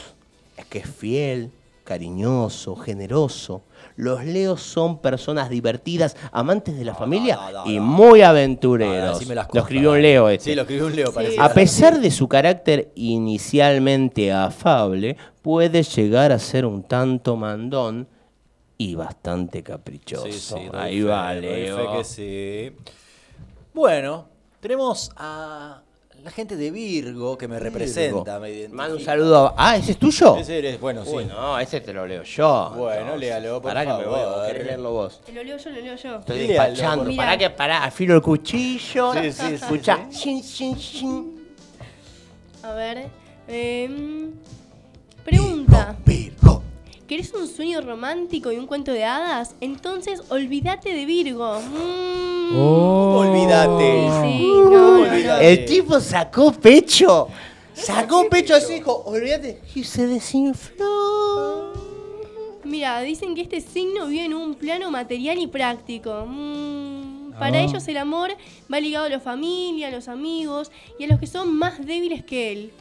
es que es fiel, cariñoso, generoso. Los Leos son personas divertidas, amantes de la familia no, no, y muy No, aventureros. lo escribió un dale. Leo este. Sí, lo escribió un Leo, parece. A pesar de su carácter inicialmente afable, puede llegar a ser un tanto mandón y bastante caprichoso. Sí, sí, Ahí fe, va, Leo. que sí. Bueno, tenemos a la gente de Virgo que me representa. Me. Manda un saludo. a- Ah, ¿ese es tuyo? Ese eres, bueno, sí. Uy, no, ese te lo leo yo. Bueno, léalo, por Pará que me voy, favor. querés leerlo vos. Lo leo yo, lo leo yo. Estoy Léalo, despachando. por Pará favor. que pará, afilo el cuchillo. Sí, sí, sí, Escuchá. Shin, shin, shin. A ver. em, pregunta. ¿Querés un sueño romántico y un cuento de hadas? Entonces olvídate de Virgo. Mm. Oh. Olvídate. Sí, no. Olvídate. El tipo sacó pecho. Sacó pecho así, dijo, olvídate. Y se desinfló. Mira, dicen que este signo vive en un plano material y práctico. Mm, Para Ah. ellos el amor va ligado a la familia, a los amigos y a los que son más débiles que él.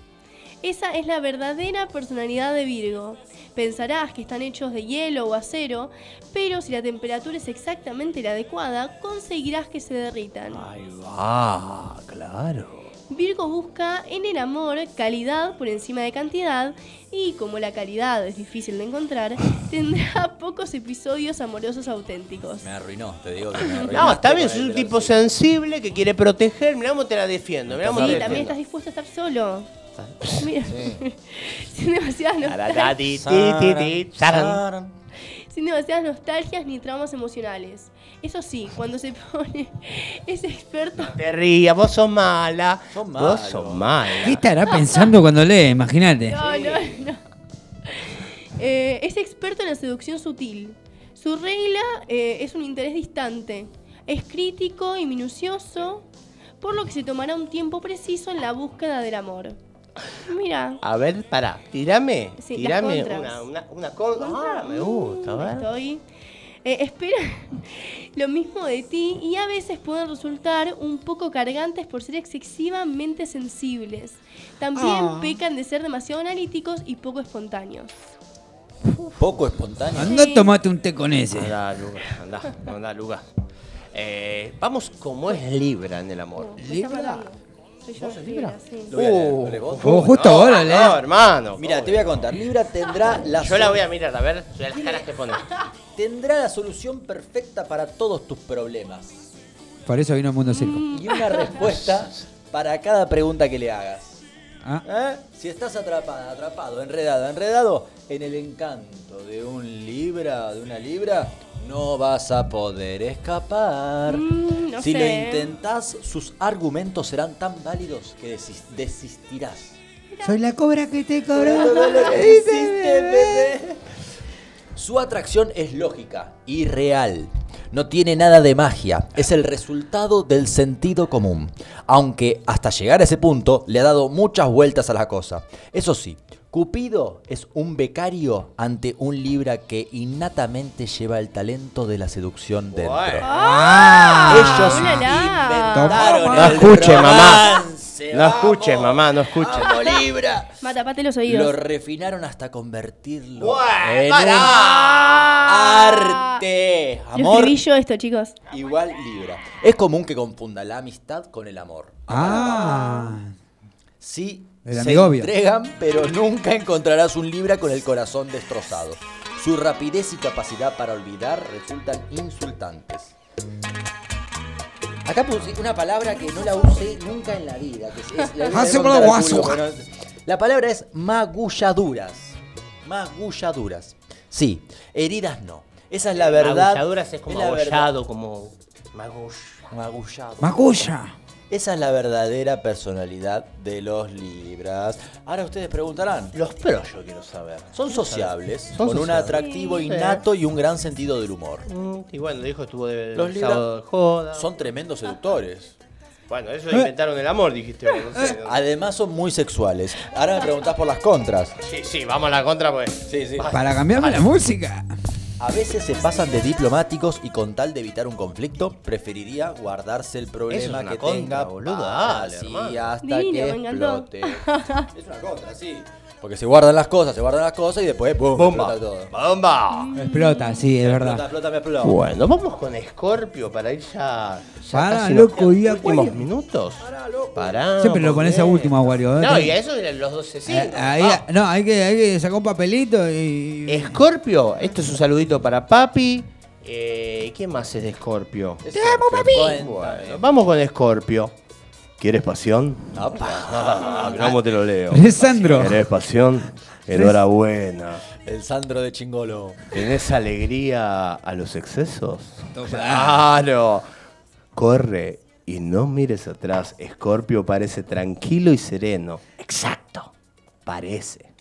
Esa es la verdadera personalidad de Virgo. Pensarás que están hechos de hielo o acero, pero si la temperatura es exactamente la adecuada, conseguirás que se derritan. Ahí va, claro. Virgo busca en el amor calidad por encima de cantidad y como la calidad es difícil de encontrar, tendrá pocos episodios amorosos auténticos. Me arruinó, te digo que me arruinó. No, está bien, sos un tipo sensible que quiere proteger. Mirá cómo te la defiendo. Mirá Sí, te también defiendo. estás dispuesto a estar solo. Mira, sin demasiadas nostalgias, sin demasiadas nostalgias ni traumas emocionales. Eso sí, cuando se pone ese experto Te rías, vos sos mala. Sos Vos sos mala. ¿Qué estará pensando cuando lee? Imagínate. No, no, no. Eh, es experto en la seducción sutil. Su regla eh, es un interés distante. Es crítico y minucioso, por lo que se tomará un tiempo preciso en la búsqueda del amor. Mira, A ver, pará, tirame, Sí, tirame una, una, una contra. Ah, me gusta, a ver. estoy. Eh, espera lo mismo de ti y a veces pueden resultar un poco cargantes por ser excesivamente sensibles. También Ah. pecan de ser demasiado analíticos y poco espontáneos. Poco espontáneo. Anda, tomate un té con ese. Andá, Lucas. Eh, vamos como es Libra en el amor. ¿Qué está hablando? Soy yo, Libra, sí. Lo voy a leer, Uh, ¿lo lees vos? Oh, justo no, ahora, Leo. No, hermano. Mira, te voy a contar. Libra tendrá la Yo la voy a mirar, a ver, las caras que pone. tendrá la solución perfecta para todos tus problemas Por eso vino al mundo circo. y una respuesta para cada pregunta que le hagas. Ah. ¿Eh? Si estás atrapada, atrapado, enredado, enredado en el encanto de un libra, de una libra, no vas a poder escapar. Mm, no si lo sé. intentas, sus argumentos serán tan válidos que desis- desistirás. Soy la cobra que te bebé. Su atracción es lógica y real. No tiene nada de magia. Es el resultado del sentido común. Aunque hasta llegar a ese punto le ha dado muchas vueltas a la cosa. Eso sí, Cupido es un becario ante un Libra que innatamente lleva el talento de la seducción dentro. ¡Ah! Ellos ¡Ulala! inventaron No el escuches, mamá. No vamos. escuches, mamá, no escuches. ¡Vamos, Libra! Ma, tapate los Lo oídos. refinaron hasta convertirlo en un arte. Lo Amor yo esto, chicos. igual Libra. Es común que confunda la amistad con el amor. Ah. Sí, El se entregan, pero nunca encontrarás un Libra con el corazón destrozado. Su rapidez y capacidad para olvidar resultan insultantes. Acá puse una palabra que no la usé nunca en la vida. Que es- es- la voy a Hace contar por al guaso. público, pero no- La palabra es magulladuras. Magulladuras. Sí, heridas no. Esa es la verdad. Magulladuras es como abollado, como magush. Magullado. Magulla. Esa es la verdadera personalidad de los Libras. Ahora ustedes preguntarán. Los pros yo quiero saber. Son sociables, Son con un atractivo Sí. innato y un gran sentido del humor. Mm, Y bueno, dijo estuvo de Los sábado de Libras joda. son tremendos seductores. Bueno, eso inventaron el amor, dijiste vos. No sé. Además son muy sexuales. Ahora me preguntás por las contras. Sí, sí, vamos a la contra pues. Sí, sí. Para cambiarme la música. A veces se pasan de diplomáticos y con tal de evitar un conflicto, preferiría guardarse el problema es que contra, tenga boludo, hermano. hasta Divino, que explote. es una contra, sí. Porque se guardan las cosas, se guardan las cosas y después ¡pum! Bomba. explota todo. ¡Bomba! Explota, sí, es Explota, verdad. explota, me explota. Bueno, vamos con Scorpio para ir ya. ya Pará, casi loco, y últimos Acuario. minutos. Pará. Siempre lo pones a último, Acuario. ¿eh? No, y a eso eran los 12 Eh, signos. ahí- Ah. no, hay que, hay que sacar un papelito y. Escorpio, esto es un saludito para papi. Eh, ¿Quién más es de Escorpio? Te amo, papi. Bueno, vamos con Escorpio. ¿Quieres pasión? ¿Cómo te lo leo? Es Sandro. ¿Querés pasión? Enhorabuena. El Sandro de Chingolo. ¿Tenés alegría a los excesos? Claro. Corre y no mires atrás. Escorpio parece tranquilo y sereno. Exacto. Parece.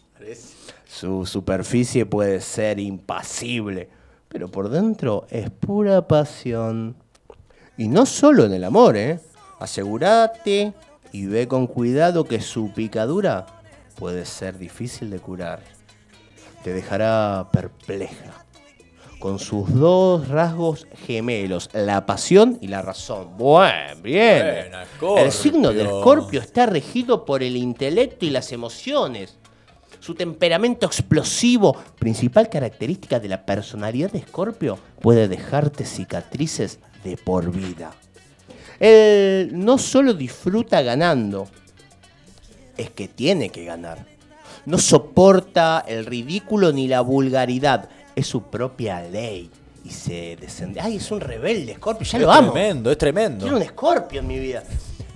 Su superficie puede ser impasible, pero por dentro es pura pasión. Y no solo en el amor, ¿eh? Asegúrate y ve con cuidado que su picadura puede ser difícil de curar. Te dejará perpleja. Con sus dos rasgos gemelos, la pasión y la razón. Bueno, bien. Buena, el signo de Escorpio está regido por el intelecto y las emociones. Su temperamento explosivo, principal característica de la personalidad de Escorpio, puede dejarte cicatrices de por vida. Él no solo disfruta ganando, es que tiene que ganar. No soporta el ridículo ni la vulgaridad, es su propia ley. Y se descende. ¡Ay, es un rebelde, Scorpio! Ya es lo amo. tremendo, es tremendo. Quiero un Scorpio en mi vida.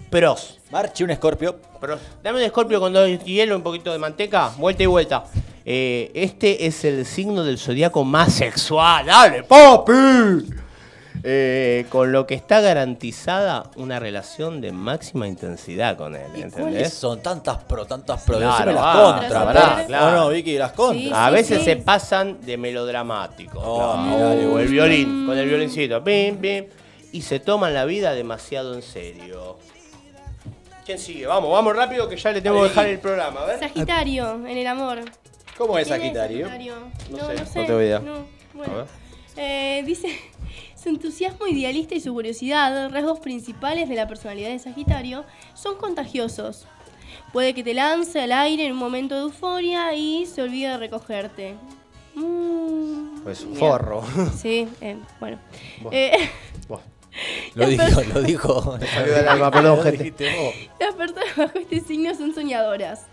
Pros. Marche un escorpio. Pros. Dame un Scorpio con dos hielo, un poquito de manteca, vuelta y vuelta. Eh, este es el signo del zodiaco más sexual. ¡Dale, papi! Eh, con lo que está garantizada una relación de máxima intensidad con él, ¿Cuáles ¿entendés? son tantas pro, tantas pro? Claro, las ah, contras, pará. claro. ¿O no, Vicky? Las contras. A veces se pasan de melodramático. Oh, claro. o el violín, con el violincito. Pim, pim. Y se toman la vida demasiado en serio. ¿Quién sigue? Vamos, vamos rápido que ya le tengo que dejar el programa. A ver. Sagitario, en el amor. ¿Cómo es ¿Quién Sagitario? No No, sé, no no tengo idea. No, bueno. A ver. Eh, dice, su entusiasmo idealista y su curiosidad, rasgos principales de la personalidad de Sagitario, son contagiosos. Puede que te lance al aire en un momento de euforia y se olvide de recogerte. Mm, Pues un forro. Sí, eh, bueno. Eh. Lo dijo, lo dijo. Lo vos. Las personas bajo este signo son soñadoras.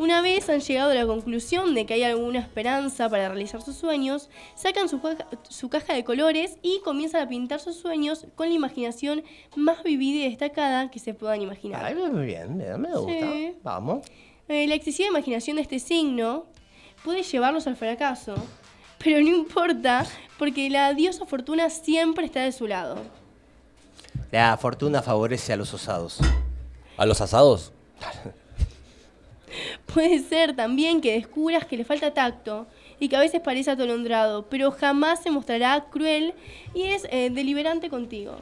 Una vez han llegado a la conclusión de que hay alguna esperanza para realizar sus sueños, sacan su, caja- su caja de colores y comienzan a pintar sus sueños con la imaginación más vivida y destacada que se puedan imaginar. Ay, muy bien, bien, me gusta. Sí. Vamos. Eh, la excesiva imaginación de este signo puede llevarlos al fracaso, pero no importa porque la diosa fortuna siempre está de su lado. La fortuna favorece a los osados. ¿A los asados? Puede ser también que descubras que le falta tacto y que a veces parece atolondrado, pero jamás se mostrará cruel y es eh, deliberante contigo.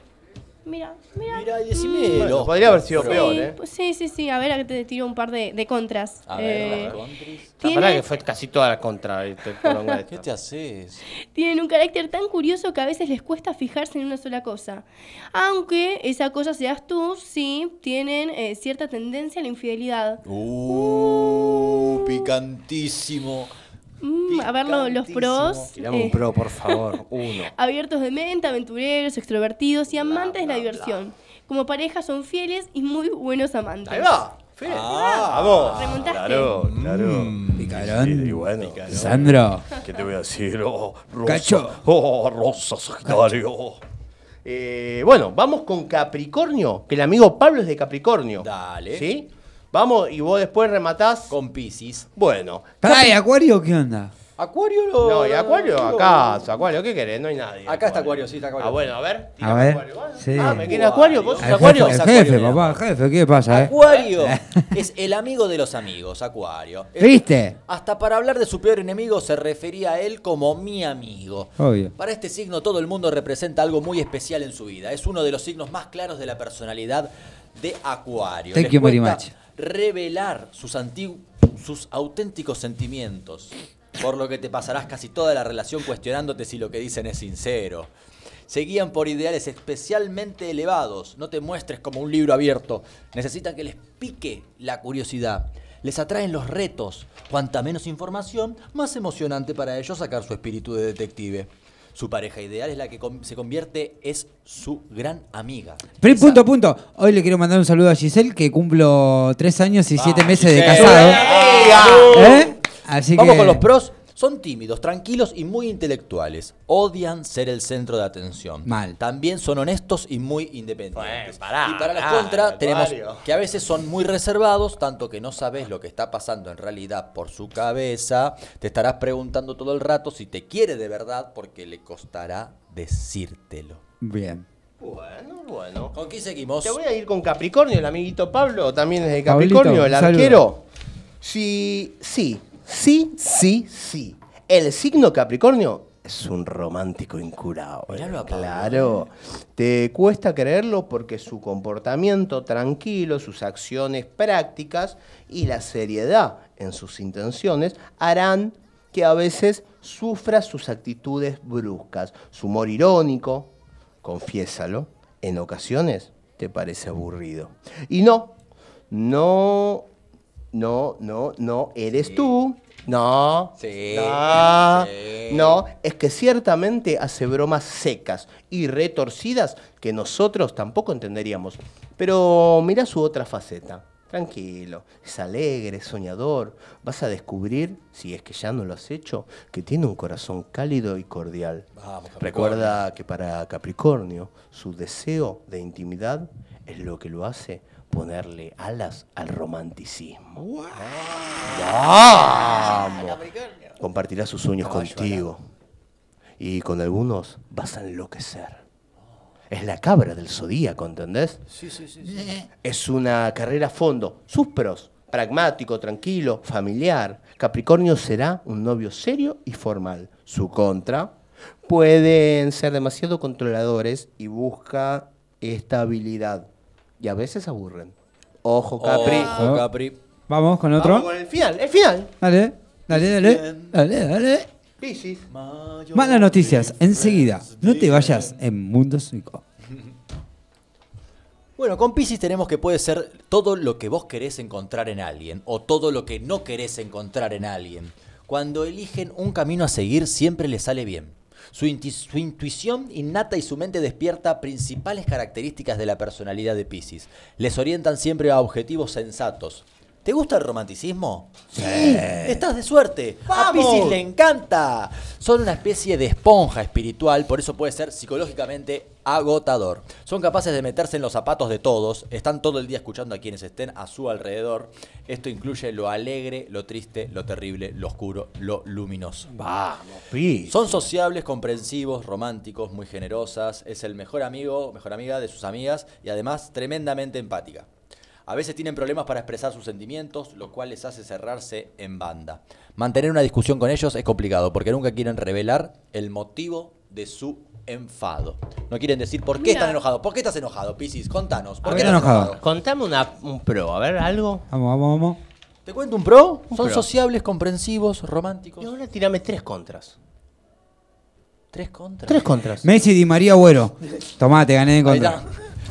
Mira, mira. Mira, y. Bueno, podría haber sido Sí, peor, ¿eh? pues sí, sí, sí. A ver, acá te tiro un par de, de contras. A ver, Eh, las contras. La verdad que fue casi toda la contra. este. ¿Qué te haces? Tienen un carácter tan curioso que a veces les cuesta fijarse en una sola cosa. Aunque esa cosa seas tú, sí, tienen eh, cierta tendencia a la infidelidad. Uh, picantísimo. Mm, a ver lo- los pros. Tirame eh, un pro, por favor. Uno. abiertos de mente, aventureros, extrovertidos y amantes de la diversión. Como pareja son fieles y muy buenos amantes. Ahí va. Fe. Ah, Vamos. Remontaste. Claro, claro. Picarón. Sí, y bueno. Sandro. ¿Qué te voy a decir? Oh, Rosa. Cacho. Oh, Rosa Sagitario. Eh, bueno, vamos con Capricornio, que el amigo Pablo es de Capricornio. Dale. ¿Sí? Vamos y vos después rematás. Con Piscis. Bueno. Pará, ¿y Acuario qué onda? Acuario lo- No, y Acuario acaso, Acuario, ¿qué querés? No hay nadie. Acá está Acuario, sí, está Acuario. Ah, bueno, a ver. A ver. Sí. Ah, ¿me quiere Acuario? ¿Vos sos Acuario? jefe, el jefe, papá, el jefe, ¿qué pasa, eh? Acuario es el amigo de los amigos, Acuario. ¿Viste? Hasta para hablar de su peor enemigo se refería a él como mi amigo. Obvio. Para este signo todo el mundo representa algo muy especial en su vida. Es uno de los signos más claros de la personalidad de Acuario. Thank Les you very much. Revelar sus, sus auténticos sentimientos. Por lo que te pasarás casi toda la relación cuestionándote si lo que dicen es sincero. Se guían por ideales especialmente elevados. No te muestres como un libro abierto. Necesitan que les pique la curiosidad. Les atraen los retos. Cuanta menos información, más emocionante para ellos sacar su espíritu de detective. Su pareja ideal es la que se convierte, es su gran amiga. Pero punto, punto. Hoy le quiero mandar un saludo a Giselle, que cumplo tres años y siete meses de casado. ¿Eh? Así Vamos que. con los pros. Son tímidos, tranquilos y muy intelectuales. Odian ser el centro de atención. Mal. También son honestos y muy independientes. pará, y para la contra tenemos que a veces son muy reservados, tanto que no sabes lo que está pasando en realidad por su cabeza. Te estarás preguntando todo el rato si te quiere de verdad porque le costará decírtelo. Bien. Bueno, bueno. ¿Con quién seguimos? Te voy a ir con Capricornio, el amiguito Pablo, también es de Pablito, Capricornio, el saludo. arquero. Sí, sí, sí, sí, sí. El signo Capricornio es un romántico incurado. eh, claro. Te cuesta creerlo porque su comportamiento tranquilo, sus acciones prácticas y la seriedad en sus intenciones harán que a veces sufra sus actitudes bruscas. Su humor irónico, confiésalo, en ocasiones te parece aburrido. Y no, no, no, no, no, eres tú. No, Sí, no, sí. no, es que ciertamente hace bromas secas y retorcidas que nosotros tampoco entenderíamos. Pero mira su otra faceta. Tranquilo, es alegre, es soñador. Vas a descubrir, si es que ya no lo has hecho, que tiene un corazón cálido y cordial. Vamos. Recuerda que para Capricornio su deseo de intimidad es lo que lo hace ponerle alas al romanticismo. ¡Vamos! Compartirá sus sueños contigo. Y con algunos vas a enloquecer. Es la cabra del zodíaco, ¿entendés? Sí, sí, sí. sí. Es una carrera a fondo. Sus pros, pragmático, tranquilo, familiar. Capricornio será un novio serio y formal. Su contra, pueden ser demasiado controladores y busca estabilidad. Y a veces aburren. Ojo, Capri. Ojo, Capri. Vamos con otro. Vamos con el final, el final. Dale, dale, dale. Dale, dale. Piscis. Malas noticias, enseguida. No te vayas en Mundo Psico. Bueno, con Pisces tenemos que puede ser todo lo que vos querés encontrar en alguien o todo lo que no querés encontrar en alguien. Cuando eligen un camino a seguir siempre les sale bien. Su, intuición innata y su mente despierta principales características de la personalidad de Pisces. Les orientan siempre a objetivos sensatos. ¿Te gusta el romanticismo? Sí. Estás de suerte. A ¡Vamos! Pisces le encanta. Son una especie de esponja espiritual, por eso puede ser psicológicamente agotador. Son capaces de meterse en los zapatos de todos, están todo el día escuchando a quienes estén a su alrededor. Esto incluye lo alegre, lo triste, lo terrible, lo oscuro, lo luminoso. Vamos, Piscis. Son sociables, comprensivos, románticos, muy generosas. Es el mejor amigo, mejor amiga de sus amigas y además tremendamente empática. A veces tienen problemas para expresar sus sentimientos, lo cual les hace cerrarse en banda. Mantener una discusión con ellos es complicado porque nunca quieren revelar el motivo de su enfado. No quieren decir por qué Mira. están enojados. ¿Por qué estás enojado, Piscis? Contanos. ¿Por A qué ver, estás enojado. enojado? Contame una, un pro, a ver, algo. Vamos, vamos, vamos. ¿Te cuento un pro? Un Son pro. sociables, comprensivos, románticos. Y ahora tirame tres contras. Tres contras. Tres contras. Messi, Di María, Agüero. Tomá, te gané de Ahí contra.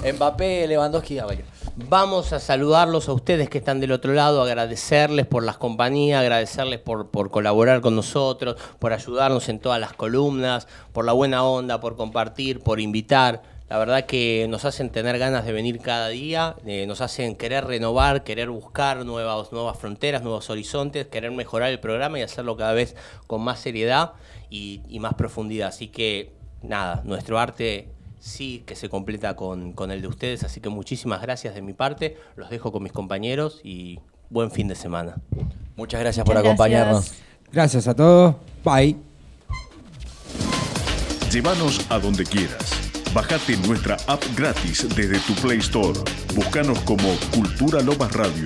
está. Mbappé, Lewandowski, Aguirre. Vamos a saludarlos a ustedes que están del otro lado, agradecerles por las compañías, agradecerles por, por colaborar con nosotros, por ayudarnos en todas las columnas, por la buena onda, por compartir, por invitar. La verdad que nos hacen tener ganas de venir cada día, eh, nos hacen querer renovar, querer buscar nuevas, nuevas fronteras, nuevos horizontes, querer mejorar el programa y hacerlo cada vez con más seriedad y, y más profundidad. Así que nada, nuestro arte sí que se completa con, con el de ustedes, así que muchísimas gracias de mi parte, los dejo con mis compañeros y buen fin de semana. Muchas gracias por acompañarnos. Gracias a todos, bye. Llévanos a donde quieras. Bájate nuestra app gratis desde tu Play Store. Búscanos como Cultura Lomas Radio